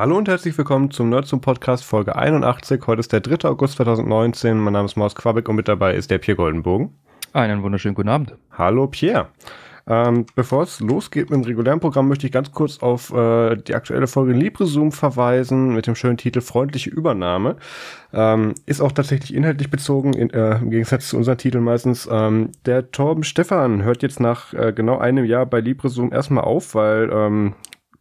Hallo und herzlich willkommen zum Nerd zum Podcast Folge 81. Heute ist der 3. August 2019. Mein Name ist Maus Quabeck und mit dabei ist der Pierre Goldenbogen. Einen wunderschönen guten Abend. Hallo Pierre. Ähm, bevor es losgeht mit dem regulären Programm, möchte ich ganz kurz auf äh, die aktuelle Folge LibreZoom verweisen mit dem schönen Titel Freundliche Übernahme. Ähm, ist auch tatsächlich inhaltlich bezogen, in, äh, im Gegensatz zu unseren Titeln meistens. Ähm, der Torben Stefan hört jetzt nach äh, genau einem Jahr bei LibreZoom erstmal auf, weil ähm,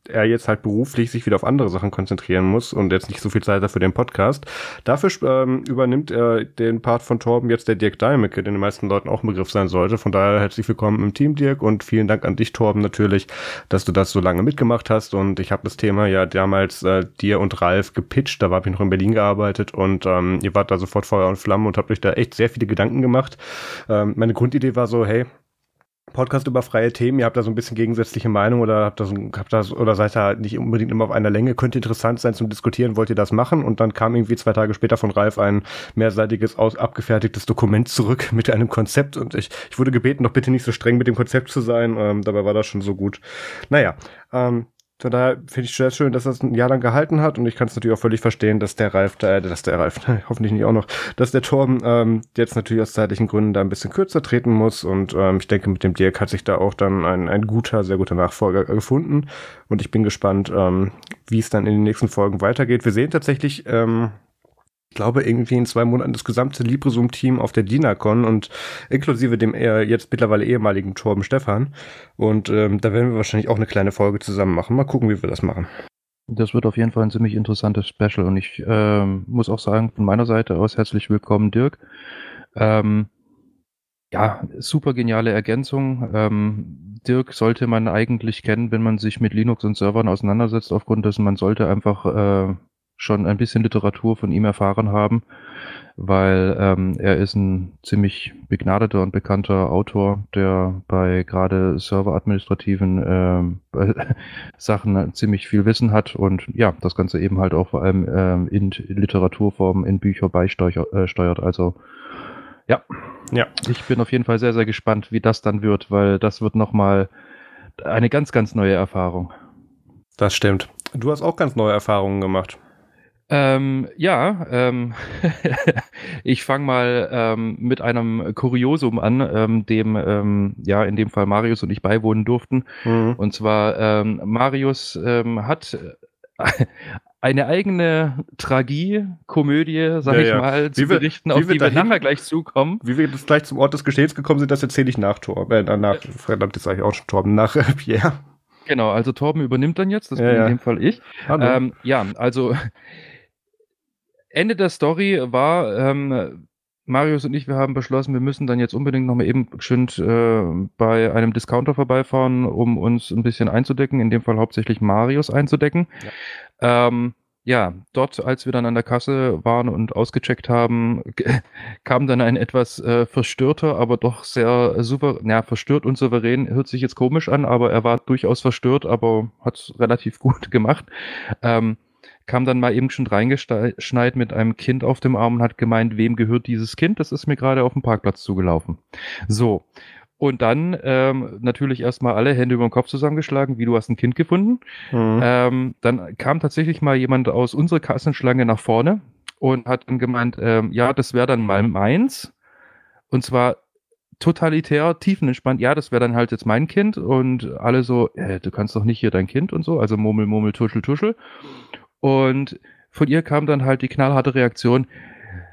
er jetzt halt beruflich sich wieder auf andere Sachen konzentrieren muss und jetzt nicht so viel Zeit hat für den Podcast. Dafür ähm, übernimmt er den Part von Torben jetzt der Dirk Deimecke, der den meisten Leuten auch ein Begriff sein sollte. Von daher herzlich willkommen im Team, Dirk, und vielen Dank an dich, Torben, natürlich, dass du das so lange mitgemacht hast. Und ich habe das Thema ja damals äh, dir und Ralf gepitcht, da war ich noch in Berlin gearbeitet und ähm, ihr wart da sofort Feuer und Flamme und habt euch da echt sehr viele Gedanken gemacht. Ähm, meine Grundidee war so, hey, Podcast über freie Themen, ihr habt da so ein bisschen gegensätzliche Meinung oder habt das, habt das oder seid da nicht unbedingt immer auf einer Länge, könnte interessant sein zum Diskutieren, wollt ihr das machen? Und dann kam irgendwie zwei Tage später von Ralf ein mehrseitiges, aus, abgefertigtes Dokument zurück mit einem Konzept. Und ich, ich wurde gebeten, doch bitte nicht so streng mit dem Konzept zu sein, ähm, dabei war das schon so gut. Naja, ähm, von daher finde ich sehr schön, dass das ein Jahr lang gehalten hat und ich kann es natürlich auch völlig verstehen, dass der Ralf, äh, dass der Ralf, hoffentlich nicht auch noch, dass der Torben ähm, jetzt natürlich aus zeitlichen Gründen da ein bisschen kürzer treten muss und ähm, ich denke, mit dem Dirk hat sich da auch dann ein, ein guter, sehr guter Nachfolger gefunden und ich bin gespannt, ähm, wie es dann in den nächsten Folgen weitergeht. Wir sehen tatsächlich ähm, ich glaube, irgendwie in zwei Monaten das gesamte LibreZoom-Team auf der DINACON und inklusive dem eher jetzt mittlerweile ehemaligen Torben Stefan. Und ähm, da werden wir wahrscheinlich auch eine kleine Folge zusammen machen. Mal gucken, wie wir das machen. Das wird auf jeden Fall ein ziemlich interessantes Special und ich ähm, muss auch sagen, von meiner Seite aus herzlich willkommen, Dirk. Ähm, ja, super geniale Ergänzung. Ähm, Dirk sollte man eigentlich kennen, wenn man sich mit Linux und Servern auseinandersetzt, aufgrund dessen man sollte einfach äh, schon ein bisschen Literatur von ihm erfahren haben, weil ähm, er ist ein ziemlich begnadeter und bekannter Autor, der bei gerade serveradministrativen äh, Sachen ziemlich viel Wissen hat und ja, das Ganze eben halt auch vor allem ähm, in Literaturform in Bücher beisteuert. Äh, also ja. ja, ich bin auf jeden Fall sehr, sehr gespannt, wie das dann wird, weil das wird nochmal eine ganz, ganz neue Erfahrung. Das stimmt. Du hast auch ganz neue Erfahrungen gemacht. Ähm, ja, ähm, ich fange mal ähm, mit einem Kuriosum an, ähm, dem ähm, ja in dem Fall Marius und ich beiwohnen durften. Mhm. Und zwar ähm, Marius ähm, hat äh, eine eigene Tragie, Komödie, sag ja, ich ja. mal, zu wir, berichten, auf die wir nachher gleich zukommen. Wie wir jetzt gleich zum Ort des Geschehens gekommen sind, das erzähle ich nach Tor, äh, nach, verdammt, das sage ich auch schon Torben, nach äh, Pierre. Genau, also Torben übernimmt dann jetzt, das ja, bin in dem Fall ich. Ähm, ja, also Ende der Story war, ähm, Marius und ich, wir haben beschlossen, wir müssen dann jetzt unbedingt nochmal eben schön äh, bei einem Discounter vorbeifahren, um uns ein bisschen einzudecken, in dem Fall hauptsächlich Marius einzudecken. Ja. Ähm, ja, dort, als wir dann an der Kasse waren und ausgecheckt haben, kam dann ein etwas äh, verstörter, aber doch sehr super, naja, verstört und souverän, hört sich jetzt komisch an, aber er war durchaus verstört, aber hat es relativ gut gemacht. Ähm, kam dann mal eben schon reingeschneit mit einem Kind auf dem Arm und hat gemeint, wem gehört dieses Kind? Das ist mir gerade auf dem Parkplatz zugelaufen. So. Und dann ähm, natürlich erstmal alle Hände über den Kopf zusammengeschlagen, wie du hast ein Kind gefunden. Mhm. Ähm, dann kam tatsächlich mal jemand aus unserer Kassenschlange nach vorne und hat dann gemeint, ähm, ja, das wäre dann mal meins. Und zwar totalitär, tiefenentspannt, ja, das wäre dann halt jetzt mein Kind. Und alle so, äh, du kannst doch nicht hier dein Kind und so, also Murmel, Murmel, Tuschel, Tuschel. Und von ihr kam dann halt die knallharte Reaktion,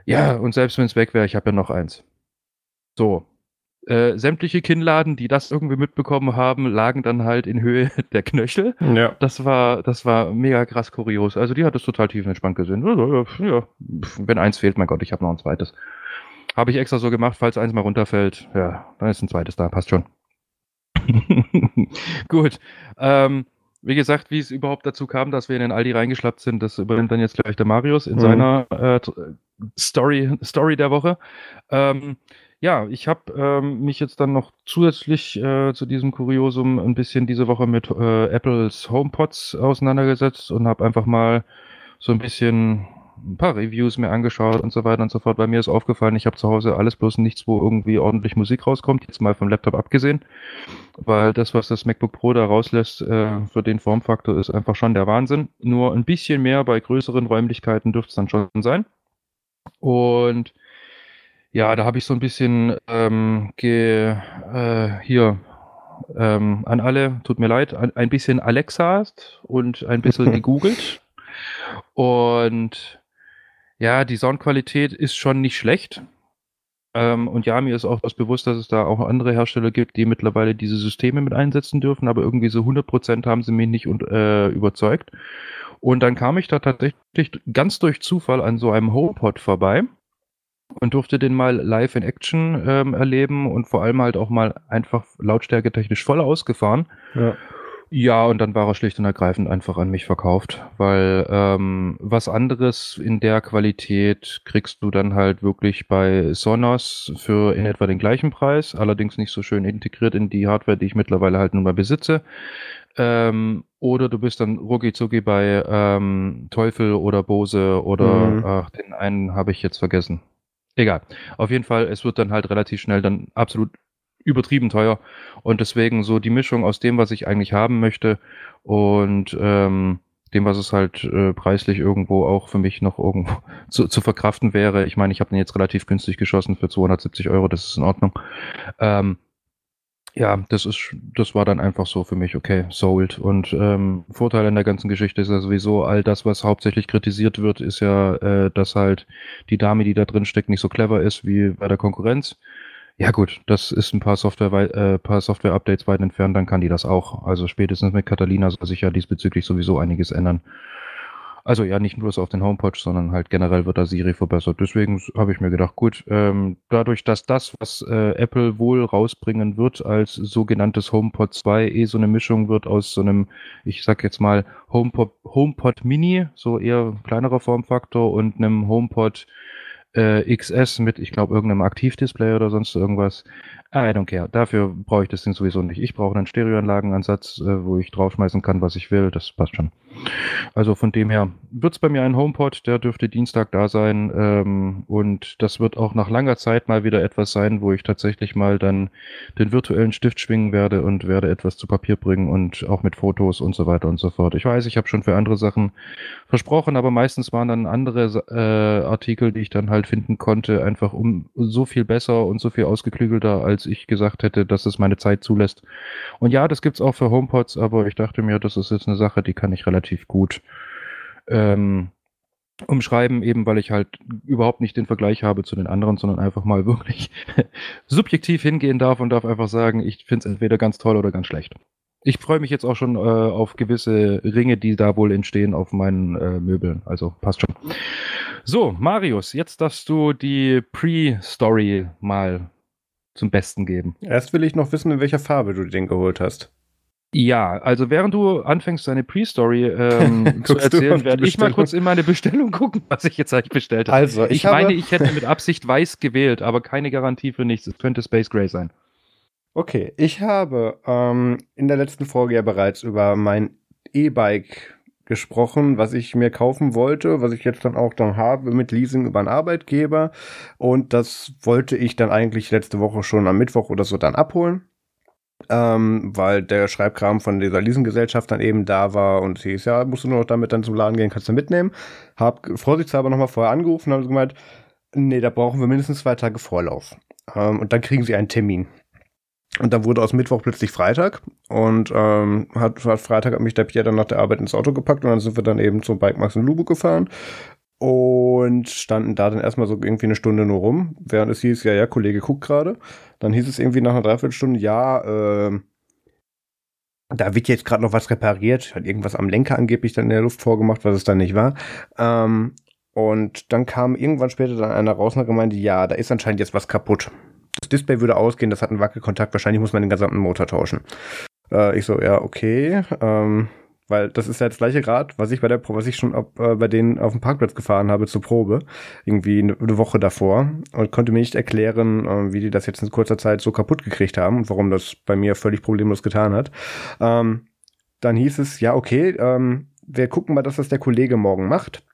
ja, und selbst wenn es weg wäre, ich habe ja noch eins. So. Äh, sämtliche Kinnladen, die das irgendwie mitbekommen haben, lagen dann halt in Höhe der Knöchel. Ja. Das war, das war mega krass kurios. Also die hat es total tiefenentspannt gesehen. Ja, wenn eins fehlt, mein Gott, ich habe noch ein zweites. Habe ich extra so gemacht, falls eins mal runterfällt. Ja, dann ist ein zweites da, passt schon. Gut. Ähm, wie gesagt, wie es überhaupt dazu kam, dass wir in den Aldi reingeschlappt sind, das übernimmt dann jetzt gleich der Marius in mhm. seiner äh, Story, Story der Woche. Ähm, ja, ich habe ähm, mich jetzt dann noch zusätzlich äh, zu diesem Kuriosum ein bisschen diese Woche mit äh, Apples HomePods auseinandergesetzt und habe einfach mal so ein bisschen ein paar Reviews mir angeschaut und so weiter und so fort. Bei mir ist aufgefallen, ich habe zu Hause alles bloß nichts, wo irgendwie ordentlich Musik rauskommt, jetzt mal vom Laptop abgesehen, weil das, was das MacBook Pro da rauslässt äh, für den Formfaktor, ist einfach schon der Wahnsinn. Nur ein bisschen mehr bei größeren Räumlichkeiten dürfte es dann schon sein. Und ja, da habe ich so ein bisschen ähm, ge, äh, hier ähm, an alle, tut mir leid, ein, bisschen Alexa und ein bisschen gegoogelt. Und ja, die Soundqualität ist schon nicht schlecht. Ähm, und ja, mir ist auch das bewusst, dass es da auch andere Hersteller gibt, die mittlerweile diese Systeme mit einsetzen dürfen, aber irgendwie so 100% haben sie mich nicht äh, überzeugt. Und dann kam ich da tatsächlich ganz durch Zufall an so einem HomePod vorbei und durfte den mal live in Action ähm, erleben und vor allem halt auch mal einfach lautstärke technisch voll ausgefahren. Ja. Ja, und dann war er schlicht und ergreifend einfach an mich verkauft, weil ähm, was anderes in der Qualität kriegst du dann halt wirklich bei Sonos für in etwa den gleichen Preis, allerdings nicht so schön integriert in die Hardware, die ich mittlerweile halt nun mal besitze. Ähm, oder du bist dann rucki bei ähm, Teufel oder Bose oder mhm. ach, den einen habe ich jetzt vergessen. Egal. Auf jeden Fall, es wird dann halt relativ schnell dann absolut übertrieben teuer. Und deswegen so die Mischung aus dem, was ich eigentlich haben möchte und ähm, dem, was es halt äh, preislich irgendwo auch für mich noch irgendwo zu, zu verkraften wäre. Ich meine, ich habe den jetzt relativ günstig geschossen für 270 Euro, das ist in Ordnung. Ähm, ja, das ist, das war dann einfach so für mich, okay, sold. Und ähm, Vorteil an der ganzen Geschichte ist ja sowieso, all das, was hauptsächlich kritisiert wird, ist ja, äh, dass halt die Dame, die da drin steckt, nicht so clever ist wie bei der Konkurrenz. Ja gut, das ist ein paar Software, äh, paar Software-Updates weit entfernt, dann kann die das auch. Also spätestens mit Catalina soll sich ja diesbezüglich sowieso einiges ändern. Also ja, nicht nur auf den HomePod, sondern halt generell wird da Siri verbessert. Deswegen habe ich mir gedacht, gut, ähm, dadurch, dass das, was äh, Apple wohl rausbringen wird als sogenanntes HomePod 2, eh so eine Mischung wird aus so einem, ich sag jetzt mal, HomePod, HomePod Mini, so eher kleinerer Formfaktor und einem HomePod äh, XS mit, ich glaube, irgendeinem Aktivdisplay oder sonst irgendwas. I don't care. Dafür brauche ich das Ding sowieso nicht. Ich brauche einen Stereoanlagenansatz, äh, wo ich draufschmeißen kann, was ich will. Das passt schon. Also von dem her wird es bei mir ein HomePod, der dürfte Dienstag da sein. Ähm, und das wird auch nach langer Zeit mal wieder etwas sein, wo ich tatsächlich mal dann den virtuellen Stift schwingen werde und werde etwas zu Papier bringen und auch mit Fotos und so weiter und so fort. Ich weiß, ich habe schon für andere Sachen versprochen, aber meistens waren dann andere äh, Artikel, die ich dann halt finden konnte, einfach um so viel besser und so viel ausgeklügelter, als ich gesagt hätte, dass es meine Zeit zulässt. Und ja, das gibt's auch für HomePods, aber ich dachte mir, das ist jetzt eine Sache, die kann ich relativ relativ gut ähm, umschreiben, eben weil ich halt überhaupt nicht den Vergleich habe zu den anderen, sondern einfach mal wirklich subjektiv hingehen darf und darf einfach sagen, ich finde es entweder ganz toll oder ganz schlecht. Ich freue mich jetzt auch schon äh, auf gewisse Ringe, die da wohl entstehen auf meinen äh, Möbeln. Also passt schon. So, Marius, jetzt darfst du die Pre-Story mal zum Besten geben. Erst will ich noch wissen, in welcher Farbe du den geholt hast. Ja, also während du anfängst, deine Pre-Story ähm, zu erzählen, werde ich mal kurz in meine Bestellung gucken, was ich jetzt eigentlich bestellt habe. Also, ich, ich meine, ich hätte mit Absicht weiß gewählt, aber keine Garantie für nichts. Es könnte Space Gray sein. Okay, ich habe ähm, in der letzten Folge ja bereits über mein E-Bike gesprochen, was ich mir kaufen wollte, was ich jetzt dann auch dann habe mit Leasing über einen Arbeitgeber. Und das wollte ich dann eigentlich letzte Woche schon am Mittwoch oder so dann abholen ähm, weil der Schreibkram von dieser Leasinggesellschaft dann eben da war und sie ist ja, musst du nur noch damit dann zum Laden gehen, kannst du mitnehmen. Hab vorsichtshalber nochmal vorher angerufen haben gemeint, nee, da brauchen wir mindestens zwei Tage Vorlauf. Ähm, und dann kriegen sie einen Termin. Und dann wurde aus Mittwoch plötzlich Freitag und ähm, hat, hat Freitag hat mich der Pierre dann nach der Arbeit ins Auto gepackt und dann sind wir dann eben zum Bike Max in Lubu gefahren und standen da dann erstmal so irgendwie eine Stunde nur rum, während es hieß, ja, ja, Kollege guckt gerade. Dann hieß es irgendwie nach einer Dreiviertelstunde, ja, äh, da wird jetzt gerade noch was repariert, hat irgendwas am Lenker angeblich dann in der Luft vorgemacht, was es dann nicht war. Ähm, und dann kam irgendwann später dann einer raus und hat gemeint, ja, da ist anscheinend jetzt was kaputt. Das Display würde ausgehen, das hat einen Wackelkontakt, wahrscheinlich muss man den gesamten Motor tauschen. Äh, ich so, ja, okay. Ähm, weil das ist ja das gleiche Rad, was ich bei der was ich schon ob, äh, bei denen auf dem Parkplatz gefahren habe zur Probe, irgendwie eine, eine Woche davor und konnte mir nicht erklären, äh, wie die das jetzt in kurzer Zeit so kaputt gekriegt haben und warum das bei mir völlig problemlos getan hat. Ähm, dann hieß es, ja, okay, ähm, wir gucken mal, dass das der Kollege morgen macht.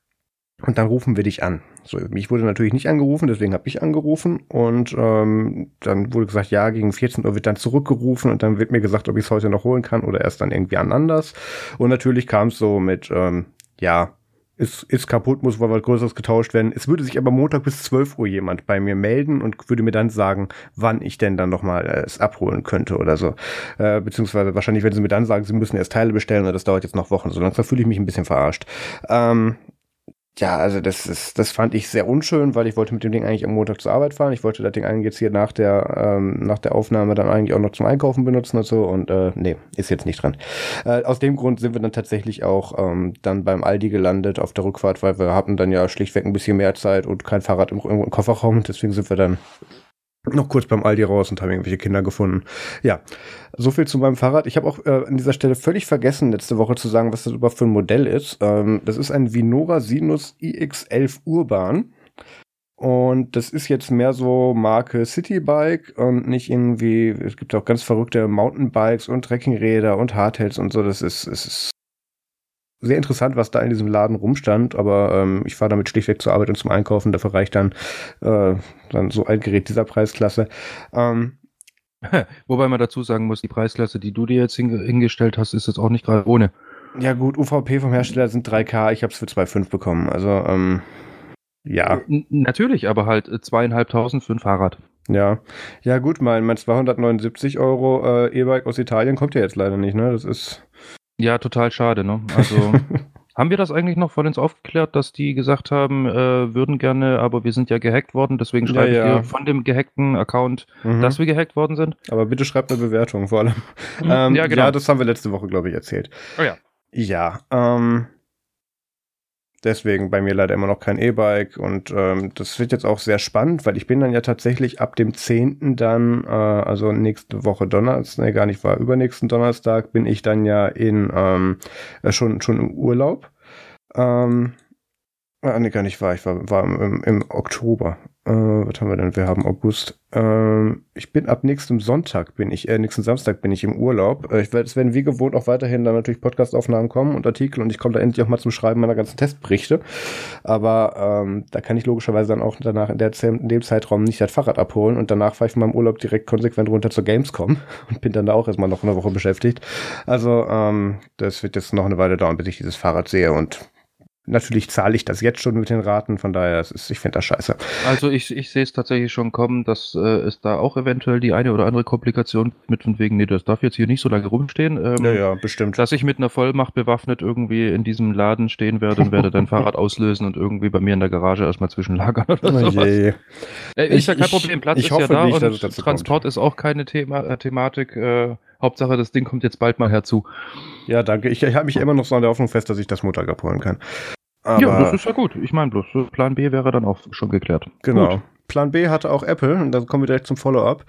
Und dann rufen wir dich an. So, mich wurde natürlich nicht angerufen, deswegen habe ich angerufen und ähm, dann wurde gesagt, ja, gegen 14 Uhr wird dann zurückgerufen und dann wird mir gesagt, ob ich es heute noch holen kann oder erst dann irgendwie an anders. Und natürlich kam es so mit, ähm, ja, ist, ist kaputt, muss wohl was Größeres getauscht werden. Es würde sich aber Montag bis 12 Uhr jemand bei mir melden und würde mir dann sagen, wann ich denn dann nochmal äh, es abholen könnte oder so. Äh, beziehungsweise wahrscheinlich, wenn sie mir dann sagen, sie müssen erst Teile bestellen oder das dauert jetzt noch Wochen. So langsam fühle ich mich ein bisschen verarscht. Ähm, ja, also das ist, das fand ich sehr unschön, weil ich wollte mit dem Ding eigentlich am Montag zur Arbeit fahren. Ich wollte das Ding eigentlich jetzt hier nach der, ähm, nach der Aufnahme dann eigentlich auch noch zum Einkaufen benutzen und so und äh, nee, ist jetzt nicht dran. Äh, aus dem Grund sind wir dann tatsächlich auch ähm, dann beim Aldi gelandet auf der Rückfahrt, weil wir hatten dann ja schlichtweg ein bisschen mehr Zeit und kein Fahrrad im, im Kofferraum. Deswegen sind wir dann noch kurz beim Aldi raus und haben irgendwelche Kinder gefunden. Ja, so viel zu meinem Fahrrad. Ich habe auch äh, an dieser Stelle völlig vergessen, letzte Woche zu sagen, was das überhaupt für ein Modell ist. Ähm, das ist ein Vinora Sinus iX11 Urban. Und das ist jetzt mehr so Marke Citybike und nicht irgendwie, es gibt auch ganz verrückte Mountainbikes und Trekkingräder und Hardtails und so. Das ist, es ist sehr interessant, was da in diesem Laden rumstand, aber ähm, ich fahre damit schlichtweg zur Arbeit und zum Einkaufen. Dafür reicht dann, äh, dann so ein Gerät dieser Preisklasse. Ähm, Wobei man dazu sagen muss, die Preisklasse, die du dir jetzt hingestellt hast, ist jetzt auch nicht gerade ohne. Ja gut, UVP vom Hersteller sind 3K, ich habe es für 2,5 bekommen. Also ähm, ja. N natürlich, aber halt äh, zweieinhalbtausend für ein Fahrrad. Ja, ja gut, mein, mein 279 Euro äh, E-Bike aus Italien kommt ja jetzt leider nicht, ne? Das ist ja, total schade, ne? Also, haben wir das eigentlich noch von uns aufgeklärt, dass die gesagt haben, äh, würden gerne, aber wir sind ja gehackt worden, deswegen schreibe ja, ja. ich dir von dem gehackten Account, mhm. dass wir gehackt worden sind? Aber bitte schreibt eine Bewertung vor allem. Mhm. Ähm, ja, genau. Ja, das haben wir letzte Woche, glaube ich, erzählt. Oh ja. Ja, ähm, Deswegen bei mir leider immer noch kein E-Bike und ähm, das wird jetzt auch sehr spannend, weil ich bin dann ja tatsächlich ab dem 10. dann, äh, also nächste Woche Donnerstag, ne, gar nicht war, übernächsten Donnerstag bin ich dann ja in ähm, äh, schon, schon im Urlaub. Ähm, ah, nee, gar nicht war, ich war, war im, im Oktober. Äh, was haben wir denn? Wir haben August. Ähm, ich bin ab nächstem Sonntag bin ich, äh, nächsten Samstag bin ich im Urlaub. Äh, ich werd, es werden wie gewohnt auch weiterhin dann natürlich Podcastaufnahmen kommen und Artikel und ich komme da endlich auch mal zum Schreiben meiner ganzen Testberichte. Aber ähm, da kann ich logischerweise dann auch danach in, der, in dem Zeitraum nicht das Fahrrad abholen und danach fahre ich von meinem Urlaub direkt konsequent runter zur Gamescom und bin dann da auch erstmal noch eine Woche beschäftigt. Also ähm, das wird jetzt noch eine Weile dauern, bis ich dieses Fahrrad sehe und Natürlich zahle ich das jetzt schon mit den Raten, von daher, ist, ich finde das scheiße. Also ich, ich sehe es tatsächlich schon kommen, dass äh, es da auch eventuell die eine oder andere Komplikation mit von wegen, nee, das darf jetzt hier nicht so lange rumstehen. Ähm, ja, ja, bestimmt. Dass ich mit einer Vollmacht bewaffnet irgendwie in diesem Laden stehen werde und werde dein Fahrrad auslösen und irgendwie bei mir in der Garage erstmal zwischenlagern oder oh sowas. Äh, ist ja kein Problem, Platz ich, ich ist ja da nicht, und Transport kommt. ist auch keine Thema, äh, Thematik. Äh, Hauptsache, das Ding kommt jetzt bald mal herzu. Ja, danke. Ich, ich halte mich immer noch so an der Hoffnung fest, dass ich das Montag abholen kann. Aber ja, das ist ja gut. Ich meine bloß, Plan B wäre dann auch schon geklärt. Genau. Gut. Plan B hatte auch Apple, und da kommen wir direkt zum Follow-up.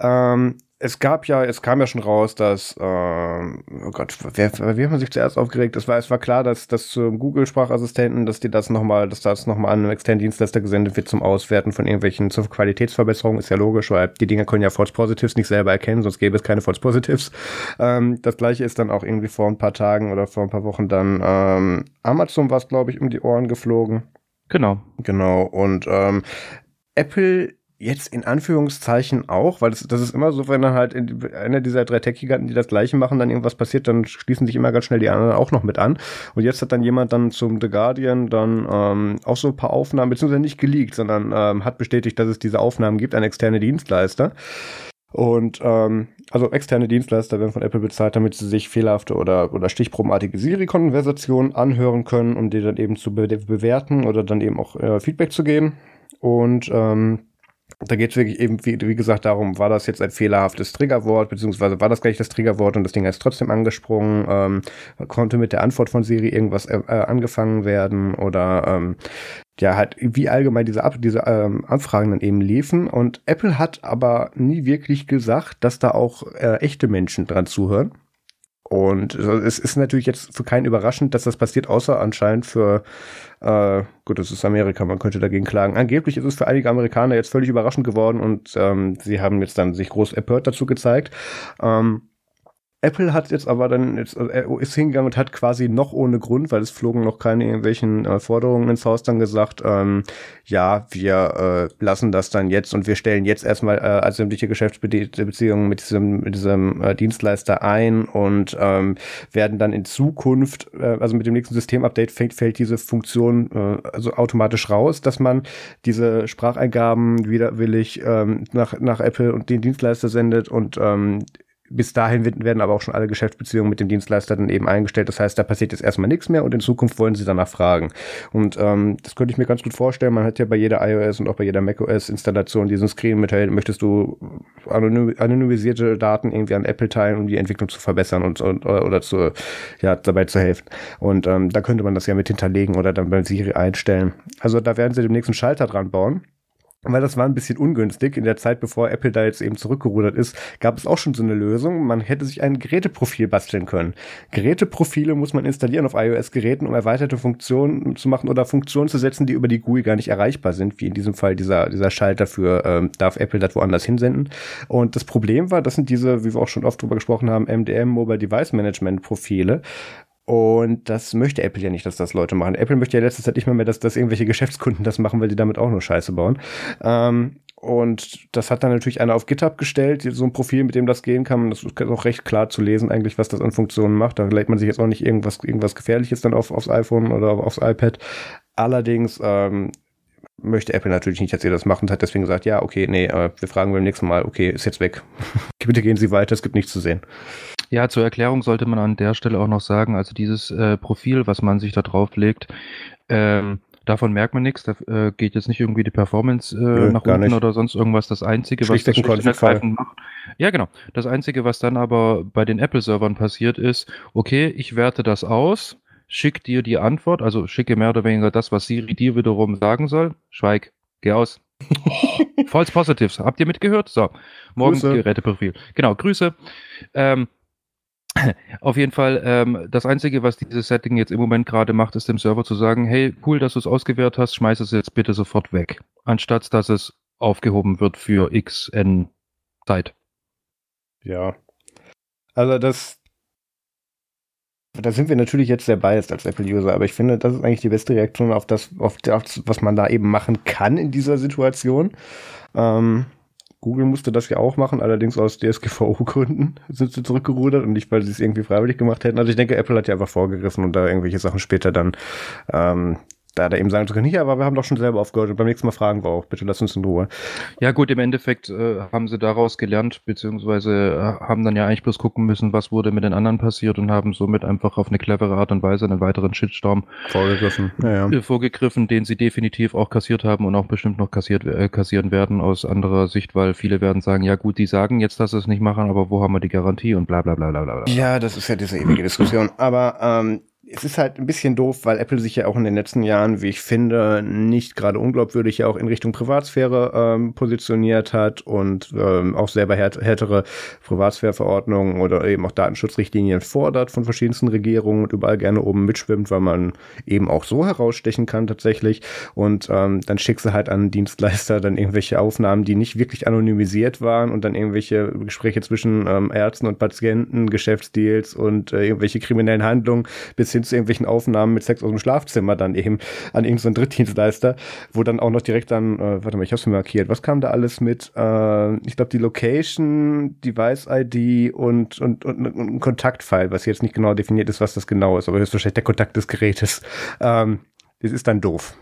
Ähm, es gab ja, es kam ja schon raus, dass, ähm, oh Gott, wer, wie hat man sich zuerst aufgeregt? Es war, es war klar, dass, dass zum Google-Sprachassistenten, dass die das nochmal, dass das nochmal an einen externen Dienstleister gesendet wird zum Auswerten von irgendwelchen zur Qualitätsverbesserungen, ist ja logisch, weil die Dinger können ja False Positives nicht selber erkennen, sonst gäbe es keine False Positives. Ähm, das gleiche ist dann auch irgendwie vor ein paar Tagen oder vor ein paar Wochen dann ähm, Amazon war es, glaube ich, um die Ohren geflogen. Genau. Genau. Und ähm, Apple jetzt in Anführungszeichen auch, weil das, das ist immer so, wenn dann halt einer dieser drei Tech-Giganten, die das gleiche machen, dann irgendwas passiert, dann schließen sich immer ganz schnell die anderen auch noch mit an. Und jetzt hat dann jemand dann zum The Guardian dann ähm, auch so ein paar Aufnahmen, beziehungsweise nicht geleakt, sondern ähm, hat bestätigt, dass es diese Aufnahmen gibt, ein externe Dienstleister. Und ähm, also externe Dienstleister werden von Apple bezahlt, damit sie sich fehlerhafte oder, oder stichprobenartige Siri-Konversationen anhören können, um die dann eben zu be bewerten oder dann eben auch äh, Feedback zu geben. Und ähm, da geht es wirklich eben, wie, wie, gesagt, darum, war das jetzt ein fehlerhaftes Triggerwort, beziehungsweise war das gleich das Triggerwort und das Ding ist trotzdem angesprungen, ähm, konnte mit der Antwort von Siri irgendwas äh, äh, angefangen werden oder ähm, ja, halt, wie allgemein diese, Ab diese ähm, Anfragen dann eben liefen. Und Apple hat aber nie wirklich gesagt, dass da auch äh, echte Menschen dran zuhören. Und es ist natürlich jetzt für keinen überraschend, dass das passiert, außer anscheinend für, äh, gut, das ist Amerika, man könnte dagegen klagen. Angeblich ist es für einige Amerikaner jetzt völlig überraschend geworden und ähm, sie haben jetzt dann sich groß empört dazu gezeigt. Ähm, Apple hat jetzt aber dann jetzt, also ist hingegangen und hat quasi noch ohne Grund, weil es flogen noch keine irgendwelchen äh, Forderungen ins Haus, dann gesagt, ähm, ja, wir äh, lassen das dann jetzt und wir stellen jetzt erstmal äh, sämtliche Geschäftsbeziehungen mit diesem, mit diesem äh, Dienstleister ein und ähm, werden dann in Zukunft, äh, also mit dem nächsten Systemupdate fällt, fällt diese Funktion äh, also automatisch raus, dass man diese Spracheingaben widerwillig ähm, nach, nach Apple und den Dienstleister sendet und ähm, bis dahin werden aber auch schon alle Geschäftsbeziehungen mit dem Dienstleister dann eben eingestellt. Das heißt, da passiert jetzt erstmal nichts mehr und in Zukunft wollen sie danach fragen. Und ähm, das könnte ich mir ganz gut vorstellen. Man hat ja bei jeder iOS und auch bei jeder macOS-Installation diesen Screen mit, hey, möchtest du anonymisierte Daten irgendwie an Apple teilen, um die Entwicklung zu verbessern und, und oder zu, ja, dabei zu helfen. Und ähm, da könnte man das ja mit hinterlegen oder dann bei Siri einstellen. Also da werden sie dem nächsten Schalter dran bauen weil das war ein bisschen ungünstig. In der Zeit, bevor Apple da jetzt eben zurückgerudert ist, gab es auch schon so eine Lösung. Man hätte sich ein Geräteprofil basteln können. Geräteprofile muss man installieren auf iOS-Geräten, um erweiterte Funktionen zu machen oder Funktionen zu setzen, die über die GUI gar nicht erreichbar sind, wie in diesem Fall dieser, dieser Schalter für, ähm, darf Apple das woanders hinsenden. Und das Problem war, das sind diese, wie wir auch schon oft drüber gesprochen haben, MDM Mobile Device Management Profile. Und das möchte Apple ja nicht, dass das Leute machen. Apple möchte ja letztes Zeit nicht mehr, mehr dass, dass irgendwelche Geschäftskunden das machen, weil die damit auch nur Scheiße bauen. Ähm, und das hat dann natürlich einer auf GitHub gestellt, so ein Profil, mit dem das gehen kann. Das ist auch recht klar zu lesen, eigentlich, was das an Funktionen macht. Da lädt man sich jetzt auch nicht irgendwas, irgendwas Gefährliches dann auf, aufs iPhone oder aufs iPad. Allerdings ähm, möchte Apple natürlich nicht, dass ihr das macht und hat deswegen gesagt, ja, okay, nee, äh, wir fragen beim nächsten Mal, okay, ist jetzt weg. Bitte gehen Sie weiter, es gibt nichts zu sehen. Ja, zur Erklärung sollte man an der Stelle auch noch sagen, also dieses äh, Profil, was man sich da drauf legt, ähm, davon merkt man nichts, da äh, geht jetzt nicht irgendwie die Performance äh, Nö, nach unten nicht. oder sonst irgendwas. Das Einzige, was das macht. Ja, genau. Das Einzige, was dann aber bei den Apple-Servern passiert ist, okay, ich werte das aus, schick dir die Antwort, also schicke mehr oder weniger das, was Siri dir wiederum sagen soll. Schweig, geh aus. False Positives. Habt ihr mitgehört? So, morgen Geräteprofil. Genau, Grüße. Ähm, auf jeden Fall, ähm, das Einzige, was dieses Setting jetzt im Moment gerade macht, ist dem Server zu sagen, hey, cool, dass du es ausgewertet hast, schmeiß es jetzt bitte sofort weg. Anstatt dass es aufgehoben wird für xn Zeit. Ja. Also das, da sind wir natürlich jetzt sehr biased als Apple-User, aber ich finde, das ist eigentlich die beste Reaktion auf das, auf das, was man da eben machen kann in dieser Situation. Ähm, Google musste das ja auch machen, allerdings aus DSGVO-Gründen sind sie zurückgerudert und nicht, weil sie es irgendwie freiwillig gemacht hätten. Also ich denke, Apple hat ja einfach vorgegriffen und da irgendwelche Sachen später dann ähm, da da eben sagen zu können, ja, aber wir haben doch schon selber aufgehört und beim nächsten Mal fragen wir auch, bitte lass uns in Ruhe. Ja gut, im Endeffekt äh, haben sie daraus gelernt, beziehungsweise äh, haben dann ja eigentlich bloß gucken müssen, was wurde mit den anderen passiert und haben somit einfach auf eine clevere Art und Weise einen weiteren Shitstorm vorgegriffen, ja, ja. Äh, vorgegriffen den sie definitiv auch kassiert haben und auch bestimmt noch kassiert, äh, kassieren werden aus anderer Sicht, weil viele werden sagen, ja gut, die sagen jetzt, dass sie es nicht machen, aber wo haben wir die Garantie und bla bla bla bla bla. Ja, das ist ja diese ewige Diskussion, aber ähm, es ist halt ein bisschen doof, weil Apple sich ja auch in den letzten Jahren, wie ich finde, nicht gerade unglaubwürdig ja auch in Richtung Privatsphäre ähm, positioniert hat und ähm, auch selber härt härtere Privatsphäreverordnungen oder eben auch Datenschutzrichtlinien fordert von verschiedensten Regierungen und überall gerne oben mitschwimmt, weil man eben auch so herausstechen kann tatsächlich. Und ähm, dann schickst du halt an Dienstleister dann irgendwelche Aufnahmen, die nicht wirklich anonymisiert waren und dann irgendwelche Gespräche zwischen ähm, Ärzten und Patienten, Geschäftsdeals und äh, irgendwelche kriminellen Handlungen bis hin zu irgendwelchen Aufnahmen mit Sex aus dem Schlafzimmer dann eben an irgendeinen Drittdienstleister, wo dann auch noch direkt dann, äh, warte mal, ich hab's mir markiert, was kam da alles mit? Äh, ich glaube die Location, Device-ID und, und, und, und ein Kontaktfile, was jetzt nicht genau definiert ist, was das genau ist, aber das ist wahrscheinlich der Kontakt des Gerätes. Ähm, das ist dann doof.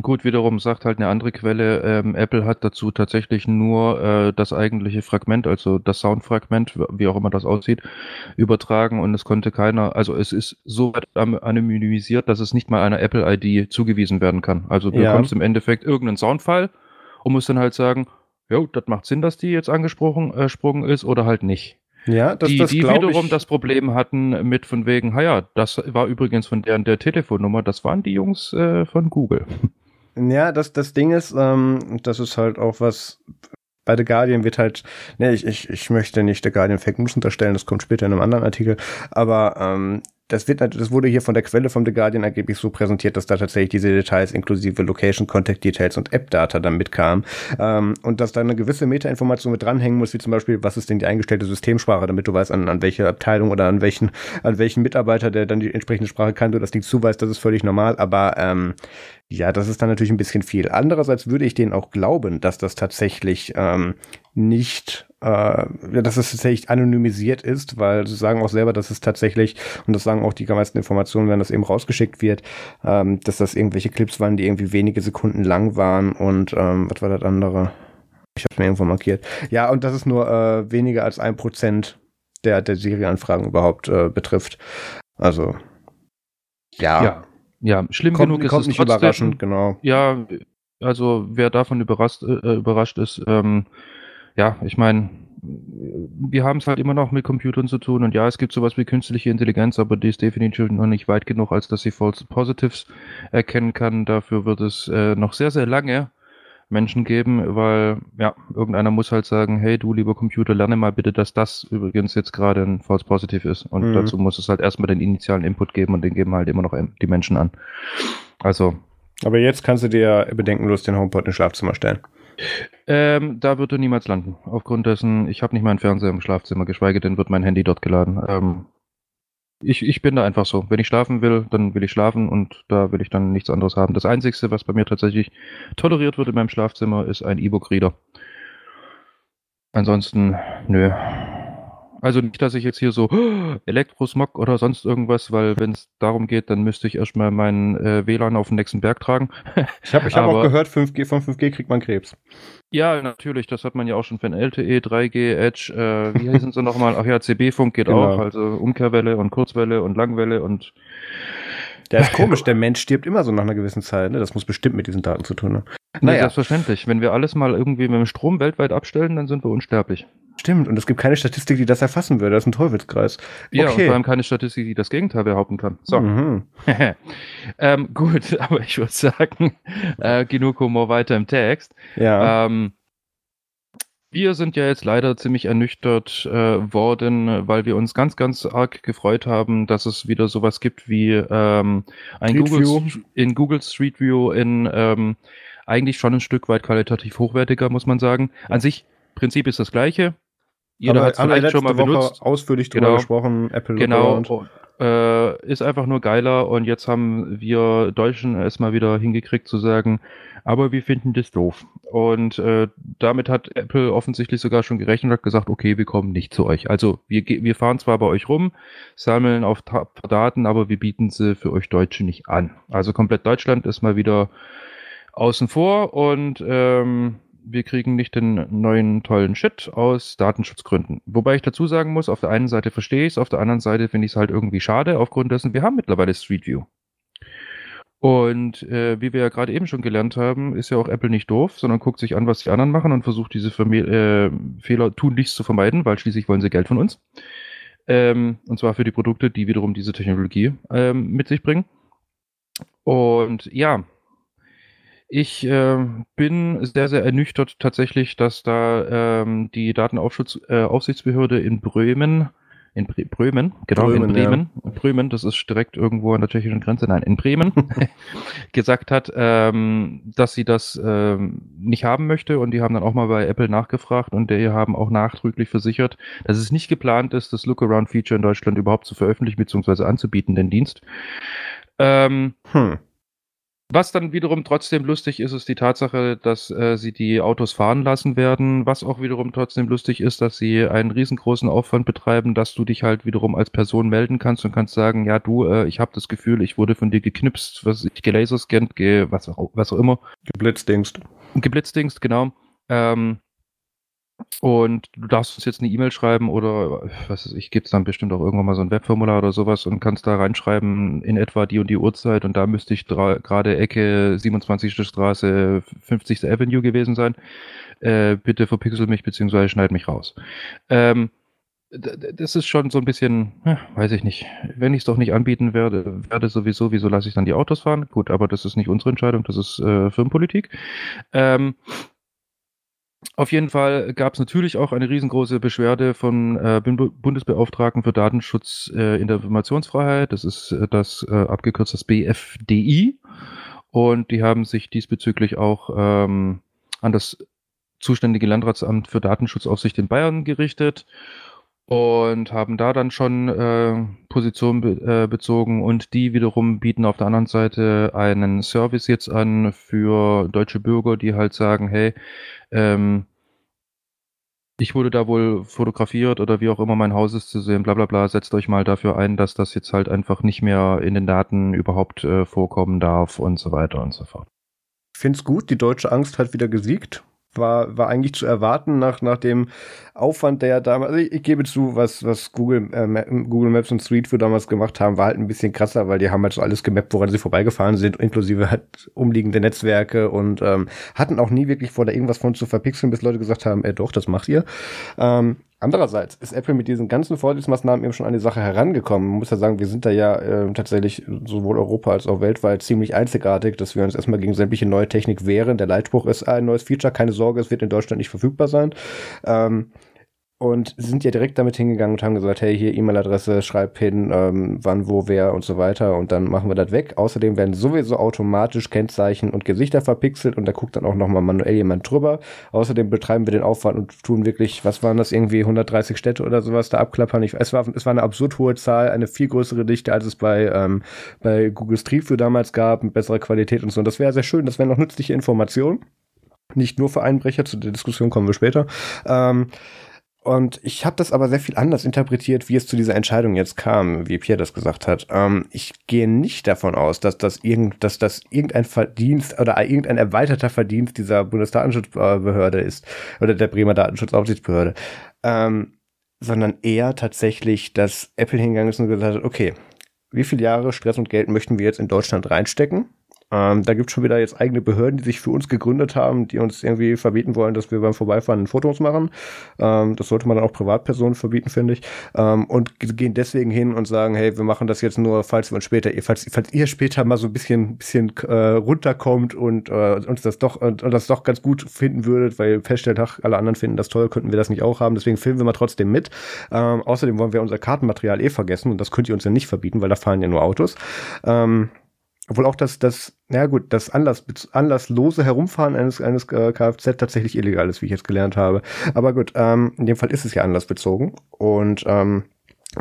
Gut, wiederum sagt halt eine andere Quelle, ähm, Apple hat dazu tatsächlich nur äh, das eigentliche Fragment, also das Soundfragment, wie auch immer das aussieht, übertragen und es konnte keiner, also es ist so weit anonymisiert, dass es nicht mal einer Apple-ID zugewiesen werden kann. Also du ja. bekommst im Endeffekt irgendeinen Soundfile und musst dann halt sagen, jo, das macht Sinn, dass die jetzt angesprochen äh, ist oder halt nicht. Ja, das, die, das die wiederum ich... das Problem hatten mit von wegen, ja, das war übrigens von deren der Telefonnummer, das waren die Jungs äh, von Google. Ja, das, das Ding ist, ähm, das ist halt auch was, bei The Guardian wird halt, ne, ich, ich, ich möchte nicht The Guardian Fake News unterstellen, das kommt später in einem anderen Artikel, aber ähm, das wird, das wurde hier von der Quelle vom The Guardian angeblich so präsentiert, dass da tatsächlich diese Details inklusive Location, Contact Details und App-Data dann mitkamen. Ähm, und dass da eine gewisse Metainformation mit dranhängen muss, wie zum Beispiel, was ist denn die eingestellte Systemsprache, damit du weißt, an, an welche Abteilung oder an welchen, an welchen Mitarbeiter, der dann die entsprechende Sprache kann, du das nicht zuweist, das ist völlig normal, aber ähm, ja, das ist dann natürlich ein bisschen viel. Andererseits würde ich denen auch glauben, dass das tatsächlich ähm, nicht, äh, dass es tatsächlich anonymisiert ist, weil sie sagen auch selber, dass es tatsächlich, und das sagen auch die meisten Informationen, wenn das eben rausgeschickt wird, ähm, dass das irgendwelche Clips waren, die irgendwie wenige Sekunden lang waren und ähm, was war das andere? Ich habe mir irgendwo markiert. Ja, und dass es nur äh, weniger als ein Prozent der, der Serieanfragen überhaupt äh, betrifft. Also, ja. Ja, ja, schlimm kommt, genug ist kommt es nicht trotzdem. überraschend, genau. Ja, also wer davon überrascht, äh, überrascht ist, ähm, ja, ich meine, wir haben es halt immer noch mit Computern zu tun und ja, es gibt sowas wie künstliche Intelligenz, aber die ist definitiv noch nicht weit genug, als dass sie False Positives erkennen kann. Dafür wird es äh, noch sehr, sehr lange Menschen geben, weil ja, irgendeiner muss halt sagen, hey du lieber Computer, lerne mal bitte, dass das übrigens jetzt gerade ein False Positive ist. Und mhm. dazu muss es halt erstmal den initialen Input geben und den geben halt immer noch die Menschen an. Also. Aber jetzt kannst du dir bedenkenlos den HomePod ins Schlafzimmer stellen. Ähm, da wird er niemals landen. Aufgrund dessen, ich habe nicht meinen Fernseher im Schlafzimmer, geschweige denn wird mein Handy dort geladen. Ähm, ich, ich bin da einfach so. Wenn ich schlafen will, dann will ich schlafen und da will ich dann nichts anderes haben. Das Einzige, was bei mir tatsächlich toleriert wird in meinem Schlafzimmer, ist ein E-Book-Reader. Ansonsten, nö. Also nicht, dass ich jetzt hier so Elektrosmog oder sonst irgendwas, weil wenn es darum geht, dann müsste ich erstmal meinen äh, WLAN auf den nächsten Berg tragen. ich habe ich hab auch gehört, 5G, von 5G kriegt man Krebs. Ja, natürlich, das hat man ja auch schon von LTE, 3G, Edge, äh, wie heißen sie nochmal? Ach ja, CB-Funk geht genau. auch, also Umkehrwelle und Kurzwelle und Langwelle und der ist komisch, der Mensch stirbt immer so nach einer gewissen Zeit. Ne? Das muss bestimmt mit diesen Daten zu tun haben. Naja. Selbstverständlich. Wenn wir alles mal irgendwie mit dem Strom weltweit abstellen, dann sind wir unsterblich. Stimmt, und es gibt keine Statistik, die das erfassen würde. Das ist ein Teufelskreis. Ja, und vor allem keine Statistik, die das Gegenteil behaupten kann. So. Mhm. ähm, gut, aber ich würde sagen, äh, genug Humor weiter im Text. Ja. Ähm, wir sind ja jetzt leider ziemlich ernüchtert äh, worden, weil wir uns ganz, ganz arg gefreut haben, dass es wieder sowas gibt wie ähm, ein Google in Google Street View in ähm, eigentlich schon ein Stück weit qualitativ hochwertiger, muss man sagen. An sich, Prinzip ist das gleiche. Jeder hat es vielleicht schon mal Woche benutzt. ausführlich drüber genau. gesprochen, Apple Genau. Und, äh, ist einfach nur geiler und jetzt haben wir Deutschen es mal wieder hingekriegt zu sagen, aber wir finden das doof. Und äh, damit hat Apple offensichtlich sogar schon gerechnet und hat gesagt, okay, wir kommen nicht zu euch. Also wir, wir fahren zwar bei euch rum, sammeln auf Daten, aber wir bieten sie für euch Deutsche nicht an. Also komplett Deutschland ist mal wieder außen vor und ähm, wir kriegen nicht den neuen tollen Shit aus Datenschutzgründen. Wobei ich dazu sagen muss, auf der einen Seite verstehe ich es, auf der anderen Seite finde ich es halt irgendwie schade, aufgrund dessen, wir haben mittlerweile Street View. Und äh, wie wir ja gerade eben schon gelernt haben, ist ja auch Apple nicht doof, sondern guckt sich an, was die anderen machen und versucht diese Verme äh, Fehler tunlichst zu vermeiden, weil schließlich wollen sie Geld von uns. Ähm, und zwar für die Produkte, die wiederum diese Technologie ähm, mit sich bringen. Und ja, ich äh, bin sehr, sehr ernüchtert tatsächlich, dass da ähm, die Datenaufsichtsbehörde äh, in Bremen in Bre Bremen, genau, Bremen, in Bremen, ja. Bremen, das ist direkt irgendwo an der tschechischen Grenze, nein, in Bremen, gesagt hat, ähm, dass sie das ähm, nicht haben möchte und die haben dann auch mal bei Apple nachgefragt und die haben auch nachdrücklich versichert, dass es nicht geplant ist, das Lookaround-Feature in Deutschland überhaupt zu veröffentlichen bzw. anzubieten, den Dienst. Ähm, hm. Was dann wiederum trotzdem lustig ist, ist die Tatsache, dass äh, sie die Autos fahren lassen werden. Was auch wiederum trotzdem lustig ist, dass sie einen riesengroßen Aufwand betreiben, dass du dich halt wiederum als Person melden kannst und kannst sagen, ja du, äh, ich habe das Gefühl, ich wurde von dir geknipst, was ich gelaserscannt, ge was auch, was auch immer. Geblitzdingst. Geblitzdingst, genau. Ähm, und du darfst uns jetzt eine E-Mail schreiben oder was weiß ich, gibt es dann bestimmt auch irgendwann mal so ein Webformular oder sowas und kannst da reinschreiben, in etwa die und die Uhrzeit und da müsste ich gerade Ecke 27. Straße 50. Avenue gewesen sein. Äh, bitte verpixel mich beziehungsweise schneid mich raus. Ähm, das ist schon so ein bisschen, ja, weiß ich nicht. Wenn ich es doch nicht anbieten werde, werde sowieso, wieso lasse ich dann die Autos fahren? Gut, aber das ist nicht unsere Entscheidung, das ist äh, Firmenpolitik. Ähm, Auf jeden Fall gab es natürlich auch eine riesengroße Beschwerde von äh, Bundesbeauftragten für Datenschutz äh, in der Informationsfreiheit. Das ist äh, das äh, abgekürzt das BFDI. Und die haben sich diesbezüglich auch ähm, an das zuständige Landratsamt für Datenschutzaufsicht in Bayern gerichtet und haben da dann schon äh, Position be äh, bezogen und die wiederum bieten auf der anderen Seite einen Service jetzt an für deutsche Bürger, die halt sagen, hey, ähm, ich wurde da wohl fotografiert oder wie auch immer mein Haus ist zu sehen, bla bla bla, setzt euch mal dafür ein, dass das jetzt halt einfach nicht mehr in den Daten überhaupt äh, vorkommen darf und so weiter und so fort. Ich finde es gut, die deutsche Angst hat wieder gesiegt war, war eigentlich zu erwarten nach, nach dem Aufwand, der damals, also ich, ich gebe zu, was, was Google, äh, Google Maps und Street View damals gemacht haben, war halt ein bisschen krasser, weil die haben halt so alles gemappt, woran sie vorbeigefahren sind, inklusive halt umliegende Netzwerke und ähm, hatten auch nie wirklich vor, da irgendwas von zu verpixeln, bis Leute gesagt haben, äh, doch, das macht ihr. Ähm, Andererseits ist Apple mit diesen ganzen Vorsichtsmaßnahmen eben schon an die Sache herangekommen. Man muss ja sagen, wir sind da ja äh, tatsächlich sowohl Europa als auch weltweit ziemlich einzigartig, dass wir uns erstmal gegen sämtliche neue Technik wehren. Der Leitspruch ist ein neues Feature, keine Sorge, es wird in Deutschland nicht verfügbar sein. Ähm, und sind ja direkt damit hingegangen und haben gesagt, hey, hier E-Mail-Adresse, schreib hin, ähm, wann, wo, wer und so weiter und dann machen wir das weg. Außerdem werden sowieso automatisch Kennzeichen und Gesichter verpixelt und da guckt dann auch nochmal manuell jemand drüber. Außerdem betreiben wir den Aufwand und tun wirklich, was waren das, irgendwie 130 Städte oder sowas da abklappern. Ich, es, war, es war eine absurd hohe Zahl, eine viel größere Dichte, als es bei, ähm, bei Google Street View damals gab, mit besserer Qualität und so. Und das wäre sehr schön, das wäre noch nützliche Informationen. Nicht nur für Einbrecher, zu der Diskussion kommen wir später. Ähm, und ich habe das aber sehr viel anders interpretiert, wie es zu dieser Entscheidung jetzt kam, wie Pierre das gesagt hat. Ähm, ich gehe nicht davon aus, dass das, irgend, dass das irgendein Verdienst oder irgendein erweiterter Verdienst dieser Bundesdatenschutzbehörde ist oder der Bremer Datenschutzaufsichtsbehörde, ähm, sondern eher tatsächlich, dass Apple hingegangen ist und gesagt hat, okay, wie viele Jahre Stress und Geld möchten wir jetzt in Deutschland reinstecken? Ähm, da gibt es schon wieder jetzt eigene Behörden, die sich für uns gegründet haben, die uns irgendwie verbieten wollen, dass wir beim Vorbeifahren Fotos machen. Ähm, das sollte man dann auch Privatpersonen verbieten, finde ich. Ähm, und gehen deswegen hin und sagen, hey, wir machen das jetzt nur, falls wir uns später, falls, falls ihr später mal so ein bisschen, bisschen äh, runterkommt und äh, uns das doch und, und das doch ganz gut finden würdet, weil feststellt, ach, alle anderen finden das toll, könnten wir das nicht auch haben. Deswegen filmen wir mal trotzdem mit. Ähm, außerdem wollen wir unser Kartenmaterial eh vergessen und das könnt ihr uns ja nicht verbieten, weil da fahren ja nur Autos. Ähm, obwohl auch das, das, na gut, das Anlass, anlasslose Herumfahren eines, eines äh, Kfz tatsächlich illegal ist, wie ich jetzt gelernt habe. Aber gut, ähm, in dem Fall ist es ja anlassbezogen. Und ähm,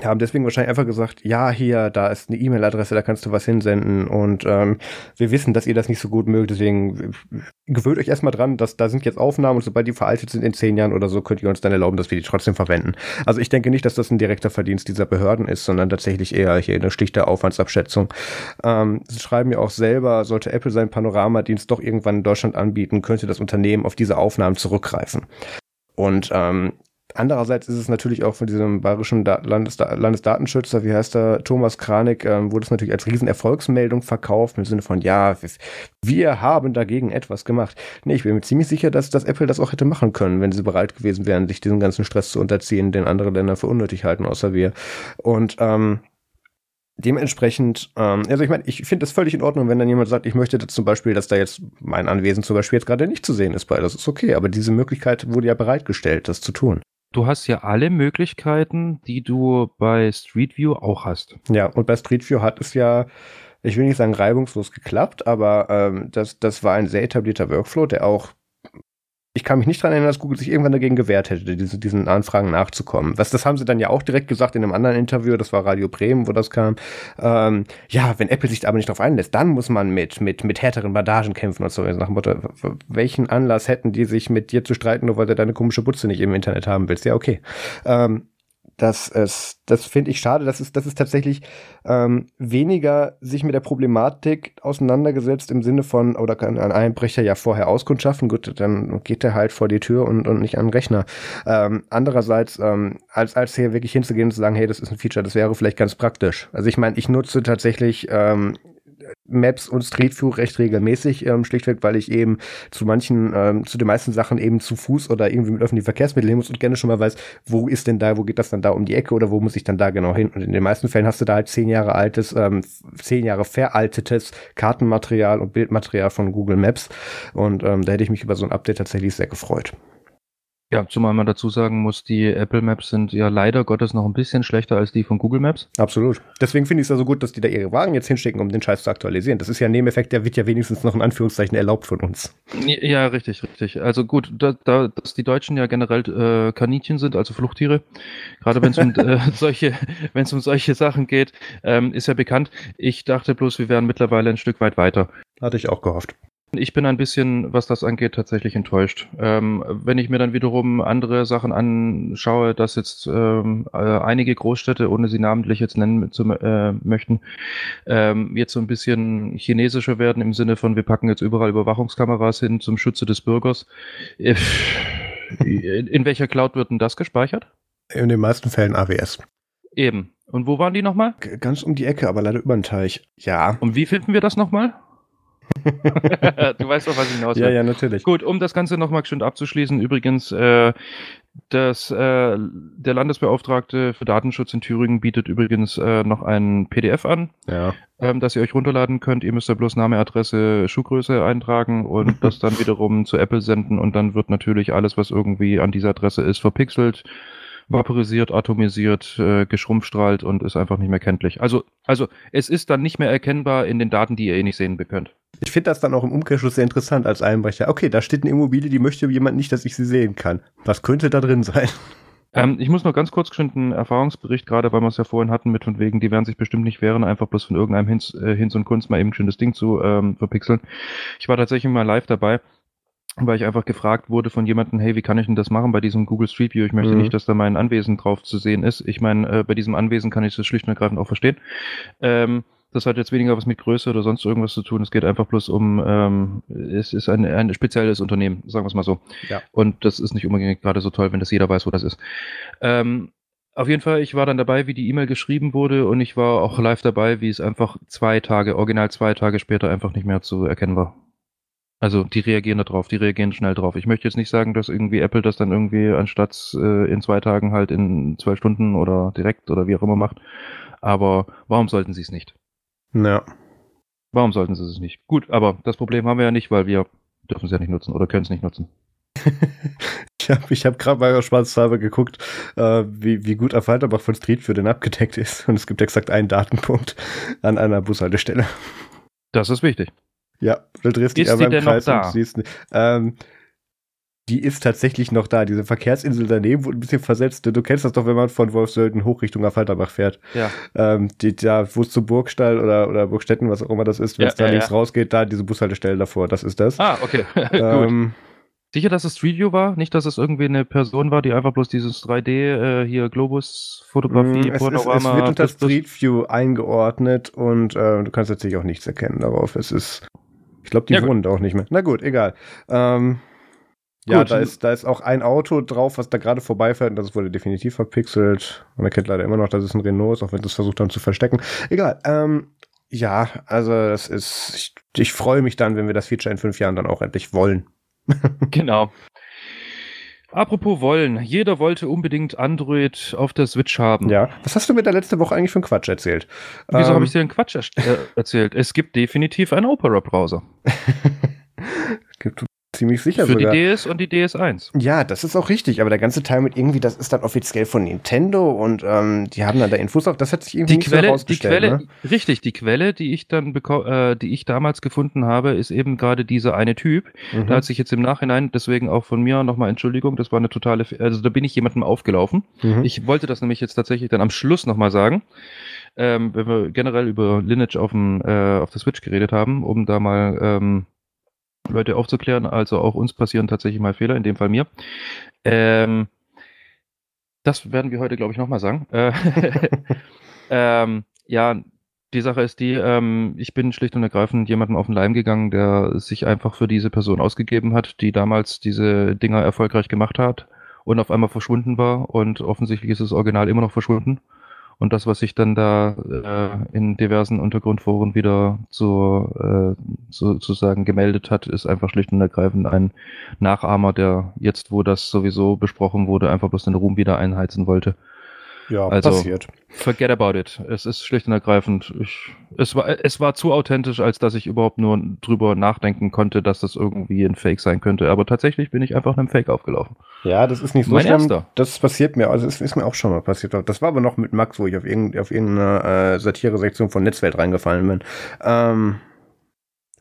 haben deswegen wahrscheinlich einfach gesagt, ja, hier, da ist eine E-Mail-Adresse, da kannst du was hinsenden und ähm, wir wissen, dass ihr das nicht so gut mögt, deswegen gewöhnt euch erstmal dran, dass da sind jetzt Aufnahmen und sobald die veraltet sind in zehn Jahren oder so, könnt ihr uns dann erlauben, dass wir die trotzdem verwenden. Also ich denke nicht, dass das ein direkter Verdienst dieser Behörden ist, sondern tatsächlich eher hier eine schlichte Aufwandsabschätzung. Ähm, sie schreiben ja auch selber, sollte Apple seinen Panoramadienst doch irgendwann in Deutschland anbieten, könnte das Unternehmen auf diese Aufnahmen zurückgreifen. Und ähm, Andererseits ist es natürlich auch von diesem bayerischen da Landesda Landesdatenschützer, wie heißt er, Thomas Kranig, ähm, wurde es natürlich als Riesenerfolgsmeldung verkauft, im Sinne von, ja, wir haben dagegen etwas gemacht. Nee, ich bin mir ziemlich sicher, dass, dass Apple das auch hätte machen können, wenn sie bereit gewesen wären, sich diesen ganzen Stress zu unterziehen, den andere Länder für unnötig halten, außer wir. Und ähm, dementsprechend, ähm, also ich meine, ich finde das völlig in Ordnung, wenn dann jemand sagt, ich möchte zum Beispiel, dass da jetzt mein Anwesen zum Beispiel jetzt gerade nicht zu sehen ist bei, das ist okay, aber diese Möglichkeit wurde ja bereitgestellt, das zu tun du hast ja alle Möglichkeiten, die du bei Street View auch hast. Ja, und bei Street View hat es ja, ich will nicht sagen reibungslos geklappt, aber ähm, das, das war ein sehr etablierter Workflow, der auch ich kann mich nicht daran erinnern, dass Google sich irgendwann dagegen gewehrt hätte, diese, diesen Anfragen nachzukommen. Was, das haben sie dann ja auch direkt gesagt in einem anderen Interview, das war Radio Bremen, wo das kam. Ähm, ja, wenn Apple sich aber nicht drauf einlässt, dann muss man mit, mit, mit härteren Bandagen kämpfen und so. Also nach Motto, welchen Anlass hätten die sich mit dir zu streiten, nur weil du deine komische Butze nicht im Internet haben willst? Ja, okay. Ähm, das ist, das finde ich schade. Das ist, das ist tatsächlich ähm, weniger sich mit der Problematik auseinandergesetzt im Sinne von, oder kann ein Einbrecher ja vorher auskundschaften, gut, dann geht er halt vor die Tür und, und nicht an den Rechner. Ähm, andererseits, ähm, als, als hier wirklich hinzugehen und zu sagen, hey, das ist ein Feature, das wäre vielleicht ganz praktisch. Also ich meine, ich nutze tatsächlich ähm, Maps und Street View recht regelmäßig, ähm, schlichtweg, weil ich eben zu manchen, ähm, zu den meisten Sachen eben zu Fuß oder irgendwie mit öffentlichen Verkehrsmitteln hin muss und gerne schon mal weiß, wo ist denn da, wo geht das dann da um die Ecke oder wo muss ich dann da genau hin? Und in den meisten Fällen hast du da halt zehn Jahre altes, ähm, zehn Jahre veraltetes Kartenmaterial und Bildmaterial von Google Maps und ähm, da hätte ich mich über so ein Update tatsächlich sehr gefreut. Ja, zumal man dazu sagen muss, die Apple Maps sind ja leider Gottes noch ein bisschen schlechter als die von Google Maps. Absolut. Deswegen finde ich es ja so gut, dass die da ihre Wagen jetzt hinschicken, um den Scheiß zu aktualisieren. Das ist ja ein Nebeneffekt, der wird ja wenigstens noch in Anführungszeichen erlaubt von uns. Ja, richtig, richtig. Also gut, da, da dass die Deutschen ja generell äh, Kaninchen sind, also Fluchttiere, gerade wenn es um äh, solche, um solche Sachen geht, ähm, ist ja bekannt. Ich dachte bloß, wir wären mittlerweile ein Stück weit weiter. Hatte ich auch gehofft. Ich bin ein bisschen, was das angeht, tatsächlich enttäuscht. Ähm, wenn ich mir dann wiederum andere Sachen anschaue, dass jetzt ähm, äh, einige Großstädte, ohne sie namentlich jetzt nennen zu äh, möchten, ähm, jetzt so ein bisschen chinesischer werden im Sinne von, wir packen jetzt überall Überwachungskameras hin zum Schutze des Bürgers. Äh, in, in welcher Cloud wird denn das gespeichert? In den meisten Fällen AWS. Eben. Und wo waren die nochmal? Ganz um die Ecke, aber leider über den Teich. Ja. Und wie finden wir das nochmal? Du weißt doch, was ich hinaus will. Ja, ja, natürlich. Gut, um das Ganze nochmal schön abzuschließen, übrigens, äh, das, äh, der Landesbeauftragte für Datenschutz in Thüringen bietet übrigens äh, noch ein PDF an, ja. ähm, das ihr euch runterladen könnt. Ihr müsst da bloß Name, Adresse, Schuhgröße eintragen und das dann wiederum zu Apple senden und dann wird natürlich alles, was irgendwie an dieser Adresse ist, verpixelt vaporisiert, atomisiert, äh, geschrumpfstrahlt und ist einfach nicht mehr kenntlich. Also, also es ist dann nicht mehr erkennbar in den Daten, die ihr eh nicht sehen könnt. Ich finde das dann auch im Umkehrschluss sehr interessant als Einbrecher. Okay, da steht eine Immobilie, die möchte jemand nicht, dass ich sie sehen kann. Was könnte da drin sein? Ähm, ich muss noch ganz kurz einen Erfahrungsbericht, gerade weil wir es ja vorhin hatten, mit von wegen, die werden sich bestimmt nicht wehren, einfach bloß von irgendeinem Hinz, äh, Hinz und Kunst mal eben schön das Ding zu ähm, verpixeln. Ich war tatsächlich mal live dabei weil ich einfach gefragt wurde von jemandem, hey, wie kann ich denn das machen bei diesem Google Street View? Ich möchte mhm. nicht, dass da mein Anwesen drauf zu sehen ist. Ich meine, äh, bei diesem Anwesen kann ich das schlicht und ergreifend auch verstehen. Ähm, das hat jetzt weniger was mit Größe oder sonst irgendwas zu tun. Es geht einfach bloß um, ähm, es ist ein, ein spezielles Unternehmen, sagen wir es mal so. Ja. Und das ist nicht unbedingt gerade so toll, wenn das jeder weiß, wo das ist. Ähm, auf jeden Fall, ich war dann dabei, wie die E-Mail geschrieben wurde und ich war auch live dabei, wie es einfach zwei Tage, original zwei Tage später einfach nicht mehr zu erkennen war. Also die reagieren da drauf, die reagieren schnell drauf. Ich möchte jetzt nicht sagen, dass irgendwie Apple das dann irgendwie anstatt äh, in zwei Tagen halt in zwei Stunden oder direkt oder wie auch immer macht. Aber warum sollten sie es nicht? Ja. Warum sollten sie es nicht? Gut, aber das Problem haben wir ja nicht, weil wir dürfen es ja nicht nutzen oder können es nicht nutzen. ich habe ich hab gerade mal schwarzhalber geguckt, äh, wie, wie gut Affalterbach von Street für den abgedeckt ist. Und es gibt exakt einen Datenpunkt an einer Bushaltestelle. Das ist wichtig. Ja, du drehst dich einmal im Kreis und siehst ähm, die ist tatsächlich noch da. Diese Verkehrsinsel daneben wurde ein bisschen versetzt. Du kennst das doch, wenn man von Wolfsölden hoch Richtung Affalterbach fährt. Ja. Ähm, die, da, wo es zu Burgstall oder, oder Burgstetten, was auch immer das ist, wenn es ja, da ja, links ja. rausgeht, da diese Bushaltestelle davor, das ist das. Ah, okay. ähm, Sicher, dass es Street View war? Nicht, dass es irgendwie eine Person war, die einfach bloß dieses 3D äh, hier Globus-Fotografie, mm, es, Panorama. Es, es wird unter Street View eingeordnet und äh, du kannst natürlich auch nichts erkennen darauf. Es ist ich glaube, die ja, wohnen auch nicht mehr. Na gut, egal. Ähm, ja, da ist, da ist auch ein Auto drauf, was da gerade vorbeifährt und das wurde definitiv verpixelt. Man erkennt leider immer noch, dass es ein Renault ist, auch wenn sie es versucht haben zu verstecken. Egal. Ähm, ja, also das ist, ich, ich freue mich dann, wenn wir das Feature in fünf Jahren dann auch endlich wollen. genau. Apropos wollen, jeder wollte unbedingt Android auf der Switch haben. Ja. Was hast du mir da letzte Woche eigentlich für einen Quatsch erzählt? Wieso ähm, habe ich dir einen Quatsch er äh, erzählt? Es gibt definitiv einen Opera-Browser. gibt ziemlich sicher Für sogar. die DS und die DS1. Ja, das ist auch richtig, aber der ganze Teil mit irgendwie, das ist dann offiziell von Nintendo und ähm, die haben dann da Infos auf, das hat sich irgendwie die Quelle, so die Quelle, ne? Richtig, die Quelle, die ich dann äh, die ich damals gefunden habe, ist eben gerade dieser eine Typ. Mhm. Da hat sich jetzt im Nachhinein, deswegen auch von mir nochmal Entschuldigung, das war eine totale, also da bin ich jemandem aufgelaufen. Mhm. Ich wollte das nämlich jetzt tatsächlich dann am Schluss nochmal sagen. Ähm, wenn wir generell über Lineage auf, dem, äh, auf der Switch geredet haben, um da mal ähm, Leute aufzuklären. Also auch uns passieren tatsächlich mal Fehler, in dem Fall mir. Ähm, das werden wir heute, glaube ich, nochmal sagen. Äh, ähm, ja, die Sache ist die, ähm, ich bin schlicht und ergreifend jemandem auf den Leim gegangen, der sich einfach für diese Person ausgegeben hat, die damals diese Dinger erfolgreich gemacht hat und auf einmal verschwunden war und offensichtlich ist das Original immer noch verschwunden. Und das, was sich dann da äh, in diversen Untergrundforen wieder so, äh, sozusagen gemeldet hat, ist einfach schlicht und ergreifend ein Nachahmer, der jetzt, wo das sowieso besprochen wurde, einfach bloß den Ruhm wieder einheizen wollte. Ja, also, passiert. Forget about it. Es ist schlicht und ergreifend. Ich, es, war, es war zu authentisch, als dass ich überhaupt nur drüber nachdenken konnte, dass das irgendwie ein Fake sein könnte. Aber tatsächlich bin ich einfach einem Fake aufgelaufen. Ja, das ist nicht so mein schlimm. Erster. Das passiert mir. Also es ist mir auch schon mal passiert. Das war aber noch mit Max, wo ich auf, irgendeine, auf irgendeine äh, Satire-Sektion von Netzwelt reingefallen bin. Ähm,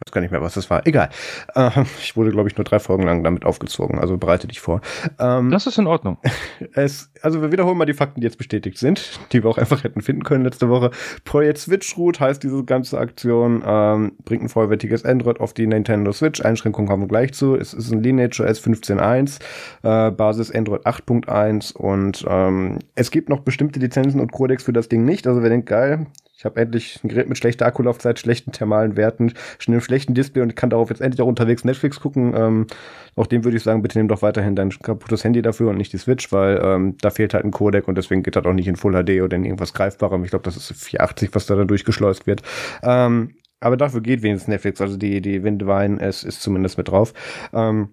weiß gar nicht mehr, was das war. Egal. Ähm, ich wurde, glaube ich, nur drei Folgen lang damit aufgezogen. Also bereite dich vor. Ähm, das ist in Ordnung. Es, also wir wiederholen mal die Fakten, die jetzt bestätigt sind, die wir auch einfach hätten finden können letzte Woche. Projekt Switch Root heißt diese ganze Aktion, ähm, bringt ein vollwertiges Android auf die Nintendo Switch. Einschränkungen kommen gleich zu. Es ist ein Lineage OS 15.1, äh, Basis Android 8.1 und ähm, es gibt noch bestimmte Lizenzen und Codecs für das Ding nicht. Also wer denkt, geil, ich habe endlich ein Gerät mit schlechter Akkulaufzeit, schlechten thermalen Werten, schon einem schlechten Display und ich kann darauf jetzt endlich auch unterwegs Netflix gucken. Ähm, auch dem würde ich sagen, bitte nimm doch weiterhin dein kaputtes Handy dafür und nicht die Switch, weil ähm, da fehlt halt ein Codec und deswegen geht das auch nicht in Full HD oder in irgendwas greifbarem. Ich glaube, das ist 480, was da dann durchgeschleust wird. Ähm, aber dafür geht wenigstens Netflix, also die, die Windwein ist, ist zumindest mit drauf. Ähm,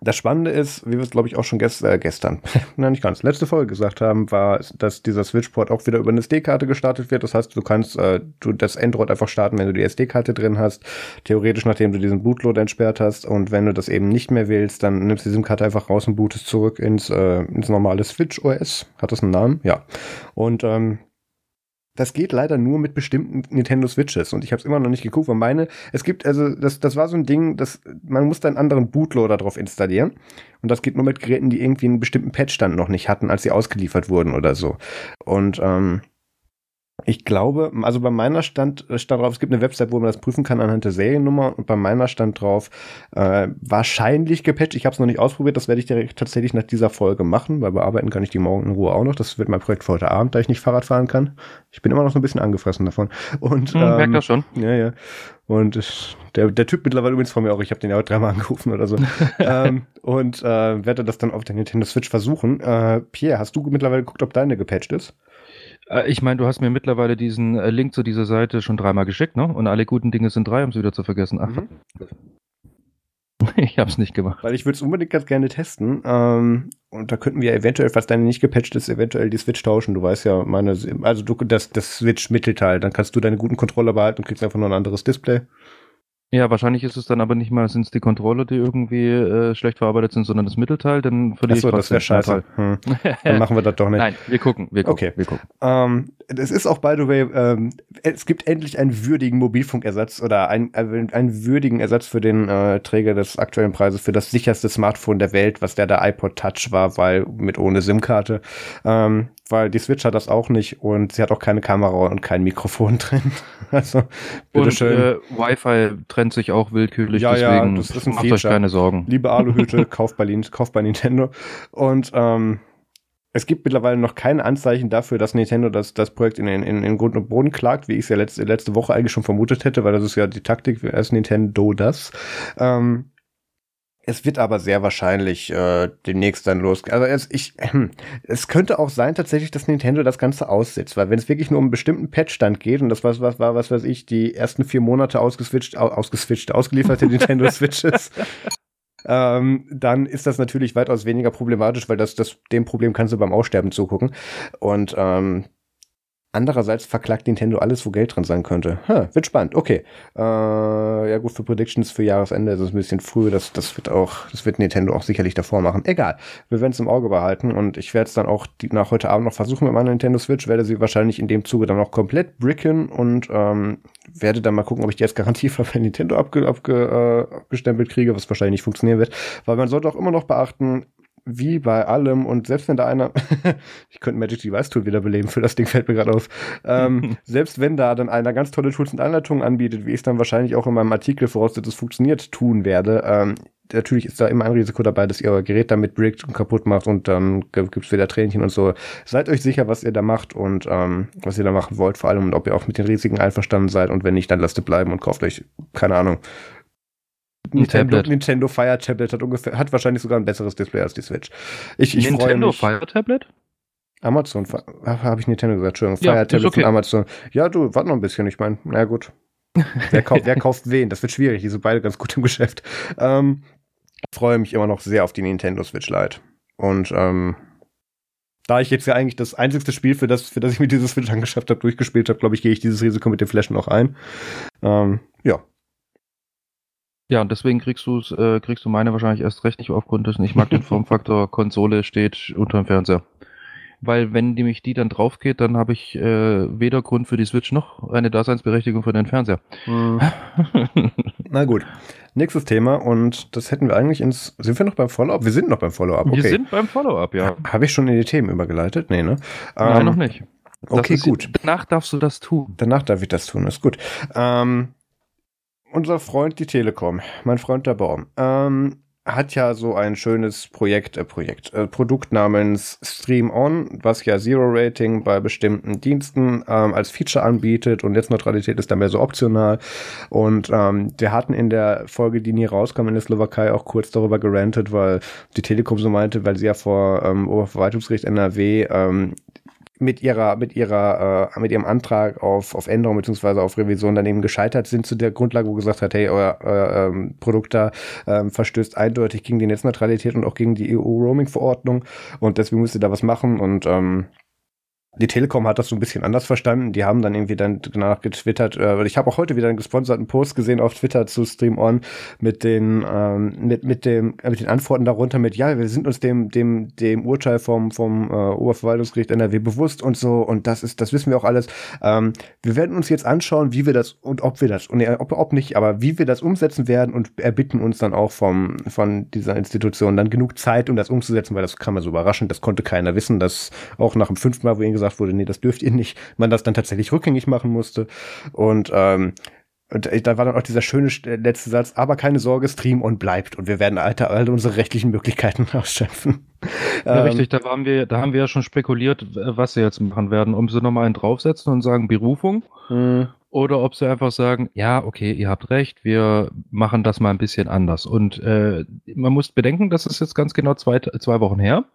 das Spannende ist, wie wir es, glaube ich, auch schon gest äh, gestern, nein, nicht ganz, letzte Folge gesagt haben, war, dass dieser Switchport auch wieder über eine SD-Karte gestartet wird. Das heißt, du kannst äh, du das Android einfach starten, wenn du die SD-Karte drin hast. Theoretisch, nachdem du diesen Bootload entsperrt hast. Und wenn du das eben nicht mehr willst, dann nimmst du die SIM-Karte einfach raus und bootest zurück ins, äh, ins normale Switch OS. Hat das einen Namen? Ja. Und ähm, das geht leider nur mit bestimmten Nintendo Switches und ich habe es immer noch nicht geguckt, weil meine, es gibt also das das war so ein Ding, dass man muss einen anderen Bootloader drauf installieren und das geht nur mit Geräten, die irgendwie einen bestimmten Patchstand noch nicht hatten, als sie ausgeliefert wurden oder so. Und ähm, ich glaube, also bei meiner stand, stand drauf, es gibt eine Website, wo man das prüfen kann anhand der Seriennummer und bei meiner stand drauf, äh, wahrscheinlich gepatcht. Ich habe es noch nicht ausprobiert, das werde ich direkt tatsächlich nach dieser Folge machen, weil bearbeiten kann ich die morgen in Ruhe auch noch. Das wird mein Projekt für heute Abend, da ich nicht Fahrrad fahren kann. Ich bin immer noch so ein bisschen angefressen davon. Und, hm, ähm, merkt das schon. Ja, ja. Und der, der Typ mittlerweile übrigens von mir auch, ich habe den ja auch dreimal angerufen oder so. ähm, und äh, werde das dann auf der Nintendo Switch versuchen. Äh, Pierre, hast du mittlerweile geguckt, ob deine gepatcht ist? Äh, ich meine, du hast mir mittlerweile diesen äh, Link zu dieser Seite schon dreimal geschickt, ne? Und alle guten Dinge sind drei, um es wieder zu vergessen. Ach, mhm. Ich habe es nicht gemacht. Weil ich würde es unbedingt ganz gerne testen. Ähm, und da könnten wir eventuell, falls deine nicht gepatcht ist, eventuell die Switch tauschen. Du weißt ja, meine, also du, das, das Switch-Mittelteil, dann kannst du deine guten Controller behalten und kriegst einfach nur ein anderes Display. Ja, wahrscheinlich ist es dann aber nicht mal, sind es die Controller, die irgendwie äh, schlecht verarbeitet sind, sondern das Mittelteil, dann verliere Achso, ich das wäre scheiße. Hm. Dann machen wir das doch nicht. Nein, wir gucken, wir gucken. Okay. Wir gucken. Ähm, es ist auch, by the way, ähm, es gibt endlich einen würdigen Mobilfunkersatz oder ein, äh, einen würdigen Ersatz für den äh, Träger des aktuellen Preises für das sicherste Smartphone der Welt, was der der iPod Touch war, weil mit ohne SIM-Karte. Ähm, weil die Switch hat das auch nicht und sie hat auch keine Kamera und kein Mikrofon drin. Also, bitteschön. Äh, Wi-Fi trennt sich auch willkürlich, ja, deswegen ja, das ist ein macht euch keine Sorgen. Liebe Aluhüte, kauft bei, kauft bei Nintendo. Und ähm, es gibt mittlerweile noch keine Anzeichen dafür, dass Nintendo das, das Projekt in, in, in Grund und Boden klagt, wie ich es ja letzte, letzte Woche eigentlich schon vermutet hätte, weil das ist ja die Taktik, als Nintendo das. Ähm, es wird aber sehr wahrscheinlich äh, demnächst dann losgehen. Also es, ich, äh, es könnte auch sein tatsächlich, dass Nintendo das Ganze aussetzt, weil wenn es wirklich nur um einen bestimmten Patchstand geht und das was was war was weiß ich die ersten vier Monate ausgeswitcht ausgeswitcht ausgelieferte Nintendo Switches, ähm, dann ist das natürlich weitaus weniger problematisch, weil das das dem Problem kannst du beim Aussterben zugucken und ähm, Andererseits verklagt Nintendo alles, wo Geld drin sein könnte. Ha, wird spannend. Okay. Äh, ja gut, für Predictions für Jahresende ist es ein bisschen früh. Das, das wird auch, das wird Nintendo auch sicherlich davor machen. Egal. Wir werden es im Auge behalten und ich werde es dann auch die, nach heute Abend noch versuchen mit meiner Nintendo Switch. Werde sie wahrscheinlich in dem Zuge dann auch komplett bricken und ähm, werde dann mal gucken, ob ich die jetzt Garantie bei Nintendo abge, abge, äh, abgestempelt kriege, was wahrscheinlich nicht funktionieren wird. Weil man sollte auch immer noch beachten, wie bei allem und selbst wenn da einer, ich könnte Magic Device Tool wiederbeleben für das Ding, fällt mir gerade auf, ähm, selbst wenn da dann einer ganz tolle Tools und Anleitungen anbietet, wie ich es dann wahrscheinlich auch in meinem Artikel voraussetzt, es funktioniert, tun werde, ähm, natürlich ist da immer ein Risiko dabei, dass ihr euer Gerät damit brickt und kaputt macht und dann gibt's wieder Tränchen und so. Seid euch sicher, was ihr da macht und ähm, was ihr da machen wollt, vor allem und ob ihr auch mit den Risiken einverstanden seid und wenn nicht, dann lasst es bleiben und kauft euch, keine Ahnung, Nintendo, Nintendo Fire Tablet hat ungefähr, hat wahrscheinlich sogar ein besseres Display als die Switch. Ich, ich Nintendo Fire Tablet? Amazon, habe ich Nintendo gesagt, Entschuldigung, ja, Fire Tablet okay. von Amazon. Ja, du, warte noch ein bisschen, ich meine, na gut. Wer kauft, wer kauft wen? Das wird schwierig, die sind beide ganz gut im Geschäft. Ähm, freue mich immer noch sehr auf die Nintendo Switch Lite. Und ähm, da ich jetzt ja eigentlich das einzigste Spiel, für das, für das ich mir dieses Switch angeschafft habe, durchgespielt habe, glaube ich, gehe ich dieses Risiko mit dem Flashen auch ein. Ähm, ja. Ja, und deswegen kriegst du äh, kriegst du meine wahrscheinlich erst recht nicht aufgrund dessen. Ich mag den Formfaktor Konsole steht unter dem Fernseher. Weil wenn nämlich die dann drauf geht, dann habe ich äh, weder Grund für die Switch noch eine Daseinsberechtigung für den Fernseher. Hm. Na gut. Nächstes Thema und das hätten wir eigentlich ins. Sind wir noch beim Follow-up? Wir sind noch beim Follow-up. Okay. Wir sind beim Follow-up, ja. Habe ich schon in die Themen übergeleitet? Nee, ne? Nein, ähm, noch nicht. Das okay, gut. Danach darfst du das tun. Danach darf ich das tun, ist gut. Ähm, unser Freund die Telekom, mein Freund der Baum, ähm, hat ja so ein schönes Projekt, äh, Projekt, äh, Produkt namens Stream On, was ja Zero Rating bei bestimmten Diensten ähm, als Feature anbietet und Netzneutralität ist dann mehr so optional. Und ähm, wir hatten in der Folge, die nie rauskam in der Slowakei, auch kurz darüber gerantet, weil die Telekom so meinte, weil sie ja vor ähm, Oberverwaltungsgericht NRW ähm, mit ihrer, mit ihrer, äh, mit ihrem Antrag auf, auf Änderung beziehungsweise auf Revision daneben gescheitert sind zu der Grundlage, wo gesagt hat, hey, euer, euer ähm, Produkt da ähm, verstößt eindeutig gegen die Netzneutralität und auch gegen die EU-Roaming-Verordnung und deswegen müsst ihr da was machen und ähm, die Telekom hat das so ein bisschen anders verstanden. Die haben dann irgendwie dann danach getwittert. Äh, ich habe auch heute wieder einen gesponserten Post gesehen auf Twitter zu Stream On mit den ähm, mit mit dem äh, mit den Antworten darunter mit ja, wir sind uns dem dem dem Urteil vom vom äh, Oberverwaltungsgericht NRW bewusst und so und das ist das wissen wir auch alles. Ähm, wir werden uns jetzt anschauen, wie wir das und ob wir das und nee, ob, ob nicht, aber wie wir das umsetzen werden und erbitten uns dann auch vom von dieser Institution dann genug Zeit, um das umzusetzen, weil das kam ja so überraschend. Das konnte keiner wissen, dass auch nach dem fünften Mal, wo ihnen gesagt gesagt wurde, nee, das dürft ihr nicht, man das dann tatsächlich rückgängig machen musste. Und ähm, und da war dann auch dieser schöne letzte Satz, aber keine Sorge, Stream on bleibt und wir werden alter all unsere rechtlichen Möglichkeiten ausschöpfen. Ja, ähm, richtig, da waren wir, da haben wir ja schon spekuliert, was sie jetzt machen werden, ob sie nochmal einen draufsetzen und sagen Berufung hm. oder ob sie einfach sagen, ja, okay, ihr habt recht, wir machen das mal ein bisschen anders. Und äh, man muss bedenken, das ist jetzt ganz genau zwei, zwei Wochen her.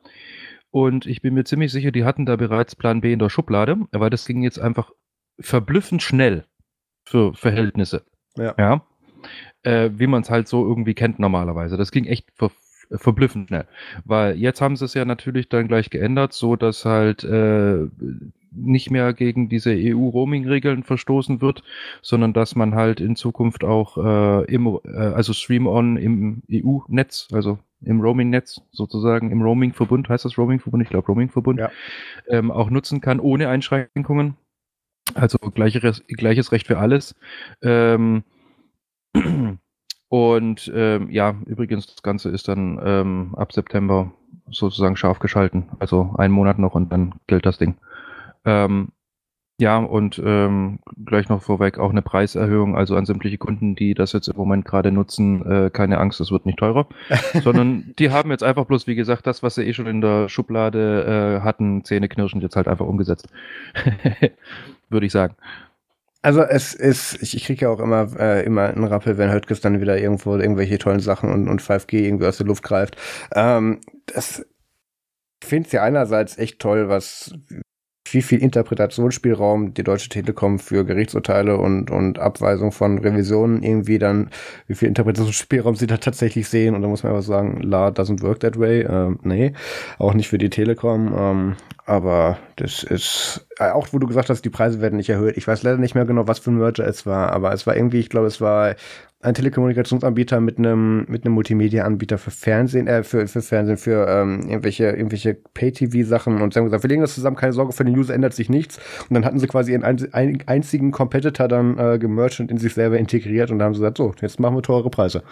Und ich bin mir ziemlich sicher, die hatten da bereits Plan B in der Schublade, weil das ging jetzt einfach verblüffend schnell für Verhältnisse. Ja. ja? Äh, wie man es halt so irgendwie kennt normalerweise. Das ging echt ver verblüffend schnell. Weil jetzt haben sie es ja natürlich dann gleich geändert, so dass halt äh, nicht mehr gegen diese EU-Roaming-Regeln verstoßen wird, sondern dass man halt in Zukunft auch äh, im, äh, also Stream On im EU-Netz, also im Roaming-Netz sozusagen, im Roaming-Verbund, heißt das Roaming-Verbund? Ich glaube Roaming-Verbund, ja. ähm, auch nutzen kann, ohne Einschränkungen. Also gleiches, gleiches Recht für alles. Ähm, und ähm, ja, übrigens, das Ganze ist dann ähm, ab September sozusagen scharf geschalten. Also einen Monat noch und dann gilt das Ding. Ähm, ja, und ähm, gleich noch vorweg auch eine Preiserhöhung, also an sämtliche Kunden, die das jetzt im Moment gerade nutzen, äh, keine Angst, es wird nicht teurer, sondern die haben jetzt einfach bloß, wie gesagt, das, was sie eh schon in der Schublade äh, hatten, zähneknirschend jetzt halt einfach umgesetzt. Würde ich sagen. Also es ist, ich, ich kriege ja auch immer, äh, immer einen Rappel, wenn Höttges dann wieder irgendwo irgendwelche tollen Sachen und, und 5G irgendwie aus der Luft greift. Ähm, das, finde es ja einerseits echt toll, was wie viel Interpretationsspielraum die Deutsche Telekom für Gerichtsurteile und, und Abweisung von Revisionen irgendwie dann, wie viel Interpretationsspielraum sie da tatsächlich sehen. Und da muss man einfach sagen, la doesn't work that way. Ähm, nee, auch nicht für die Telekom. Ähm, aber das ist, äh, auch wo du gesagt hast, die Preise werden nicht erhöht. Ich weiß leider nicht mehr genau, was für ein Merger es war, aber es war irgendwie, ich glaube, es war ein Telekommunikationsanbieter mit einem mit einem Multimedia-Anbieter für Fernsehen, äh, für, für Fernsehen, für ähm, irgendwelche irgendwelche Pay-TV-Sachen und sie haben gesagt, wir legen das zusammen, keine Sorge, für den User ändert sich nichts. Und dann hatten sie quasi ihren ein, einzigen Competitor dann äh, gemerged und in sich selber integriert und dann haben sie gesagt, so, jetzt machen wir teure Preise.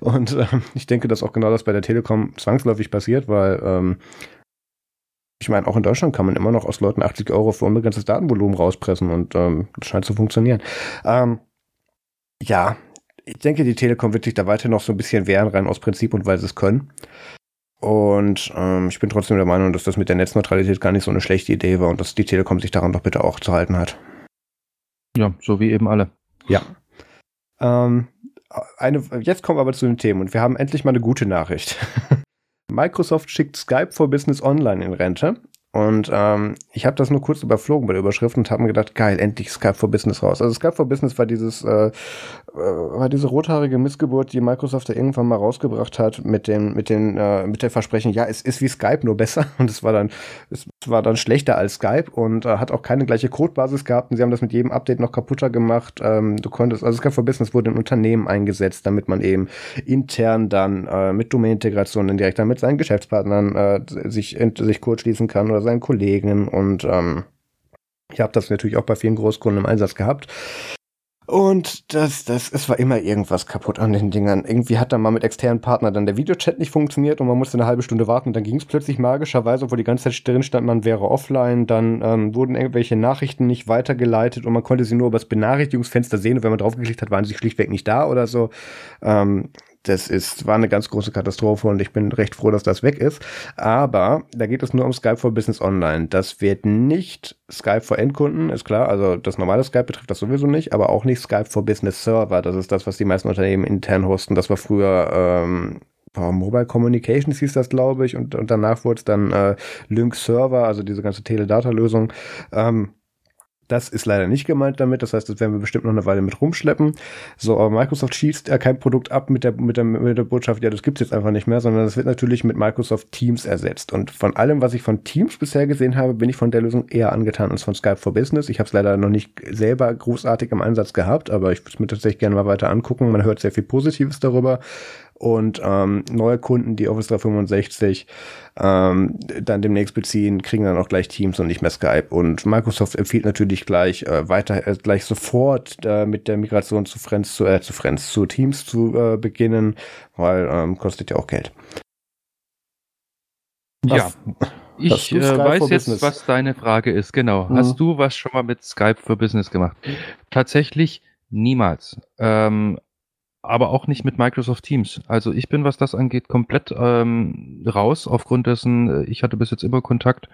Und ähm, ich denke, dass auch genau das bei der Telekom zwangsläufig passiert, weil ähm, ich meine, auch in Deutschland kann man immer noch aus Leuten 80 Euro für unbegrenztes Datenvolumen rauspressen und ähm, das scheint zu funktionieren. Ähm, ja, ich denke, die Telekom wird sich da weiter noch so ein bisschen wehren, rein aus Prinzip und weil sie es können. Und ähm, ich bin trotzdem der Meinung, dass das mit der Netzneutralität gar nicht so eine schlechte Idee war und dass die Telekom sich daran doch bitte auch zu halten hat. Ja, so wie eben alle. Ja. Ähm, eine, jetzt kommen wir aber zu den Themen und wir haben endlich mal eine gute Nachricht. Microsoft schickt Skype for Business Online in Rente Und ähm, ich habe das nur kurz überflogen bei der Überschrift und habe mir gedacht, geil, endlich Skype for Business raus. Also Skype for Business war dieses, äh, äh, war diese rothaarige Missgeburt, die Microsoft da irgendwann mal rausgebracht hat mit dem, mit den, äh, mit der Versprechen, ja, es ist wie Skype, nur besser. Und es war dann, es war dann schlechter als Skype und äh, hat auch keine gleiche Codebasis gehabt. Und sie haben das mit jedem Update noch kaputter gemacht. Ähm, du konntest, also Skype for Business wurde in Unternehmen eingesetzt, damit man eben intern dann äh, mit Domain-Integrationen direkt dann mit seinen Geschäftspartnern äh, sich, sich kurz schließen kann oder seinen Kollegen. Und ähm, ich habe das natürlich auch bei vielen Großkunden im Einsatz gehabt. Und das, das, es war immer irgendwas kaputt an den Dingern. Irgendwie hat dann mal mit externen Partnern dann der Videochat nicht funktioniert und man musste eine halbe Stunde warten. Und dann ging es plötzlich magischerweise, obwohl die ganze Zeit drin stand, man wäre offline. Dann ähm, wurden irgendwelche Nachrichten nicht weitergeleitet und man konnte sie nur über das Benachrichtigungsfenster sehen. Und wenn man draufgeklickt hat, waren sie schlichtweg nicht da oder so. Ähm, das ist, war eine ganz große Katastrophe und ich bin recht froh, dass das weg ist. Aber da geht es nur um Skype for Business Online. Das wird nicht Skype for Endkunden, ist klar. Also das normale Skype betrifft das sowieso nicht, aber auch nicht Skype for Business Server. Das ist das, was die meisten Unternehmen intern hosten. Das war früher ähm, Mobile Communications hieß das, glaube ich, und, und danach wurde es dann äh, Lync Server, also diese ganze Teledata-Lösung. Ähm, das ist leider nicht gemeint damit. Das heißt, das werden wir bestimmt noch eine Weile mit rumschleppen. So, aber Microsoft schießt ja kein Produkt ab mit der, mit der, mit der Botschaft, ja, das gibt's jetzt einfach nicht mehr, sondern das wird natürlich mit Microsoft Teams ersetzt. Und von allem, was ich von Teams bisher gesehen habe, bin ich von der Lösung eher angetan als von Skype for Business. Ich habe es leider noch nicht selber großartig im Einsatz gehabt, aber ich würde es mir tatsächlich gerne mal weiter angucken. Man hört sehr viel Positives darüber und ähm, neue Kunden, die Office 365 ähm, dann demnächst beziehen, kriegen dann auch gleich Teams und nicht mehr Skype. Und Microsoft empfiehlt natürlich gleich äh, weiter, äh, gleich sofort äh, mit der Migration zu Friends, zu, äh, zu Friends, zu Teams zu äh, beginnen, weil ähm, kostet ja auch Geld. Ja. Ich äh, weiß jetzt, Business? was deine Frage ist. Genau. Mhm. Hast du was schon mal mit Skype für Business gemacht? Tatsächlich niemals. Ähm, aber auch nicht mit Microsoft Teams. Also ich bin, was das angeht, komplett ähm, raus, aufgrund dessen, äh, ich hatte bis jetzt immer Kontakt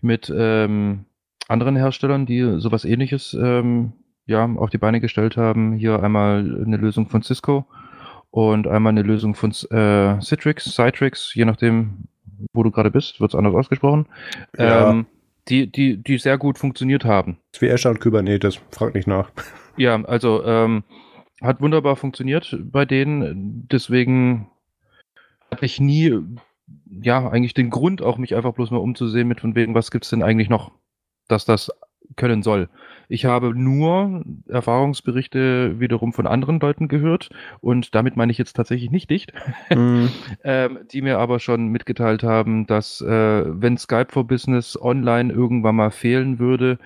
mit ähm, anderen Herstellern, die sowas ähnliches ähm, ja, auf die Beine gestellt haben. Hier einmal eine Lösung von Cisco und einmal eine Lösung von äh, Citrix, Citrix, je nachdem, wo du gerade bist, wird es anders ausgesprochen. Ja. Ähm, die, die, die sehr gut funktioniert haben. Wie Azure und Kubernetes, frag nicht nach. Ja, also ähm, hat wunderbar funktioniert bei denen. Deswegen hatte ich nie, ja, eigentlich den Grund, auch mich einfach bloß mal umzusehen mit von wegen, was gibt es denn eigentlich noch, dass das können soll. Ich habe nur Erfahrungsberichte wiederum von anderen Leuten gehört und damit meine ich jetzt tatsächlich nicht dicht, mm. ähm, die mir aber schon mitgeteilt haben, dass äh, wenn Skype for Business online irgendwann mal fehlen würde,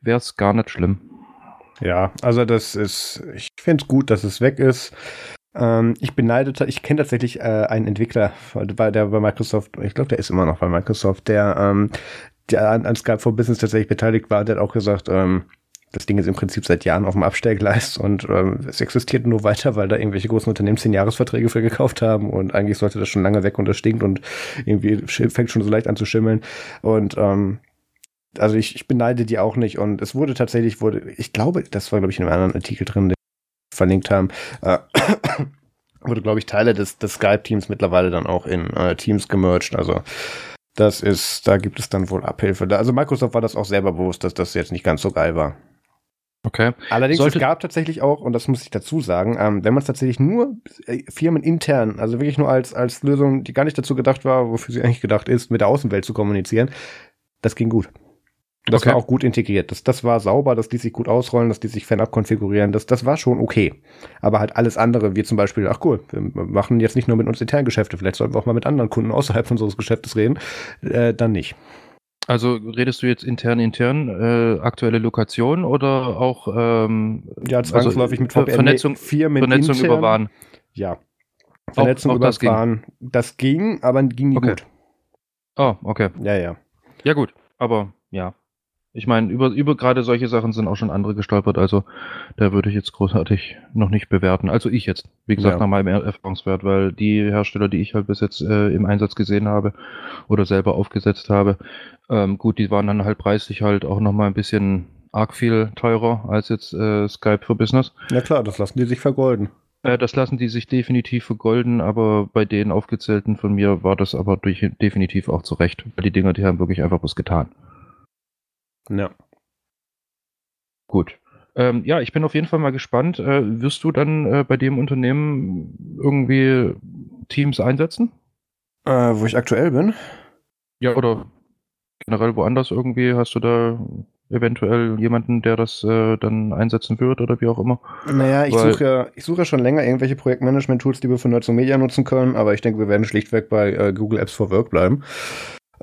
wäre es gar nicht schlimm. Ja, also das ist, ich finde es gut, dass es weg ist. Ähm, ich beneide, ich kenne tatsächlich äh, einen Entwickler, der bei Microsoft, ich glaube, der ist immer noch bei Microsoft, der, ähm, der an, an Skype for Business tatsächlich beteiligt war, der hat auch gesagt, ähm, das Ding ist im Prinzip seit Jahren auf dem Abstellgleis und ähm, es existiert nur weiter, weil da irgendwelche großen Unternehmen zehn Jahresverträge für gekauft haben und eigentlich sollte das schon lange weg und das stinkt und irgendwie fängt schon so leicht an zu schimmeln. Und ähm, also ich, ich beneide die auch nicht. Und es wurde tatsächlich, wurde, ich glaube, das war, glaube ich, in einem anderen Artikel drin, den wir verlinkt haben, äh, wurde, glaube ich, Teile des, des Skype-Teams mittlerweile dann auch in äh, Teams gemerged. Also das ist, da gibt es dann wohl Abhilfe. Also Microsoft war das auch selber bewusst, dass das jetzt nicht ganz so geil war. Okay. Allerdings, Sollte es gab tatsächlich auch, und das muss ich dazu sagen, ähm, wenn man es tatsächlich nur äh, Firmen intern, also wirklich nur als, als Lösung, die gar nicht dazu gedacht war, wofür sie eigentlich gedacht ist, mit der Außenwelt zu kommunizieren, das ging gut. Das okay. war auch gut integriert. Das, das war sauber, das ließ sich gut ausrollen, das ließ sich fan konfigurieren. Das, das war schon okay. Aber halt alles andere, wie zum Beispiel, ach cool, wir machen jetzt nicht nur mit uns intern Geschäfte, vielleicht sollten wir auch mal mit anderen Kunden außerhalb unseres Geschäftes reden, äh, dann nicht. Also redest du jetzt intern, intern, äh, aktuelle Lokation oder auch ähm, Ja, zwangsläufig also, mit VPN Vernetzung, Firmen Vernetzung intern. über WAN. Ja. Vernetzung auch, auch über das WAN. Ging. Das ging, aber ging nie okay. gut. Oh, okay. Ja, ja. Ja, gut, aber ja. Ich meine, über, über gerade solche Sachen sind auch schon andere gestolpert, also da würde ich jetzt großartig noch nicht bewerten. Also ich jetzt, wie gesagt, ja. nach meinem Erfahrungswert, weil die Hersteller, die ich halt bis jetzt äh, im Einsatz gesehen habe oder selber aufgesetzt habe, ähm, gut, die waren dann halt preislich halt auch nochmal ein bisschen arg viel teurer als jetzt äh, Skype für Business. Ja klar, das lassen die sich vergolden. Äh, das lassen die sich definitiv vergolden, aber bei den aufgezählten von mir war das aber durch, definitiv auch zurecht. Weil die Dinger, die haben wirklich einfach was getan. Ja. Gut. Ähm, ja, ich bin auf jeden Fall mal gespannt. Äh, wirst du dann äh, bei dem Unternehmen irgendwie Teams einsetzen? Äh, wo ich aktuell bin? Ja, oder generell woanders irgendwie? Hast du da eventuell jemanden, der das äh, dann einsetzen wird oder wie auch immer? Naja, ich suche ja, ich suche ja schon länger irgendwelche Projektmanagement-Tools, die wir für Nutzung Media nutzen können, aber ich denke, wir werden schlichtweg bei äh, Google Apps for Work bleiben.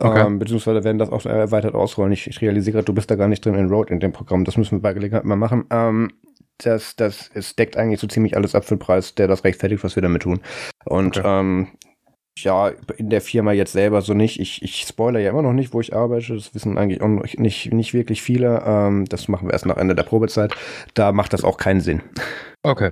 Okay. Ähm, beziehungsweise werden das auch erweitert ausrollen. Ich, ich realisiere gerade, du bist da gar nicht drin in Road in dem Programm. Das müssen wir bei Gelegenheit mal machen. Ähm, das, das, es deckt eigentlich so ziemlich alles ab für den Preis, der das rechtfertigt, was wir damit tun. Und okay. ähm, ja, in der Firma jetzt selber so nicht. Ich, ich spoiler ja immer noch nicht, wo ich arbeite. Das wissen eigentlich auch nicht, nicht wirklich viele. Ähm, das machen wir erst nach Ende der Probezeit. Da macht das auch keinen Sinn. Okay.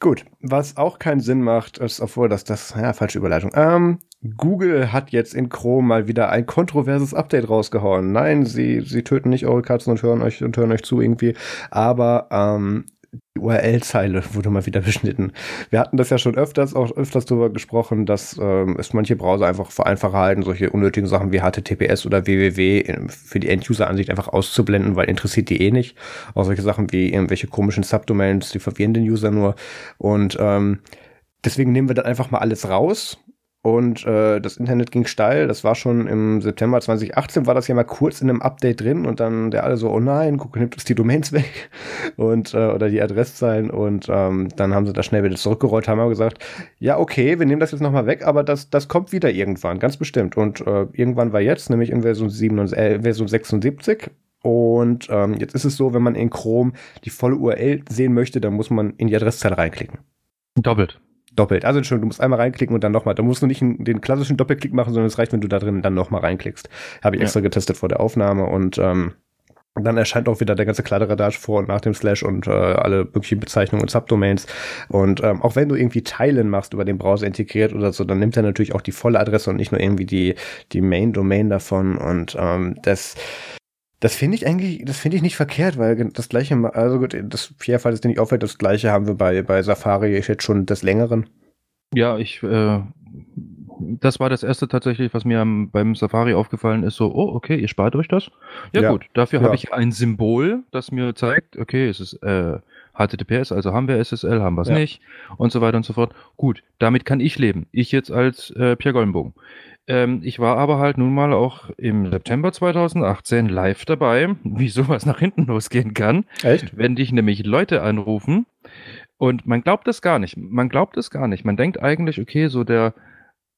Gut, was auch keinen Sinn macht, ist, obwohl das, das, ja, falsche Überleitung. Ähm, Google hat jetzt in Chrome mal wieder ein kontroverses Update rausgehauen. Nein, sie, sie töten nicht eure Katzen und hören euch und hören euch zu irgendwie. Aber ähm, die URL-Zeile wurde mal wieder beschnitten. Wir hatten das ja schon öfters, auch öfters darüber gesprochen, dass ähm, es manche Browser einfach für einfacher halten, solche unnötigen Sachen wie HTTPS oder www für die End-User-Ansicht einfach auszublenden, weil interessiert die eh nicht. Auch solche Sachen wie irgendwelche komischen Subdomains, die verwirren den User nur. Und ähm, deswegen nehmen wir dann einfach mal alles raus und äh, das Internet ging steil. Das war schon im September 2018, war das ja mal kurz in einem Update drin und dann der alle so, oh nein, guck, nimmt uns die Domains weg und äh, oder die Adresszahlen und ähm, dann haben sie das schnell wieder zurückgerollt, haben aber gesagt, ja okay, wir nehmen das jetzt nochmal weg, aber das, das kommt wieder irgendwann, ganz bestimmt. Und äh, irgendwann war jetzt, nämlich in Version, 77, äh, Version 76 und ähm, jetzt ist es so, wenn man in Chrome die volle URL sehen möchte, dann muss man in die Adresszeile reinklicken. Doppelt doppelt. Also schon, du musst einmal reinklicken und dann nochmal. Da musst du nicht den klassischen Doppelklick machen, sondern es reicht, wenn du da drin dann nochmal reinklickst. Habe ich ja. extra getestet vor der Aufnahme und ähm, dann erscheint auch wieder der ganze Kladderadatsch vor und nach dem Slash und äh, alle möglichen Bezeichnungen und Subdomains. Und ähm, auch wenn du irgendwie Teilen machst über den Browser integriert oder so, dann nimmt er natürlich auch die volle Adresse und nicht nur irgendwie die, die Main-Domain davon. Und ähm, das das finde ich eigentlich, das finde ich nicht verkehrt, weil das gleiche, also gut, das Fall ist dir nicht auffällt, das gleiche haben wir bei, bei Safari jetzt schon des Längeren. Ja, ich, äh, das war das erste tatsächlich, was mir beim Safari aufgefallen ist, so, oh, okay, ihr spart euch das? Ja, ja. gut, dafür ja. habe ich ein Symbol, das mir zeigt, okay, es ist äh, HTTPS, also haben wir SSL, haben wir es ja. nicht und so weiter und so fort. Gut, damit kann ich leben. Ich jetzt als äh, Pierre Goldenbogen. Ähm, ich war aber halt nun mal auch im September 2018 live dabei, wie sowas nach hinten losgehen kann. Echt? Wenn dich nämlich Leute anrufen und man glaubt es gar nicht. Man glaubt es gar nicht. Man denkt eigentlich, okay, so der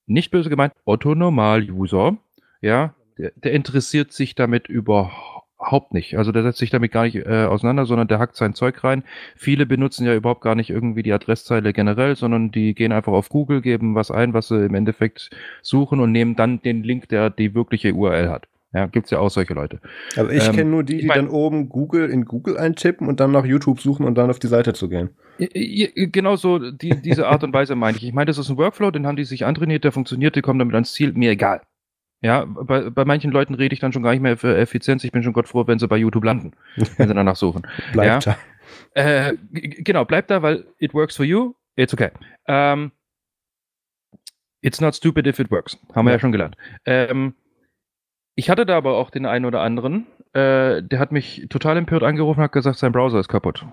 nicht böse gemeint Otto-Normal-User, ja, der, der interessiert sich damit überhaupt Überhaupt nicht. Also der setzt sich damit gar nicht äh, auseinander, sondern der hackt sein Zeug rein. Viele benutzen ja überhaupt gar nicht irgendwie die Adresszeile generell, sondern die gehen einfach auf Google, geben was ein, was sie im Endeffekt suchen und nehmen dann den Link, der die wirkliche URL hat. Ja, gibt's ja auch solche Leute. Also ich ähm, kenne nur die, die mein, dann oben Google in Google eintippen und dann nach YouTube suchen und dann auf die Seite zu gehen. Genau so, die, diese Art und Weise meine ich. Ich meine, das ist ein Workflow, den haben die sich antrainiert, der funktioniert, die kommen damit ans Ziel, mir egal. Ja, bei, bei manchen Leuten rede ich dann schon gar nicht mehr für Effizienz. Ich bin schon Gott froh, wenn sie bei YouTube landen, wenn sie danach suchen. bleibt ja? da. Äh, genau, bleibt da, weil it works for you, it's okay. Ähm, it's not stupid if it works. Haben wir ja, schon gelernt. Ähm, ich hatte da aber auch den einen oder anderen, äh, der hat mich total empört angerufen und hat gesagt, sein Browser ist kaputt.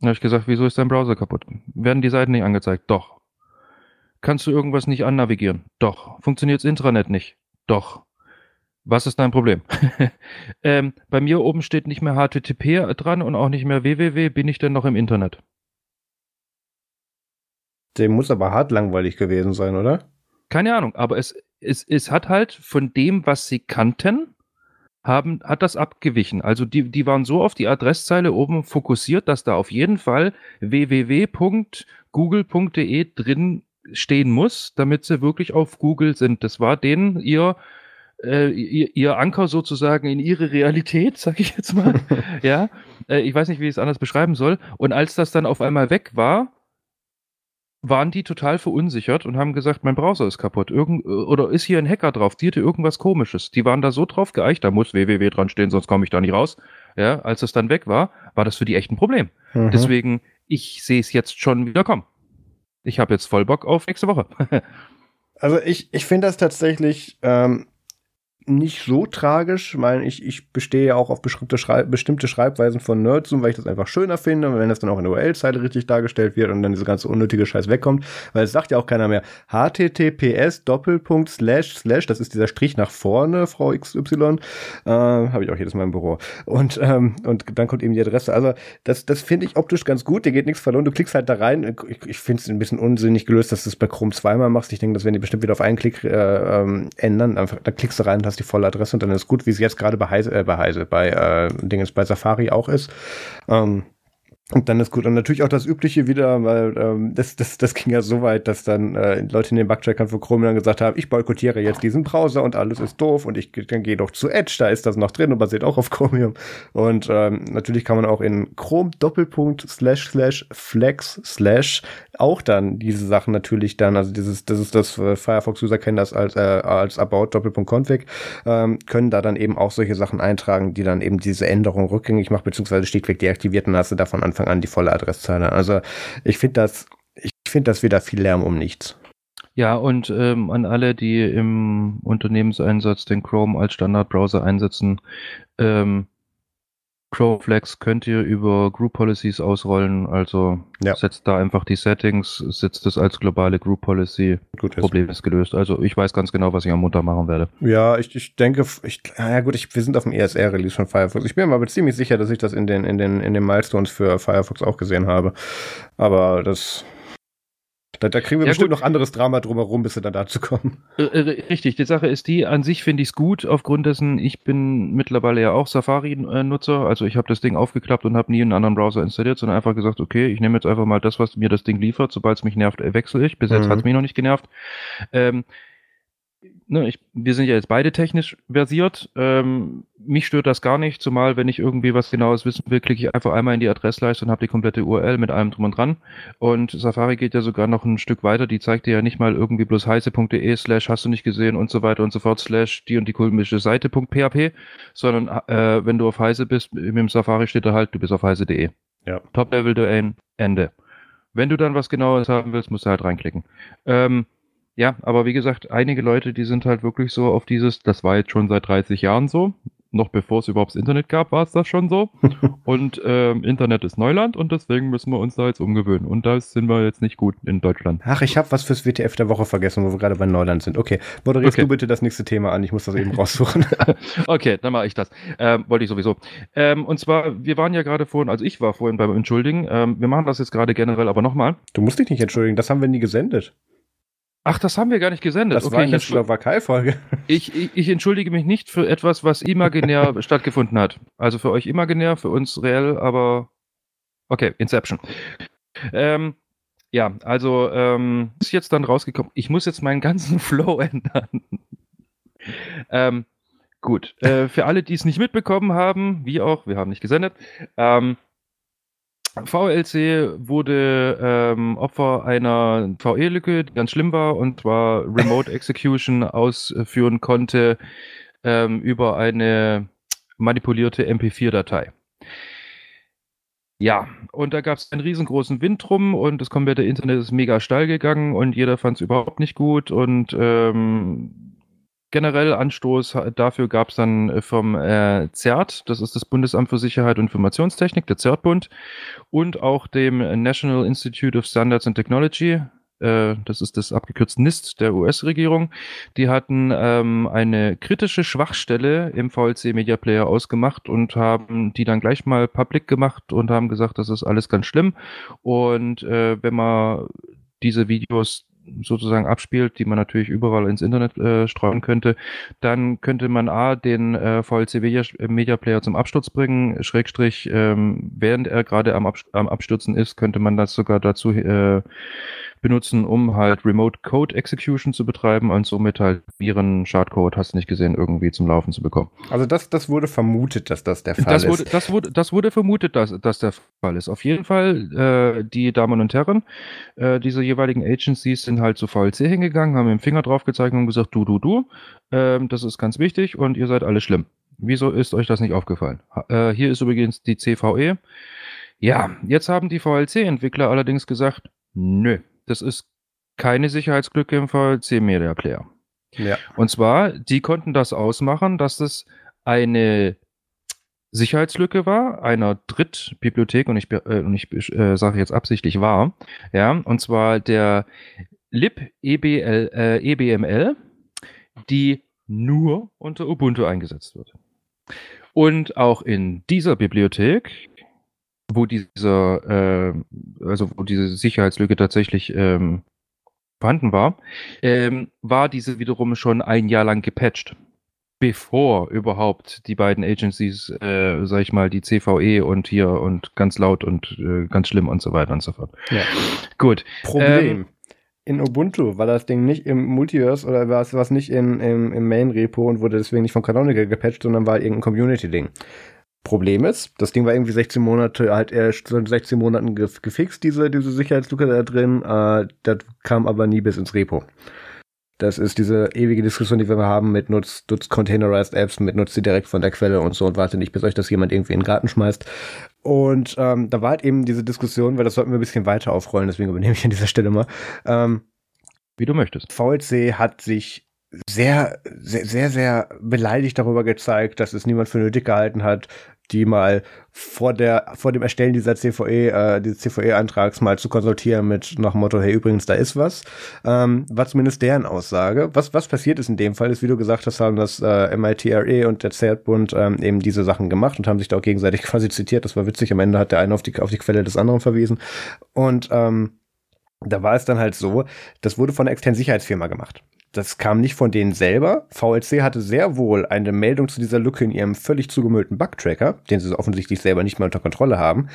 Dann habe ich gesagt, wieso ist dein Browser kaputt? Werden die Seiten nicht angezeigt? Doch. Kannst du irgendwas nicht annavigieren? Doch. Funktioniert das Intranet nicht? Doch. Was ist dein Problem? ähm, bei mir oben steht nicht mehr HTTP dran und auch nicht mehr www. Bin ich denn noch im Internet? Dem muss aber hart langweilig gewesen sein, oder? Keine Ahnung, aber es, es, es hat halt von dem, was sie kannten, haben, hat das abgewichen. Also die, die waren so auf die Adresszeile oben fokussiert, dass da auf jeden Fall www.google.de drin stehen muss, damit sie wirklich auf Google sind. Das war denen ihr, äh, ihr, ihr, Anker sozusagen in ihre Realität, sag ich jetzt mal. ja, äh, ich weiß nicht, wie ich es anders beschreiben soll. Und als das dann auf einmal weg war, waren die total verunsichert und haben gesagt, mein Browser ist kaputt. Irgend, oder ist hier ein Hacker drauf, die hatte irgendwas komisches. Die waren da so drauf geeicht, da muss www dran stehen, sonst komme ich da nicht raus. Ja, als es dann weg war, war das für die echt ein Problem. Mhm. Deswegen, ich sehe es jetzt schon wieder kommen. Ich habe jetzt voll Bock auf nächste Woche. also ich, ich finde das tatsächlich ähm, nicht so tragisch. Ich meine, ich, ich bestehe ja auch auf bestimmte, Schreib bestimmte Schreibweisen von Nerdzoom, weil ich das einfach schöner finde. Und wenn das dann auch in der URL-Zeile richtig dargestellt wird und dann diese ganze unnötige Scheiß wegkommt, weil es sagt ja auch keiner mehr https Doppelpunkt slash slash, das ist dieser Strich nach vorne, Frau XY, äh, habe ich auch jedes Mal im Büro. Und, ähm, und dann kommt eben die Adresse. Also das, das finde ich optisch ganz gut, dir geht nichts verloren, du klickst halt da rein. Ich, ich finde es ein bisschen unsinnig gelöst, dass du es bei Chrome zweimal machst. Ich denke, das werden die bestimmt wieder auf einen Klick äh, ähm, ändern. Einfach, dann klickst du rein und hast hast die volle Adresse und dann ist gut, wie es jetzt gerade bei Heise, äh, bei Heise, bei äh, Dingens, bei Safari auch ist. Ähm, und dann ist gut. Und natürlich auch das Übliche wieder, weil ähm, das, das, das ging ja so weit, dass dann äh, Leute in den Bugcheckern von Chrome dann gesagt haben, ich boykottiere jetzt diesen Browser und alles ist doof und ich dann gehe doch zu Edge, da ist das noch drin und basiert auch auf Chromium. Und ähm, natürlich kann man auch in Chrome Doppelpunkt slash slash flex slash auch dann diese Sachen natürlich dann, also dieses, das ist das äh, Firefox-User kennen das als, äh, als About Doppelpunkt Config, ähm, können da dann eben auch solche Sachen eintragen, die dann eben diese Änderung rückgängig macht, beziehungsweise schlichtweg deaktiviert und hast du davon Anfang an die volle Adresszeile. Also ich finde das, ich finde das wieder viel Lärm um nichts. Ja, und ähm, an alle, die im Unternehmenseinsatz den Chrome als Standardbrowser einsetzen, ähm, Crowflex könnt ihr über Group Policies ausrollen. Also ja. setzt da einfach die Settings, setzt es als globale Group Policy. Gut, Problem ist gelöst. Also ich weiß ganz genau, was ich am Montag machen werde. Ja, ich, ich denke, ich, ja gut, ich, wir sind auf dem ESR-Release von Firefox. Ich bin mir aber ziemlich sicher, dass ich das in den, in den, in den Milestones für Firefox auch gesehen habe. Aber das da, da kriegen wir ja, bestimmt gut. noch anderes Drama drumherum, bis wir dann dazu kommen. Äh, äh, richtig, die Sache ist die, an sich finde ich es gut, aufgrund dessen, ich bin mittlerweile ja auch Safari-Nutzer, also ich habe das Ding aufgeklappt und habe nie einen anderen Browser installiert, sondern einfach gesagt, okay, ich nehme jetzt einfach mal das, was mir das Ding liefert, sobald es mich nervt, wechsle ich. Bis jetzt mhm. hat es mich noch nicht genervt. Ähm, ne, ich, wir sind ja jetzt beide technisch versiert. Ähm, mich stört das gar nicht, zumal wenn ich irgendwie was genaues wissen will, klicke ich einfach einmal in die Adressleiste und habe die komplette URL mit allem drum und dran. Und Safari geht ja sogar noch ein Stück weiter, die zeigt dir ja nicht mal irgendwie bloß heiße.de slash hast du nicht gesehen und so weiter und so fort slash die und die komische Seite.php, sondern äh, wenn du auf heiße bist, dem Safari steht da halt, du bist auf heiße.de. Ja. Top-Level-Domain, Ende. Wenn du dann was genaues haben willst, musst du halt reinklicken. Ähm, ja, aber wie gesagt, einige Leute, die sind halt wirklich so auf dieses, das war jetzt schon seit 30 Jahren so. Noch bevor es überhaupt das Internet gab, war es das schon so. und ähm, Internet ist Neuland und deswegen müssen wir uns da jetzt umgewöhnen. Und da sind wir jetzt nicht gut in Deutschland. Ach, ich habe was fürs WTF der Woche vergessen, wo wir gerade bei Neuland sind. Okay, moderierst okay. du bitte das nächste Thema an. Ich muss das eben raussuchen. okay, dann mache ich das. Ähm, wollte ich sowieso. Ähm, und zwar, wir waren ja gerade vorhin, also ich war vorhin beim Entschuldigen. Ähm, wir machen das jetzt gerade generell aber nochmal. Du musst dich nicht entschuldigen, das haben wir nie gesendet. Ach, das haben wir gar nicht gesendet. Das okay, war eine Slowakei-Folge. Ich, ich, ich, entschuldige mich nicht für etwas, was imaginär stattgefunden hat. Also für euch imaginär, für uns reell, aber okay, Inception. Ähm, ja, also ähm, ist jetzt dann rausgekommen. Ich muss jetzt meinen ganzen Flow ändern. ähm, gut, äh, für alle, die es nicht mitbekommen haben, wie auch, wir haben nicht gesendet, ähm, VLC wurde ähm, Opfer einer VE-Lücke, die ganz schlimm war, und zwar Remote Execution ausführen konnte ähm, über eine manipulierte MP4-Datei. Ja, und da gab es einen riesengroßen Wind drum und das komplette Internet ist mega steil gegangen und jeder fand es überhaupt nicht gut und ähm, generell Anstoß dafür gab es dann äh, vom äh, CERT, das ist das Bundesamt für Sicherheit und Informationstechnik, der CERT-Bund, und auch dem National Institute of Standards and Technology, äh, das ist das abgekürzte NIST der US-Regierung, die hatten ähm, eine kritische Schwachstelle im VLC Media Player ausgemacht und haben die dann gleich mal public gemacht und haben gesagt, das ist alles ganz schlimm. Und äh, wenn man diese Videos sozusagen abspielt, die man natürlich überall ins Internet äh, streuen könnte, dann könnte man A, den äh, VLC Media Player zum Absturz bringen, Schrägstrich, ähm, während er gerade am, Abs am Abstürzen ist, könnte man das sogar dazu äh, benutzen, um halt Remote Code Execution zu betreiben und somit halt Viren, Schadcode, hast du nicht gesehen, irgendwie zum Laufen zu bekommen. Also das, das wurde vermutet, dass das der Fall das wurde, ist. Das wurde, das wurde vermutet, dass das der Fall ist. Auf jeden Fall, äh, die Damen und Herren, äh, diese jeweiligen Agencies sind halt zu VLC hingegangen, haben mit dem Finger drauf gezeigt und gesagt, du, du, du, äh, das ist ganz wichtig und ihr seid alle schlimm. Wieso ist euch das nicht aufgefallen? Äh, hier ist übrigens die CVE. Ja, jetzt haben die VLC-Entwickler allerdings gesagt, nö, das ist keine Sicherheitslücke im VLC Media Player. Ja. Und zwar, die konnten das ausmachen, dass es eine Sicherheitslücke war, einer Drittbibliothek, und ich, äh, ich äh, sage jetzt absichtlich war, ja, und zwar der lib EBL, äh, EBML, die nur unter Ubuntu eingesetzt wird. Und auch in dieser Bibliothek, wo dieser, äh, also wo diese Sicherheitslücke tatsächlich ähm, vorhanden war, ähm, war diese wiederum schon ein Jahr lang gepatcht bevor überhaupt die beiden Agencies, äh, sag ich mal, die CVE und hier und ganz laut und äh, ganz schlimm und so weiter und so fort. Ja. Gut. Problem. Ähm, in Ubuntu war das Ding nicht im Multiverse oder war es was nicht in, im, im Main-Repo und wurde deswegen nicht von Canonical gepatcht, sondern war irgendein Community-Ding. Problem ist, das Ding war irgendwie 16 Monate, halt erst in 16 Monaten gefixt, diese, diese Sicherheitslücke da drin. Äh, das kam aber nie bis ins Repo. Das ist diese ewige Diskussion, die wir haben mit nutzt, nutzt Containerized Apps, mit nutzt sie direkt von der Quelle und so und warte nicht, bis euch das jemand irgendwie in den Garten schmeißt. Und ähm, da war halt eben diese Diskussion, weil das sollten wir ein bisschen weiter aufrollen, deswegen übernehme ich an dieser Stelle mal. Ähm, Wie du möchtest. VLC hat sich sehr, sehr, sehr, sehr beleidigt darüber gezeigt, dass es niemand für nötig gehalten hat, die mal vor der vor dem Erstellen dieser CVE äh, dieses CVE-Antrags mal zu konsultieren mit nach Motto hey übrigens da ist was. Ähm, war zumindest deren Aussage. Was was passiert ist in dem Fall ist wie du gesagt hast haben das äh, MITRE und der CERT-Bund ähm, eben diese Sachen gemacht und haben sich da auch gegenseitig quasi zitiert. Das war witzig. Am Ende hat der eine auf die auf die Quelle des anderen verwiesen. Und ähm, da war es dann halt so, das wurde von einer externen Sicherheitsfirma gemacht das kam nicht von denen selber. VLC hatte sehr wohl eine Meldung zu dieser Lücke in ihrem völlig zugemüllten Bugtracker, den sie offensichtlich selber nicht mehr unter Kontrolle haben.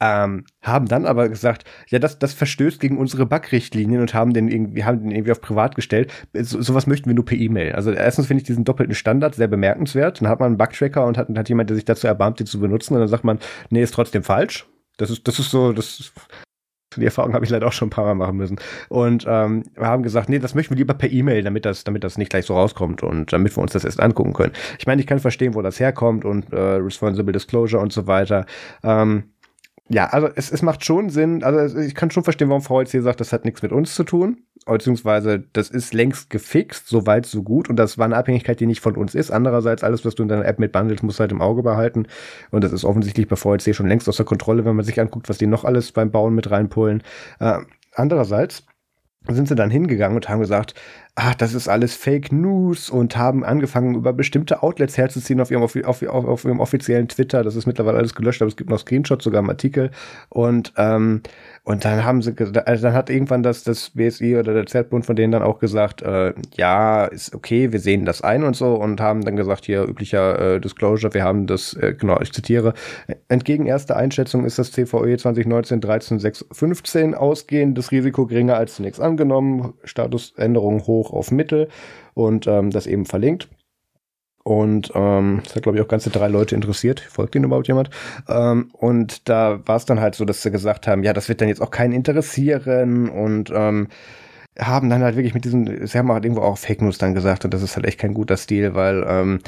Ähm, haben dann aber gesagt, ja, das, das verstößt gegen unsere Bug-Richtlinien und haben den irgendwie, haben den irgendwie auf privat gestellt. So, sowas möchten wir nur per E-Mail. Also erstens finde ich diesen doppelten Standard sehr bemerkenswert. Dann hat man einen Bug-Tracker und hat, hat jemand, der sich dazu erbarmt, den zu benutzen und dann sagt man, nee, ist trotzdem falsch. Das ist, das ist so, das die Erfahrung habe ich leider auch schon ein paar Mal machen müssen. Und ähm, wir haben gesagt, nee, das möchten wir lieber per E-Mail, damit das, damit das nicht gleich so rauskommt und damit wir uns das erst angucken können. Ich meine, ich kann verstehen, wo das herkommt und äh, Responsible Disclosure und so weiter. Ähm, ja, also es, es macht schon Sinn, also ich kann schon verstehen, warum VLC sagt, das hat nichts mit uns zu tun, beziehungsweise das ist längst gefixt, so weit, so gut und das war eine Abhängigkeit, die nicht von uns ist. Andererseits, alles, was du in deiner App mit bundles, musst du halt im Auge behalten und das ist offensichtlich bei VLC schon längst außer Kontrolle, wenn man sich anguckt, was die noch alles beim Bauen mit reinpullen. Äh, andererseits sind sie dann hingegangen und haben gesagt, ach, das ist alles Fake News und haben angefangen, über bestimmte Outlets herzuziehen auf ihrem, auf, auf, auf ihrem offiziellen Twitter. Das ist mittlerweile alles gelöscht, aber es gibt noch Screenshots sogar im Artikel. Und, ähm, und dann haben sie, also dann hat irgendwann das, das BSI oder der Z-Bund von denen dann auch gesagt, äh, ja, ist okay, wir sehen das ein und so und haben dann gesagt, hier üblicher äh, Disclosure, wir haben das, äh, genau, ich zitiere, entgegen erster Einschätzung ist das CVE 2019 13615 ausgehendes Risiko geringer als zunächst angenommen, Statusänderung hoch hoch auf Mittel und ähm, das eben verlinkt. Und ähm, das hat, glaube ich, auch ganze drei Leute interessiert. Folgt Ihnen überhaupt jemand? Ähm, und da war es dann halt so, dass sie gesagt haben, ja, das wird dann jetzt auch keinen interessieren und ähm, haben dann halt wirklich mit diesen, sie haben halt irgendwo auch Fake News dann gesagt und das ist halt echt kein guter Stil, weil ähm,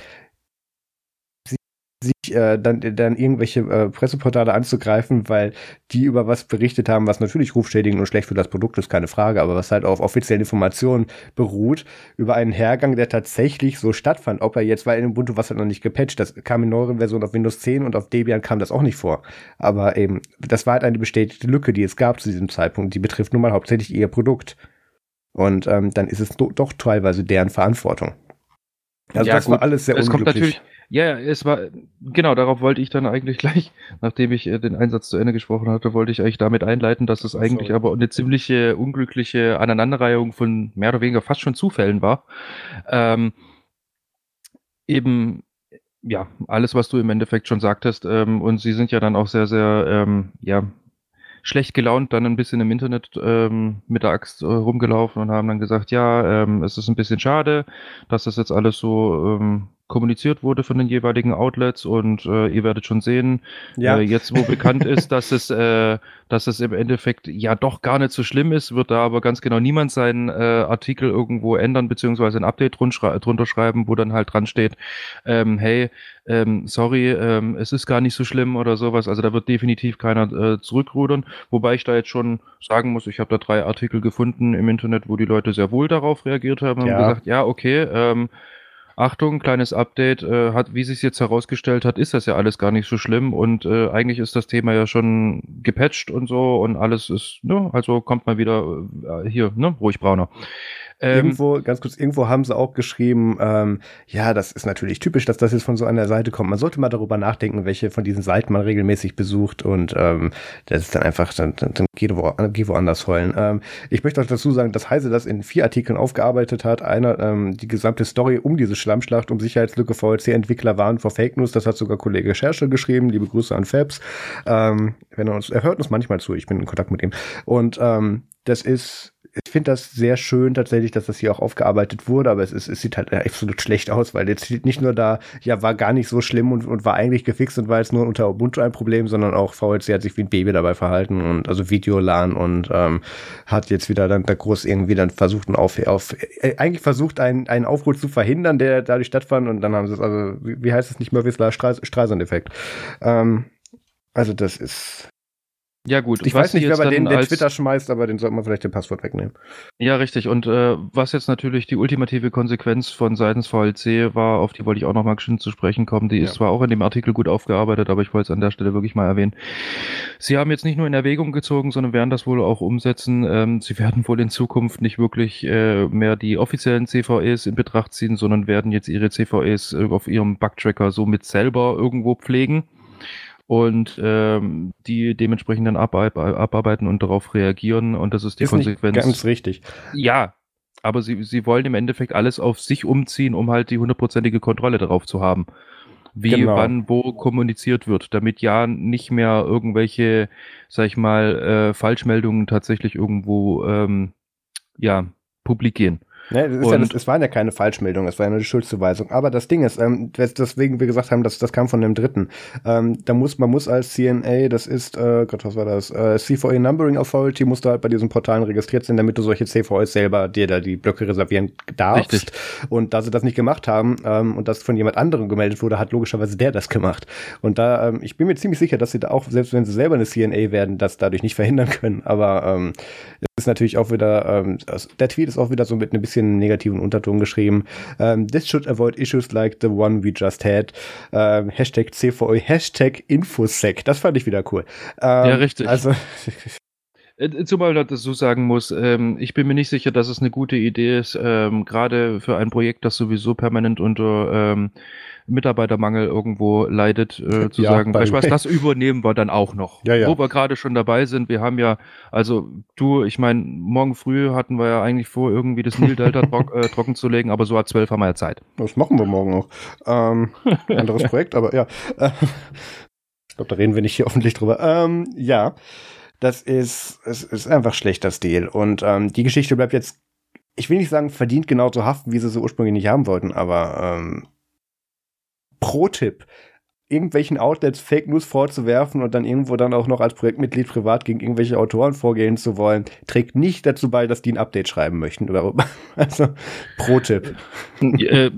sich äh, dann, dann irgendwelche äh, Presseportale anzugreifen, weil die über was berichtet haben, was natürlich rufschädigend und schlecht für das Produkt ist, keine Frage, aber was halt auf offiziellen Informationen beruht, über einen Hergang, der tatsächlich so stattfand. Ob er jetzt, weil in Ubuntu was halt noch nicht gepatcht, das kam in neueren Versionen auf Windows 10 und auf Debian kam das auch nicht vor. Aber eben, das war halt eine bestätigte Lücke, die es gab zu diesem Zeitpunkt. Die betrifft nun mal hauptsächlich ihr Produkt. Und ähm, dann ist es do doch teilweise deren Verantwortung. Also ja, das gut. war alles sehr es unglücklich. Kommt natürlich ja, es war, genau, darauf wollte ich dann eigentlich gleich, nachdem ich äh, den Einsatz zu Ende gesprochen hatte, wollte ich eigentlich damit einleiten, dass es eigentlich Sorry. aber eine ziemliche unglückliche Aneinanderreihung von mehr oder weniger fast schon Zufällen war. Ähm, eben, ja, alles, was du im Endeffekt schon sagtest, ähm, und sie sind ja dann auch sehr, sehr, ähm, ja, schlecht gelaunt dann ein bisschen im Internet ähm, mit der Axt äh, rumgelaufen und haben dann gesagt, ja, ähm, es ist ein bisschen schade, dass das jetzt alles so ähm, kommuniziert wurde von den jeweiligen Outlets und äh, ihr werdet schon sehen, ja. äh, jetzt wo bekannt ist, dass es, äh, dass es im Endeffekt ja doch gar nicht so schlimm ist, wird da aber ganz genau niemand seinen äh, Artikel irgendwo ändern beziehungsweise ein Update drunter schreiben, wo dann halt dran steht, ähm, hey, ähm, sorry, ähm, es ist gar nicht so schlimm oder sowas. Also da wird definitiv keiner äh, zurückrudern. Wobei ich da jetzt schon sagen muss, ich habe da drei Artikel gefunden im Internet, wo die Leute sehr wohl darauf reagiert haben und ja. gesagt, ja, okay, ähm, Achtung, kleines Update, äh, hat, wie sich jetzt herausgestellt hat, ist das ja alles gar nicht so schlimm und äh, eigentlich ist das Thema ja schon gepatcht und so und alles ist, ne, also kommt mal wieder äh, hier, ne, ruhig brauner. Ähm, irgendwo, ganz kurz, irgendwo haben sie auch geschrieben, ähm, ja, das ist natürlich typisch, dass das jetzt von so einer Seite kommt. Man sollte mal darüber nachdenken, welche von diesen Seiten man regelmäßig besucht und ähm, das ist dann einfach, dann, dann, dann geh, wo, geh woanders heulen. Ähm, ich möchte auch dazu sagen, dass Heise das in vier Artikeln aufgearbeitet hat. Einer, ähm, die gesamte Story um diese Schlammschlacht, um Sicherheitslücke, VLC-Entwickler waren vor Fake News, das hat sogar Kollege Scherschel geschrieben. Liebe Grüße an Fabs. Ähm, wenn er uns, er hört uns manchmal zu, ich bin in Kontakt mit ihm. Und ähm, das ist ich finde das sehr schön tatsächlich, dass das hier auch aufgearbeitet wurde, aber es, ist, es sieht halt absolut schlecht aus, weil jetzt steht nicht nur da, ja, war gar nicht so schlimm und, und war eigentlich gefixt und war jetzt nur unter Ubuntu ein Problem, sondern auch VLC hat sich wie ein Baby dabei verhalten und also Videolan und ähm, hat jetzt wieder dann da groß irgendwie dann versucht, einen auf, auf äh, eigentlich versucht, einen, einen Aufruhr zu verhindern, der dadurch stattfand und dann haben sie es, also wie, wie heißt es nicht Murphy's Law Streisand-Effekt. Ähm, also das ist ja, gut. Ich weiß nicht, wer bei den, den Twitter schmeißt, aber den sollte man vielleicht den Passwort wegnehmen. Ja, richtig. Und äh, was jetzt natürlich die ultimative Konsequenz von seitens VLC war, auf die wollte ich auch nochmal geschwind zu sprechen kommen. Die ja. ist zwar auch in dem Artikel gut aufgearbeitet, aber ich wollte es an der Stelle wirklich mal erwähnen. Sie haben jetzt nicht nur in Erwägung gezogen, sondern werden das wohl auch umsetzen. Ähm, sie werden wohl in Zukunft nicht wirklich äh, mehr die offiziellen CVEs in Betracht ziehen, sondern werden jetzt ihre CVEs äh, auf ihrem Bugtracker somit selber irgendwo pflegen und ähm, die dementsprechend dann abarbeiten und darauf reagieren und das ist die ist Konsequenz. ganz richtig. Ja, aber sie, sie wollen im Endeffekt alles auf sich umziehen, um halt die hundertprozentige Kontrolle darauf zu haben. Wie, genau. wann, wo kommuniziert wird, damit ja nicht mehr irgendwelche, sag ich mal, äh, Falschmeldungen tatsächlich irgendwo ähm, ja, publik gehen. Ne, das ja das, es waren ja keine Falschmeldungen, es war ja nur die Schuldzuweisung. Aber das Ding ist, ähm, deswegen wir gesagt haben, dass das kam von dem Dritten. Ähm, da muss man muss als CNA, das ist, äh, Gott, was war das? Äh, CVA Numbering Authority, musst du halt bei diesen Portalen registriert sein, damit du solche CVAs selber dir da die Blöcke reservieren darfst. Richtig. Und da sie das nicht gemacht haben ähm, und das von jemand anderem gemeldet wurde, hat logischerweise der das gemacht. Und da, ähm, ich bin mir ziemlich sicher, dass sie da auch, selbst wenn sie selber eine CNA werden, das dadurch nicht verhindern können. Aber ähm, ist natürlich auch wieder, ähm, der Tweet ist auch wieder so mit einem bisschen negativen Unterton geschrieben. Ähm, This should avoid issues like the one we just had. Ähm, Hashtag CVE, Hashtag Infosec. Das fand ich wieder cool. Ähm, ja, richtig. Also, äh, Zumal ich dazu sagen muss, ähm, ich bin mir nicht sicher, dass es eine gute Idee ist, ähm, gerade für ein Projekt, das sowieso permanent unter ähm, Mitarbeitermangel irgendwo leidet, äh, zu ja, sagen, weißt was, das übernehmen wir dann auch noch. Ja, ja. Wo wir gerade schon dabei sind, wir haben ja, also du, ich meine, morgen früh hatten wir ja eigentlich vor, irgendwie das Nil-Delta trock, äh, trocken zu legen, aber so ab zwölf haben wir ja Zeit. Das machen wir morgen auch. Ähm, anderes Projekt, aber ja. ich glaube, da reden wir nicht hier öffentlich drüber. Ähm, ja, das ist, es ist einfach schlechter Stil. Und ähm, die Geschichte bleibt jetzt ich will nicht sagen, verdient genau so haften, wie sie so ursprünglich nicht haben wollten, aber ähm, Pro-Tipp, irgendwelchen Outlets Fake News vorzuwerfen und dann irgendwo dann auch noch als Projektmitglied privat gegen irgendwelche Autoren vorgehen zu wollen, trägt nicht dazu bei, dass die ein Update schreiben möchten. Also Pro-Tipp. Äh,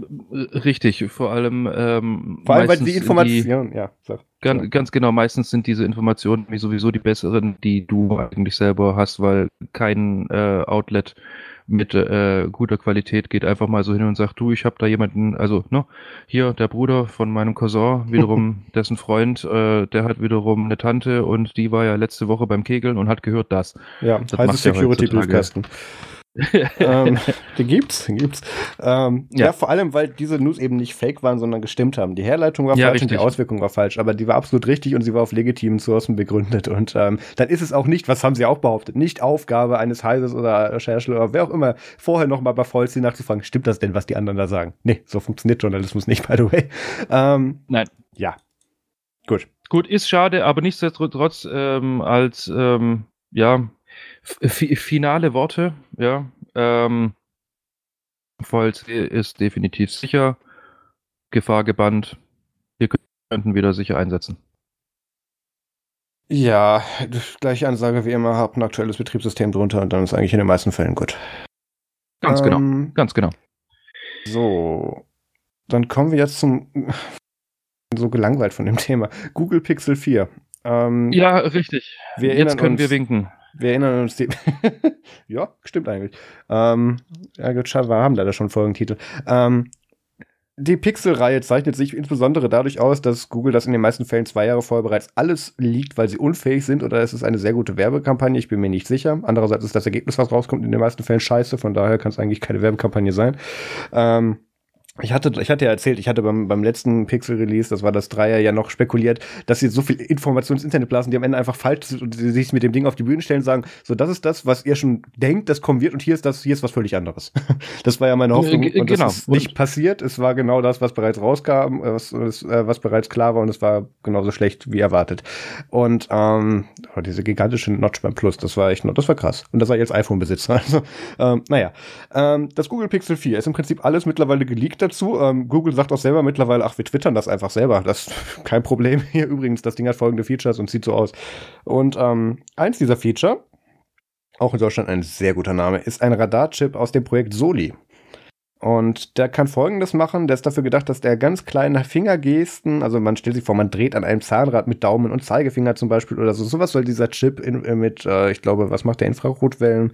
richtig, vor allem ähm, vor allem, weil die Informationen, ja. Sag, ganz, ganz genau, meistens sind diese Informationen sowieso die besseren, die du eigentlich selber hast, weil kein äh, Outlet mit äh, guter Qualität geht einfach mal so hin und sagt, du, ich habe da jemanden, also ne, hier der Bruder von meinem Cousin, wiederum dessen Freund, äh, der hat wiederum eine Tante und die war ja letzte Woche beim Kegeln und hat gehört das. Ja, das heißt Security-Briefkasten. ähm, den gibt's, den gibt's. Ähm, ja. ja. vor allem, weil diese News eben nicht fake waren, sondern gestimmt haben. Die Herleitung war ja, falsch richtig. und die Auswirkung war falsch, aber die war absolut richtig und sie war auf legitimen Sourcen begründet. Und ähm, dann ist es auch nicht, was haben sie auch behauptet, nicht Aufgabe eines Heises oder Scherschel oder wer auch immer, vorher nochmal bei Vollziel nachzufragen, stimmt das denn, was die anderen da sagen? Nee, so funktioniert Journalismus nicht, by the way. Ähm, Nein. Ja. Gut. Gut, ist schade, aber nichtsdestotrotz ähm, als ähm, ja, finale Worte, ja. Ähm, VLC ist definitiv sicher. Gefahr gebannt. Wir könnten wieder sicher einsetzen. Ja, gleiche Ansage wie immer, habt ein aktuelles Betriebssystem drunter und dann ist eigentlich in den meisten Fällen gut. Ganz genau, ähm, genau, ganz genau. So, dann kommen wir jetzt zum so gelangweilt von dem Thema. Google Pixel 4. Ähm, ja, richtig. jetzt können uns, wir winken. Wir erinnern uns die. ja, stimmt eigentlich. Ähm, ja, gut, schade, wir haben leider schon Folgentitel. Ähm, die Pixel-Reihe zeichnet sich insbesondere dadurch aus, dass Google das in den meisten Fällen zwei Jahre vorher bereits alles liegt, weil sie unfähig sind oder es ist eine sehr gute Werbekampagne. Ich bin mir nicht sicher. Andererseits ist das Ergebnis, was rauskommt, in den meisten Fällen scheiße. Von daher kann es eigentlich keine Werbekampagne sein. Ähm, ich hatte, ich hatte ja erzählt, ich hatte beim, beim letzten Pixel-Release, das war das Dreier, ja noch spekuliert, dass sie so viel Informationen ins Internet blasen, die am Ende einfach falsch sind und sie sich mit dem Ding auf die Bühne stellen und sagen, so, das ist das, was ihr schon denkt, das kommen wird und hier ist das, hier ist was völlig anderes. das war ja meine Hoffnung äh, und genau. das ist nicht und passiert. Es war genau das, was bereits rauskam, äh, was, äh, was bereits klar war und es war genauso schlecht wie erwartet. Und ähm, oh, diese gigantische Notch beim Plus, das war echt, das war krass. Und das war jetzt iPhone-Besitzer. Also, ähm, naja. Ähm, das Google Pixel 4 ist im Prinzip alles mittlerweile geleakt dazu. Ähm, Google sagt auch selber mittlerweile, ach, wir twittern das einfach selber. Das ist kein Problem. Hier übrigens, das Ding hat folgende Features und sieht so aus. Und ähm, eins dieser Feature, auch in Deutschland ein sehr guter Name, ist ein Radarchip aus dem Projekt Soli. Und der kann folgendes machen, der ist dafür gedacht, dass der ganz kleine Fingergesten, also man stellt sich vor, man dreht an einem Zahnrad mit Daumen und Zeigefinger zum Beispiel oder so, sowas soll dieser Chip in, äh, mit, äh, ich glaube, was macht der Infrarotwellen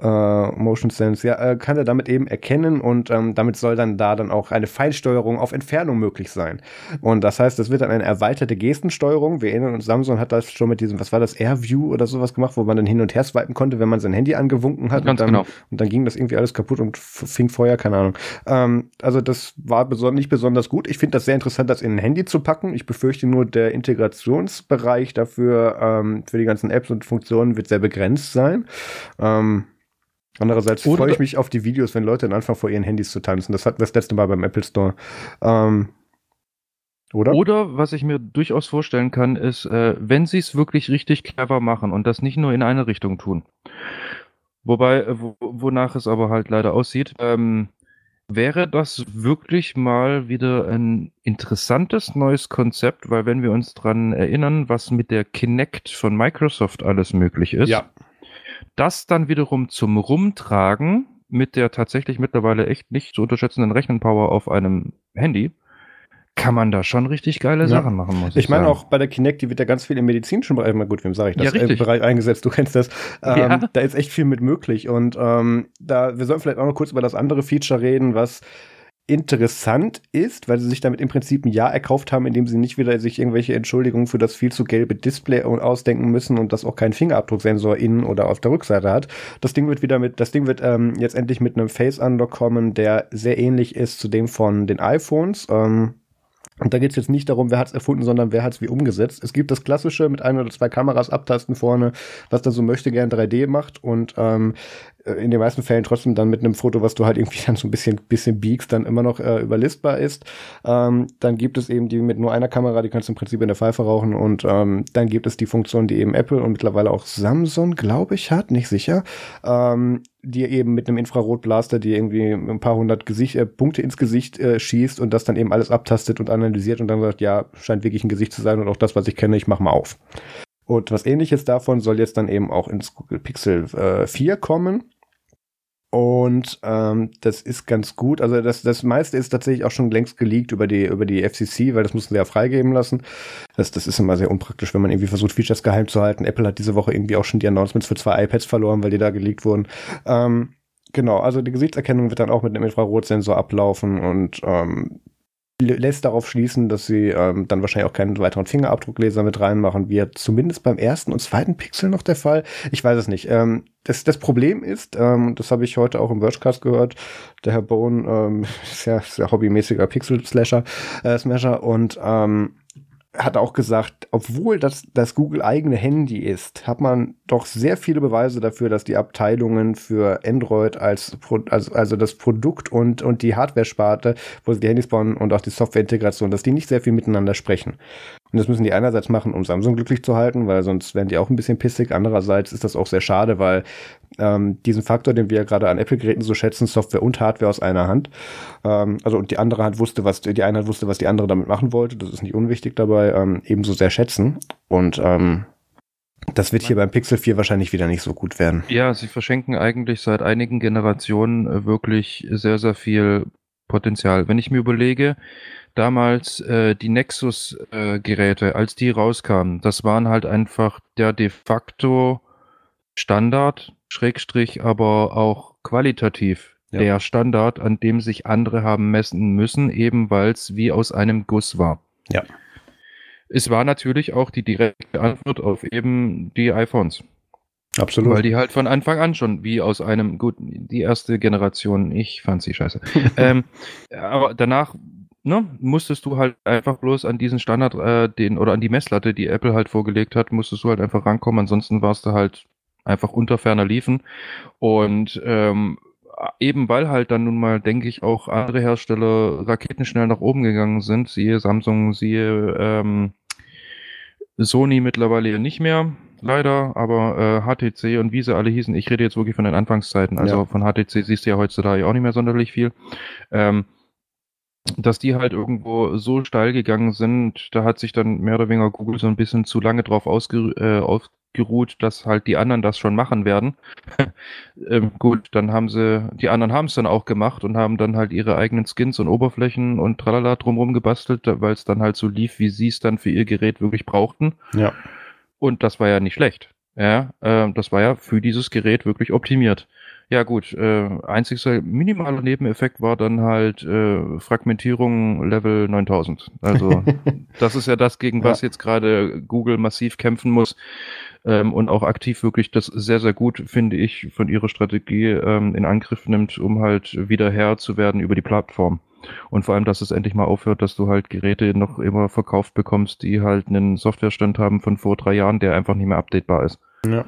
äh, Motion Sense, ja, äh, kann er damit eben erkennen und ähm, damit soll dann da dann auch eine Feinsteuerung auf Entfernung möglich sein. Und das heißt, es wird dann eine erweiterte Gestensteuerung. Wir erinnern uns, Samsung hat das schon mit diesem, was war das, AirView oder sowas gemacht, wo man dann hin und her swipen konnte, wenn man sein Handy angewunken hat. Ganz und dann, genau. Und dann ging das irgendwie alles kaputt und fing Feuer, keine Ahnung. Ähm, also das war beson nicht besonders gut. Ich finde das sehr interessant, das in ein Handy zu packen. Ich befürchte nur, der Integrationsbereich dafür ähm, für die ganzen Apps und Funktionen wird sehr begrenzt sein. Ähm, Andererseits freue ich mich auf die Videos, wenn Leute dann anfangen, vor ihren Handys zu tanzen. Das hatten wir das letzte Mal beim Apple Store. Ähm, oder? Oder was ich mir durchaus vorstellen kann, ist, äh, wenn sie es wirklich richtig clever machen und das nicht nur in eine Richtung tun. Wobei, äh, wo, wonach es aber halt leider aussieht, ähm, wäre das wirklich mal wieder ein interessantes neues Konzept, weil wenn wir uns dran erinnern, was mit der Kinect von Microsoft alles möglich ist, ja das dann wiederum zum Rumtragen mit der tatsächlich mittlerweile echt nicht zu unterschätzenden Rechenpower auf einem Handy, kann man da schon richtig geile ja. Sachen machen, muss ich, ich meine auch bei der Kinect, die wird ja ganz viel im medizinischen Bereich, mal gut, wem sage ich das, ja, im Bereich eingesetzt, du kennst das. Ähm, ja. Da ist echt viel mit möglich und ähm, da, wir sollen vielleicht auch noch kurz über das andere Feature reden, was interessant ist, weil sie sich damit im Prinzip ein Jahr erkauft haben, indem sie nicht wieder sich irgendwelche Entschuldigungen für das viel zu gelbe Display ausdenken müssen und das auch keinen Fingerabdrucksensor innen oder auf der Rückseite hat. Das Ding wird wieder mit, das Ding wird ähm, jetzt endlich mit einem Face Unlock kommen, der sehr ähnlich ist zu dem von den iPhones. Ähm, und da geht es jetzt nicht darum, wer hat es erfunden, sondern wer hat es wie umgesetzt. Es gibt das klassische mit ein oder zwei Kameras abtasten vorne, was da so möchte gern 3D macht und ähm, äh, in den meisten Fällen trotzdem dann mit einem Foto, was du halt irgendwie dann so ein bisschen, bisschen biegst, dann immer noch äh, überlistbar ist. Ähm, dann gibt es eben die mit nur einer Kamera, die kannst du im Prinzip in der Pfeife rauchen und ähm, dann gibt es die Funktion, die eben Apple und mittlerweile auch Samsung, glaube ich, hat, nicht sicher, ähm, die eben mit einem Infrarotblaster, die irgendwie ein paar hundert Gesicht, äh, Punkte ins Gesicht äh, schießt und das dann eben alles abtastet und analysiert und dann sagt, ja, scheint wirklich ein Gesicht zu sein und auch das, was ich kenne, ich mach mal auf. Und was ähnliches davon soll jetzt dann eben auch ins Google Pixel äh, 4 kommen. Und ähm, das ist ganz gut. Also das, das meiste ist tatsächlich auch schon längst geleakt über die, über die FCC, weil das mussten sie ja freigeben lassen. Das, das ist immer sehr unpraktisch, wenn man irgendwie versucht, Features geheim zu halten. Apple hat diese Woche irgendwie auch schon die Announcements für zwei iPads verloren, weil die da geleakt wurden. Ähm, genau, also die Gesichtserkennung wird dann auch mit einem Infrarotsensor ablaufen und ähm, lässt darauf schließen, dass sie ähm, dann wahrscheinlich auch keinen weiteren Fingerabdruckleser mit reinmachen wird. Zumindest beim ersten und zweiten Pixel noch der Fall. Ich weiß es nicht. Ähm, das, das Problem ist, ähm, das habe ich heute auch im Vergecast gehört, der Herr Bone ähm, ist ja sehr hobbymäßiger Pixel-Slasher, äh, Smasher und ähm, hat auch gesagt, obwohl das das Google eigene Handy ist, hat man doch sehr viele Beweise dafür, dass die Abteilungen für Android als also, also das Produkt und und die Hardware-Sparte, wo sie die Handys bauen und auch die Software-Integration, dass die nicht sehr viel miteinander sprechen. Und das müssen die einerseits machen, um Samsung glücklich zu halten, weil sonst wären die auch ein bisschen pissig. Andererseits ist das auch sehr schade, weil ähm, diesen Faktor, den wir ja gerade an Apple-Geräten so schätzen, Software und Hardware aus einer Hand. Ähm, also und die andere Hand wusste, was die eine Hand wusste, was die andere damit machen wollte. Das ist nicht unwichtig dabei. Ähm, ebenso sehr schätzen. Und ähm, das wird hier beim Pixel 4 wahrscheinlich wieder nicht so gut werden. Ja, sie verschenken eigentlich seit einigen Generationen äh, wirklich sehr, sehr viel Potenzial. Wenn ich mir überlege, damals äh, die Nexus-Geräte, äh, als die rauskamen, das waren halt einfach der de facto Standard, Schrägstrich, aber auch qualitativ ja. der Standard, an dem sich andere haben messen müssen, eben weil es wie aus einem Guss war. Ja. Es war natürlich auch die direkte Antwort auf eben die iPhones. Absolut. Weil die halt von Anfang an schon wie aus einem, gut, die erste Generation, ich fand sie scheiße. ähm, aber danach ne, musstest du halt einfach bloß an diesen Standard, äh, den, oder an die Messlatte, die Apple halt vorgelegt hat, musstest du halt einfach rankommen, ansonsten warst du halt einfach unter ferner liefen. Und ähm, eben weil halt dann nun mal, denke ich, auch andere Hersteller raketenschnell nach oben gegangen sind, siehe Samsung, siehe ähm, Sony mittlerweile nicht mehr, leider, aber äh, HTC und wie sie alle hießen, ich rede jetzt wirklich von den Anfangszeiten, also ja. von HTC siehst du ja heutzutage auch nicht mehr sonderlich viel. Ähm, dass die halt irgendwo so steil gegangen sind, da hat sich dann mehr oder weniger Google so ein bisschen zu lange drauf ausgeru äh, ausgeruht, dass halt die anderen das schon machen werden. ähm, gut, dann haben sie, die anderen haben es dann auch gemacht und haben dann halt ihre eigenen Skins und Oberflächen und tralala drumherum gebastelt, weil es dann halt so lief, wie sie es dann für ihr Gerät wirklich brauchten. Ja. Und das war ja nicht schlecht. Ja, äh, das war ja für dieses Gerät wirklich optimiert. Ja gut, äh, einzigster minimaler Nebeneffekt war dann halt äh, Fragmentierung Level 9000. Also das ist ja das, gegen was ja. jetzt gerade Google massiv kämpfen muss ähm, und auch aktiv wirklich das sehr, sehr gut, finde ich, von ihrer Strategie ähm, in Angriff nimmt, um halt wieder Herr zu werden über die Plattform. Und vor allem, dass es endlich mal aufhört, dass du halt Geräte noch immer verkauft bekommst, die halt einen Softwarestand haben von vor drei Jahren, der einfach nicht mehr updatebar ist. Ja.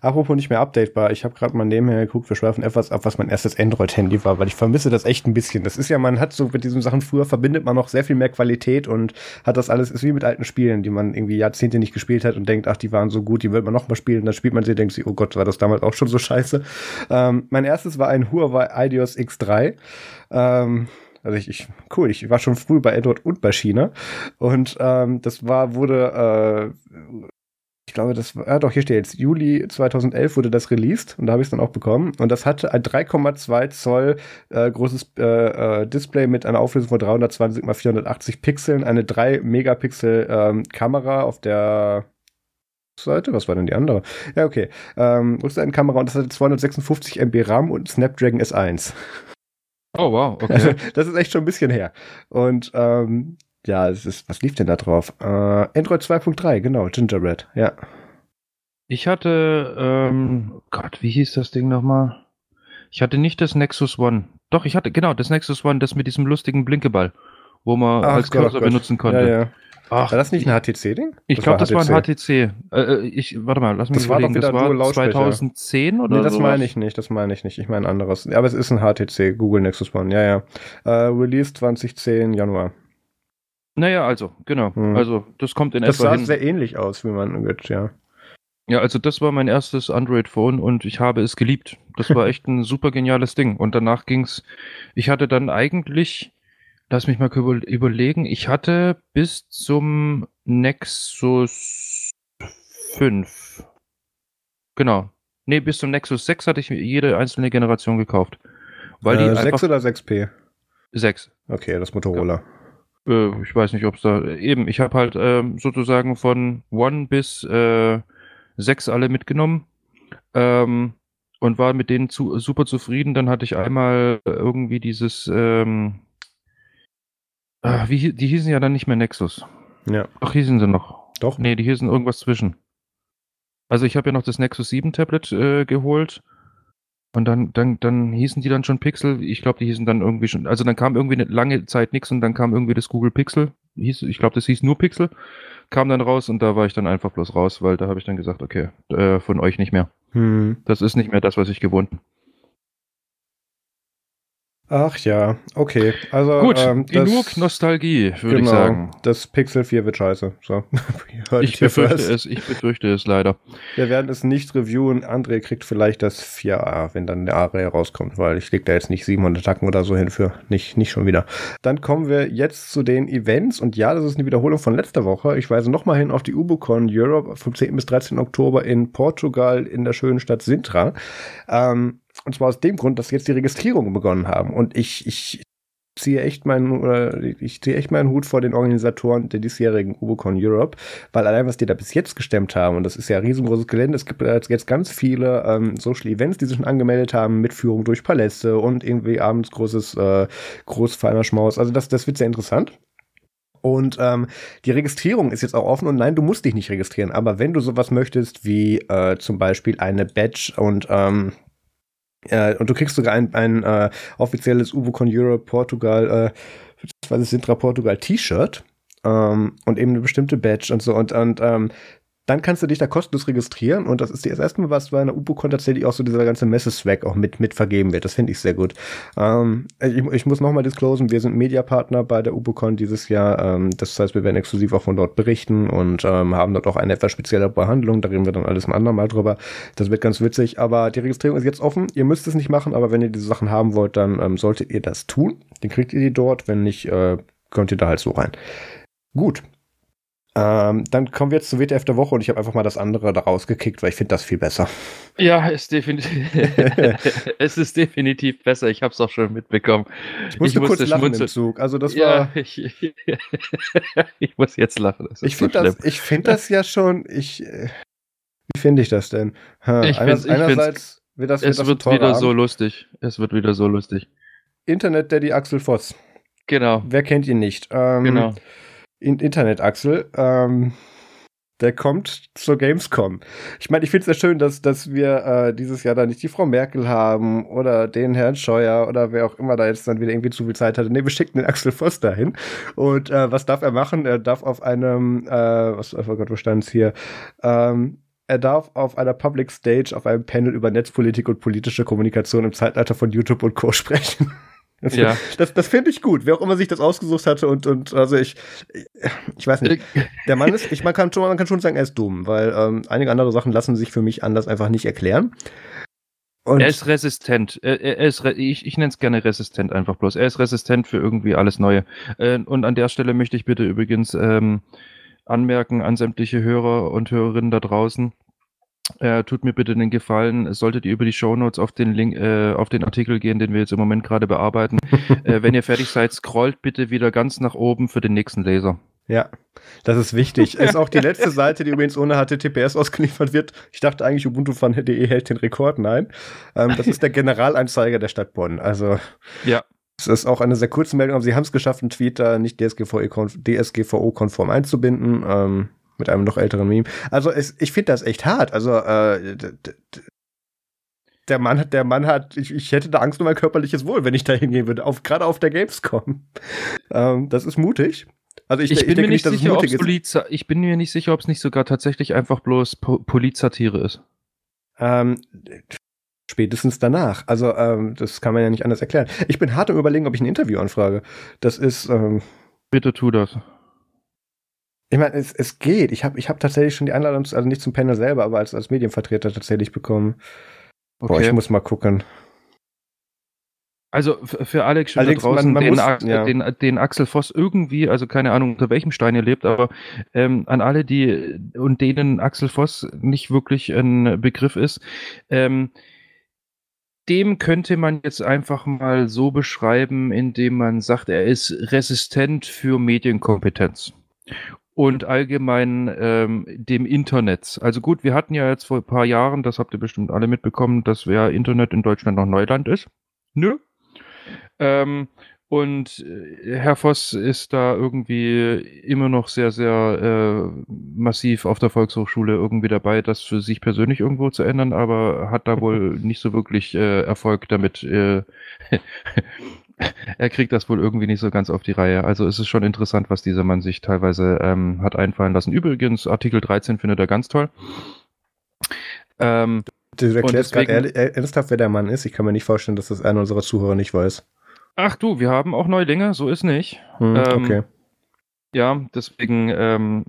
Apropos nicht mehr updatebar, ich habe gerade mal nebenher geguckt, wir schweifen etwas ab, was mein erstes Android-Handy war, weil ich vermisse das echt ein bisschen. Das ist ja, man hat so mit diesen Sachen früher verbindet man noch sehr viel mehr Qualität und hat das alles, ist wie mit alten Spielen, die man irgendwie Jahrzehnte nicht gespielt hat und denkt, ach, die waren so gut, die wird man noch mal spielen. Dann spielt man sie, denkt sich, oh Gott, war das damals auch schon so scheiße. Ähm, mein erstes war ein Huawei Ideos X3. Ähm, also ich, ich, cool, ich war schon früh bei Android und bei China. Und ähm, das war, wurde äh, ich glaube, das war, ja doch, hier steht jetzt, Juli 2011 wurde das released und da habe ich es dann auch bekommen. Und das hatte ein 3,2 Zoll äh, großes äh, äh, Display mit einer Auflösung von 320 x 480 Pixeln, eine 3 Megapixel ähm, Kamera auf der Seite, was war denn die andere? Ja, okay. Ähm, Rückseitenkamera und das hatte 256 MB RAM und Snapdragon S1. Oh, wow, okay. Also, das ist echt schon ein bisschen her. Und ähm, ja, es ist, was lief denn da drauf? Äh, Android 2.3, genau, Gingerbread, ja. Ich hatte, ähm, Gott, wie hieß das Ding nochmal? Ich hatte nicht das Nexus One. Doch, ich hatte, genau, das Nexus One, das mit diesem lustigen Blinkeball, wo man Ach, als Cursor benutzen konnte. Ja, ja. Ach, war das nicht ein HTC-Ding? Ich glaube, das war ein HTC. Äh, äh, ich, warte mal, lass mich das überlegen. War das war 2010 oder Nee, das meine ich nicht, das meine ich nicht. Ich meine anderes. Aber es ist ein HTC, Google Nexus One, ja, ja. Äh, Release 2010, Januar. Naja, also, genau. Hm. Also, das kommt in das etwa. Das sah hin. sehr ähnlich aus, wie man wird, ja. Ja, also das war mein erstes Android-Phone und ich habe es geliebt. Das war echt ein super geniales Ding. Und danach ging's. Ich hatte dann eigentlich, lass mich mal überlegen, ich hatte bis zum Nexus 5. Genau. Nee, bis zum Nexus 6 hatte ich jede einzelne Generation gekauft. Weil äh, die 6 oder 6P? 6. Okay, das Motorola. Äh, ich weiß nicht, ob es da eben, ich habe halt äh, sozusagen von One bis äh, 6 alle mitgenommen ähm, und war mit denen zu, super zufrieden. Dann hatte ich einmal irgendwie dieses, ähm, äh, wie, die hießen ja dann nicht mehr Nexus. Ja. Doch, hießen sie noch. Doch? Nee, die hießen irgendwas zwischen. Also ich habe ja noch das Nexus 7 Tablet äh, geholt und dann, dann, dann hießen die dann schon Pixel. Ich glaube, die hießen dann irgendwie schon. Also dann kam irgendwie eine lange Zeit nichts und dann kam irgendwie das Google Pixel. Hieß, ich glaube, das hieß nur Pixel. Kam dann raus und da war ich dann einfach bloß raus, weil da habe ich dann gesagt, okay, äh, von euch nicht mehr. Hm. Das ist nicht mehr das, was ich gewohnt bin. Ach ja, okay. Also gut, ähm, genug das, Nostalgie, würde genau, ich sagen. Das Pixel 4 wird scheiße. So. ich befürchte es, ich befürchte es leider. Wir werden es nicht reviewen. André kriegt vielleicht das 4a, wenn dann der A-Reihe rauskommt, weil ich leg da jetzt nicht 700 Tacken oder so hin für. Nicht, nicht schon wieder. Dann kommen wir jetzt zu den Events und ja, das ist eine Wiederholung von letzter Woche. Ich weise nochmal hin auf die UboCon Europe vom 10. bis 13. Oktober in Portugal in der schönen Stadt Sintra. Ähm, und zwar aus dem Grund, dass jetzt die Registrierungen begonnen haben. Und ich, ich ziehe echt meinen, oder ich ziehe echt meinen Hut vor den Organisatoren der diesjährigen UboCon Europe, weil allein was die da bis jetzt gestemmt haben, und das ist ja riesengroßes Gelände, es gibt jetzt ganz viele ähm, Social Events, die sich schon angemeldet haben, mit Führung durch Paläste und irgendwie abends großes, äh, groß feiner Schmaus. Also das, das wird sehr interessant. Und ähm, die Registrierung ist jetzt auch offen und nein, du musst dich nicht registrieren. Aber wenn du sowas möchtest wie äh, zum Beispiel eine Badge und ähm, äh, und du kriegst sogar ein, ein äh, offizielles UboCon Europe Portugal, äh, was ist Sintra Portugal T-Shirt ähm, und eben eine bestimmte Badge und so. Und, und ähm, dann kannst du dich da kostenlos registrieren und das ist das erste Mal, was bei einer UBOCon tatsächlich auch so dieser ganze Messe-Swag auch mit, mit vergeben wird. Das finde ich sehr gut. Ähm, ich, ich muss nochmal disclosen, wir sind Mediapartner bei der UBOCon dieses Jahr. Ähm, das heißt, wir werden exklusiv auch von dort berichten und ähm, haben dort auch eine etwas spezielle Behandlung. Da reden wir dann alles ein andermal drüber. Das wird ganz witzig, aber die Registrierung ist jetzt offen. Ihr müsst es nicht machen, aber wenn ihr diese Sachen haben wollt, dann ähm, solltet ihr das tun. Dann kriegt ihr die dort. Wenn nicht, äh, könnt ihr da halt so rein. Gut, ähm, dann kommen wir jetzt zu WTF der Woche und ich habe einfach mal das andere da rausgekickt, weil ich finde das viel besser. Ja, ist definitiv, es ist definitiv besser. Ich habe es auch schon mitbekommen. Ich musste, ich musste kurz lachen schmunzeln. im Zug. Also das ja, war. Ich, ich, muss jetzt lachen. ich finde das, ich find das ja schon. Ich, äh, wie finde ich das denn? Ha, ich Einer, einerseits wird das, wird es das wird wieder Abend. so lustig. Es wird wieder so lustig. Internet Daddy Axel Voss. Genau. Wer kennt ihn nicht? Ähm, genau. Internet-Axel. Ähm, der kommt zur Gamescom. Ich meine, ich finde es sehr schön, dass, dass wir äh, dieses Jahr da nicht die Frau Merkel haben oder den Herrn Scheuer oder wer auch immer da jetzt dann wieder irgendwie zu viel Zeit hatte. Nee, wir schicken den Axel Voss dahin. Und äh, was darf er machen? Er darf auf einem, äh, was, oh Gott, wo stand es hier? Ähm, er darf auf einer Public Stage auf einem Panel über Netzpolitik und politische Kommunikation im Zeitalter von YouTube und Co. sprechen. Das, ja. das, das finde ich gut, wer auch immer sich das ausgesucht hatte und, und also ich, ich weiß nicht. Der Mann ist, ich, man, kann schon, man kann schon sagen, er ist dumm, weil ähm, einige andere Sachen lassen sich für mich anders einfach nicht erklären. Und er ist resistent. Er, er ist, ich, ich nenne es gerne resistent einfach bloß. Er ist resistent für irgendwie alles Neue. Äh, und an der Stelle möchte ich bitte übrigens ähm, anmerken an sämtliche Hörer und Hörerinnen da draußen. Äh, tut mir bitte den Gefallen, solltet ihr über die Shownotes auf den Link, äh, auf den Artikel gehen, den wir jetzt im Moment gerade bearbeiten. äh, wenn ihr fertig seid, scrollt bitte wieder ganz nach oben für den nächsten Laser. Ja, das ist wichtig. ist auch die letzte Seite, die übrigens ohne HTTPS ausgeliefert wird. Ich dachte eigentlich, ubuntu.de hält den Rekord. Nein, ähm, das ist der Generalanzeiger der Stadt Bonn. Also ja. Es ist auch eine sehr kurze Meldung, aber sie haben es geschafft, einen Tweet da nicht DSGVO-konform einzubinden. Ähm, mit einem noch älteren Meme. Also es, ich finde das echt hart. Also äh, der Mann hat, der Mann hat, ich, ich hätte da Angst um mein körperliches Wohl, wenn ich da hingehen würde, auf, gerade auf der Gamescom. ähm, das ist mutig. Also ich, ich, bin, ich mir nicht nicht sicher, ob's Poliza ich bin mir nicht sicher, ob es nicht sogar tatsächlich einfach bloß po Polizatire ist. Ähm, spätestens danach. Also ähm, das kann man ja nicht anders erklären. Ich bin hart im Überlegen, ob ich ein Interview anfrage. Das ist. Ähm, Bitte tu das. Ich meine, es, es geht. Ich habe ich hab tatsächlich schon die Einladung, also nicht zum Panel selber, aber als, als Medienvertreter tatsächlich bekommen. Okay. Boah, ich muss mal gucken. Also für Alex schon Alex, da draußen, man, man den, muss, ja. den, den, Axel Voss irgendwie, also keine Ahnung, unter welchem Stein er lebt, aber ähm, an alle, die und denen Axel Voss nicht wirklich ein Begriff ist, ähm, dem könnte man jetzt einfach mal so beschreiben, indem man sagt, er ist resistent für Medienkompetenz und allgemein ähm, dem Internet. Also gut, wir hatten ja jetzt vor ein paar Jahren, das habt ihr bestimmt alle mitbekommen, dass wer Internet in Deutschland noch Neuland ist. Nö. Ähm, und äh, Herr Voss ist da irgendwie immer noch sehr, sehr äh, massiv auf der Volkshochschule irgendwie dabei, das für sich persönlich irgendwo zu ändern, aber hat da wohl nicht so wirklich äh, Erfolg damit. Äh, er kriegt das wohl irgendwie nicht so ganz auf die Reihe. Also es ist schon interessant, was dieser Mann sich teilweise ähm, hat einfallen lassen. Übrigens, Artikel 13 findet er ganz toll. Ähm, du erklärst gerade ernsthaft, wer der Mann ist. Ich kann mir nicht vorstellen, dass das einer unserer Zuhörer nicht weiß. Ach du, wir haben auch Neulinge, so ist nicht. Hm, ähm, okay. Ja, deswegen ähm,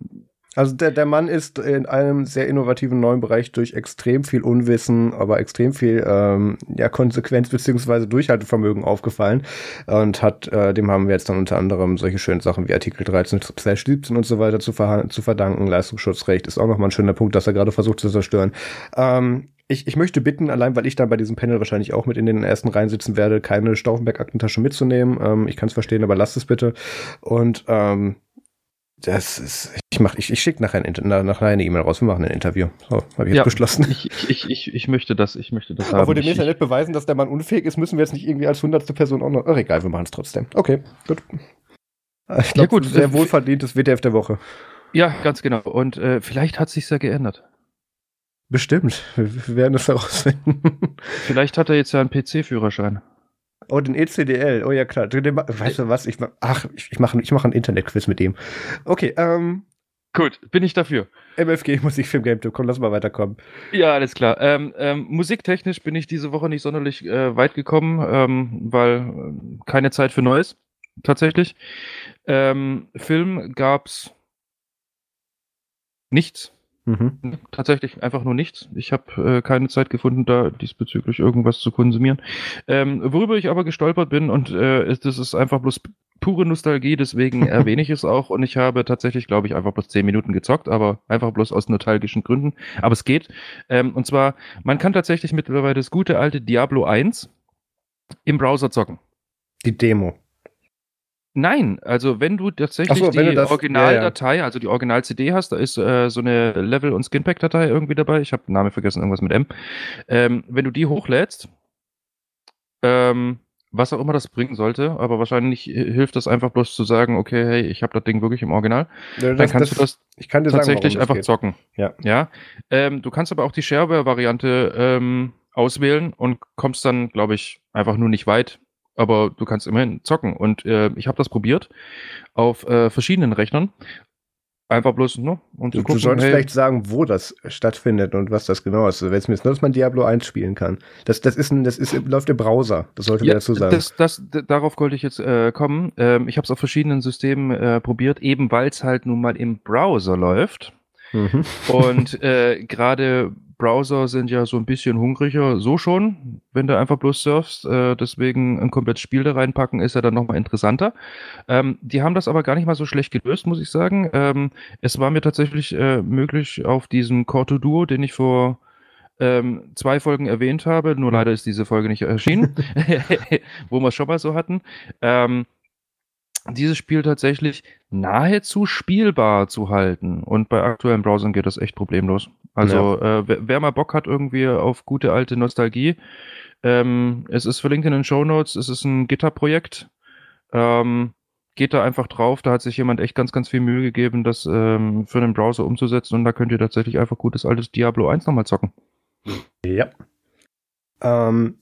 also der, der Mann ist in einem sehr innovativen neuen Bereich durch extrem viel Unwissen, aber extrem viel ähm, ja, Konsequenz beziehungsweise Durchhaltevermögen aufgefallen und hat, äh, dem haben wir jetzt dann unter anderem solche schönen Sachen wie Artikel 13, 17 und so weiter zu, ver zu verdanken. Leistungsschutzrecht ist auch nochmal ein schöner Punkt, dass er gerade versucht zu zerstören. Ähm, ich, ich möchte bitten, allein weil ich dann bei diesem Panel wahrscheinlich auch mit in den ersten Reihen sitzen werde, keine Stauffenberg-Aktentasche mitzunehmen. Ähm, ich kann es verstehen, aber lasst es bitte. Und ähm, das ist, ich mach, ich, ich schicke nachher, ein, nachher eine E-Mail raus. Wir machen ein Interview. So, habe ich jetzt ja, beschlossen. Ich, ich, ich, ich möchte das, ich möchte das haben. Obwohl ja nicht beweisen, dass der Mann unfähig ist, müssen wir jetzt nicht irgendwie als hundertste Person auch noch. Ach, egal, wir machen es trotzdem. Okay, gut. Ich glaube, ja, gut, sehr wohlverdientes WTF der Woche. Ja, ganz genau. Und äh, vielleicht hat sich ja geändert. Bestimmt. Wir werden es herausfinden. Vielleicht hat er jetzt ja einen PC-Führerschein. Oh, den ECDL. Oh ja, klar. Weißt du was? Ich, ach, ich, mache ich mach ein Internetquiz mit dem. Okay, ähm. Gut, bin ich dafür. MFG Musikfilm Game Tour. Komm, lass mal weiterkommen. Ja, alles klar. Ähm, ähm, musiktechnisch bin ich diese Woche nicht sonderlich äh, weit gekommen, ähm, weil äh, keine Zeit für Neues. Tatsächlich. Ähm, Film gab's nichts. Mhm. Tatsächlich einfach nur nichts. Ich habe äh, keine Zeit gefunden, da diesbezüglich irgendwas zu konsumieren. Ähm, worüber ich aber gestolpert bin, und äh, ist, das ist einfach bloß pure Nostalgie, deswegen erwähne ich es auch. Und ich habe tatsächlich, glaube ich, einfach bloß 10 Minuten gezockt, aber einfach bloß aus nostalgischen Gründen. Aber es geht. Ähm, und zwar, man kann tatsächlich mittlerweile das gute alte Diablo 1 im Browser zocken. Die Demo. Nein, also wenn du tatsächlich so, die das, Originaldatei, ja, ja. also die Original-CD hast, da ist äh, so eine Level- und Skinpack-Datei irgendwie dabei. Ich habe den Namen vergessen, irgendwas mit M. Ähm, wenn du die hochlädst, ähm, was auch immer das bringen sollte, aber wahrscheinlich hilft das einfach bloß zu sagen, okay, hey, ich habe das Ding wirklich im Original. Ja, das, dann kannst das, du das ich kann tatsächlich sagen, einfach geht. zocken. Ja. ja? Ähm, du kannst aber auch die Shareware-Variante ähm, auswählen und kommst dann, glaube ich, einfach nur nicht weit aber du kannst immerhin zocken. Und äh, ich habe das probiert auf äh, verschiedenen Rechnern. Einfach bloß, ne? Und du, gucken, du solltest hey, vielleicht sagen, wo das stattfindet und was das genau ist. Also, wenn es mir nur, dass man Diablo 1 spielen kann. Das, das ist ein, das ist, läuft im Browser. Das sollte ja, man dazu sagen. Das, das, darauf wollte ich jetzt äh, kommen. Ähm, ich habe es auf verschiedenen Systemen äh, probiert, eben weil es halt nun mal im Browser läuft. Mhm. Und äh, gerade Browser sind ja so ein bisschen hungriger, so schon, wenn du einfach bloß surfst. Äh, deswegen ein komplettes Spiel da reinpacken ist ja dann nochmal interessanter. Ähm, die haben das aber gar nicht mal so schlecht gelöst, muss ich sagen. Ähm, es war mir tatsächlich äh, möglich, auf diesem Corto Duo, den ich vor ähm, zwei Folgen erwähnt habe, nur leider ist diese Folge nicht erschienen, wo wir es schon mal so hatten, ähm, dieses Spiel tatsächlich nahezu spielbar zu halten. Und bei aktuellen Browsern geht das echt problemlos. Also ja. äh, wer, wer, mal Bock hat irgendwie auf gute alte Nostalgie, ähm, es ist verlinkt in den Show Notes, es ist ein GitHub-Projekt. Ähm, geht da einfach drauf, da hat sich jemand echt ganz, ganz viel Mühe gegeben, das ähm, für den Browser umzusetzen und da könnt ihr tatsächlich einfach gutes altes Diablo 1 nochmal zocken. Ja. Ähm,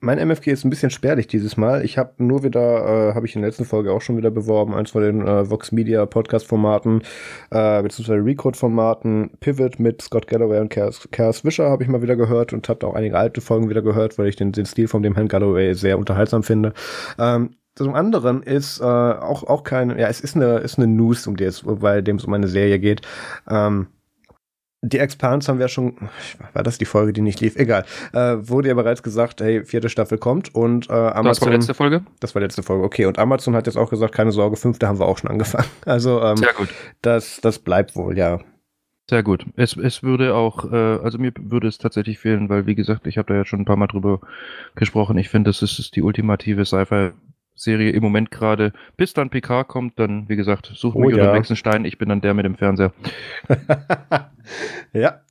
mein MFG ist ein bisschen spärlich dieses Mal. Ich habe nur wieder, äh, habe ich in der letzten Folge auch schon wieder beworben, eins von den äh, Vox Media Podcast-Formaten, äh, beziehungsweise Recode-Formaten, Pivot mit Scott Galloway und Chaos Wischer habe ich mal wieder gehört und habe auch einige alte Folgen wieder gehört, weil ich den, den Stil von dem Herrn Galloway sehr unterhaltsam finde. Ähm, zum anderen ist äh, auch auch kein, ja, es ist eine ist eine News, um die es, bei dem es um eine Serie geht. Ähm, die Expanse haben wir schon, war das die Folge, die nicht lief? Egal. Äh, wurde ja bereits gesagt, hey, vierte Staffel kommt und äh, Amazon. Das war letzte Folge? Das war letzte Folge, okay. Und Amazon hat jetzt auch gesagt, keine Sorge, fünfte haben wir auch schon angefangen. Also, ähm, Sehr gut. Das, das bleibt wohl, ja. Sehr gut. Es, es würde auch, äh, also mir würde es tatsächlich fehlen, weil, wie gesagt, ich habe da ja schon ein paar Mal drüber gesprochen. Ich finde, das ist, ist die ultimative Sci-Fi Serie im Moment gerade, bis dann PK kommt, dann, wie gesagt, such mich oh, ja. unter dem nächsten Stein, ich bin dann der mit dem Fernseher. ja,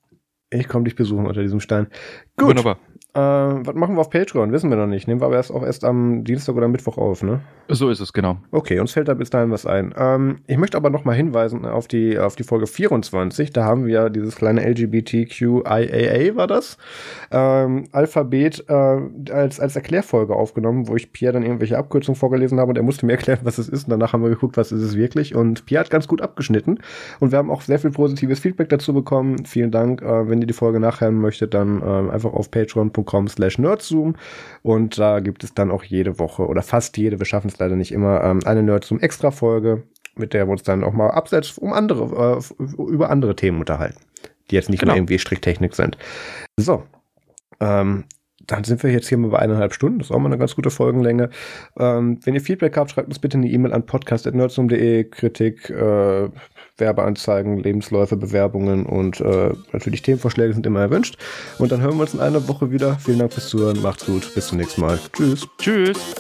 ich komme dich besuchen unter diesem Stein. Gut. Wunderbar. Äh, was machen wir auf Patreon? Wissen wir noch nicht. Nehmen wir aber erst auch erst am Dienstag oder Mittwoch auf, ne? So ist es, genau. Okay, uns fällt da bis dahin was ein. Ähm, ich möchte aber noch mal hinweisen auf die, auf die Folge 24. Da haben wir dieses kleine LGBTQIAA, war das? Ähm, Alphabet äh, als, als Erklärfolge aufgenommen, wo ich Pierre dann irgendwelche Abkürzungen vorgelesen habe und er musste mir erklären, was es ist. Und danach haben wir geguckt, was ist es wirklich. Und Pierre hat ganz gut abgeschnitten. Und wir haben auch sehr viel positives Feedback dazu bekommen. Vielen Dank. Äh, wenn ihr die Folge nachhören möchtet, dann äh, einfach auf patreon.com patreon.com slash nerdzoom und da gibt es dann auch jede Woche oder fast jede, wir schaffen es leider nicht immer, ähm, eine Nerdzoom-Extra-Folge, mit der wir uns dann auch mal abseits um andere, äh, über andere Themen unterhalten, die jetzt nicht genau. nur irgendwie Stricktechnik sind. So, ähm, dann sind wir jetzt hier mal bei eineinhalb Stunden. Das ist auch mal eine ganz gute Folgenlänge. Ähm, wenn ihr Feedback habt, schreibt uns bitte eine E-Mail an podcast.nerdsum.de. Kritik, äh, Werbeanzeigen, Lebensläufe, Bewerbungen und äh, natürlich Themenvorschläge sind immer erwünscht. Und dann hören wir uns in einer Woche wieder. Vielen Dank fürs Zuhören. Macht's gut. Bis zum nächsten Mal. Tschüss. Tschüss.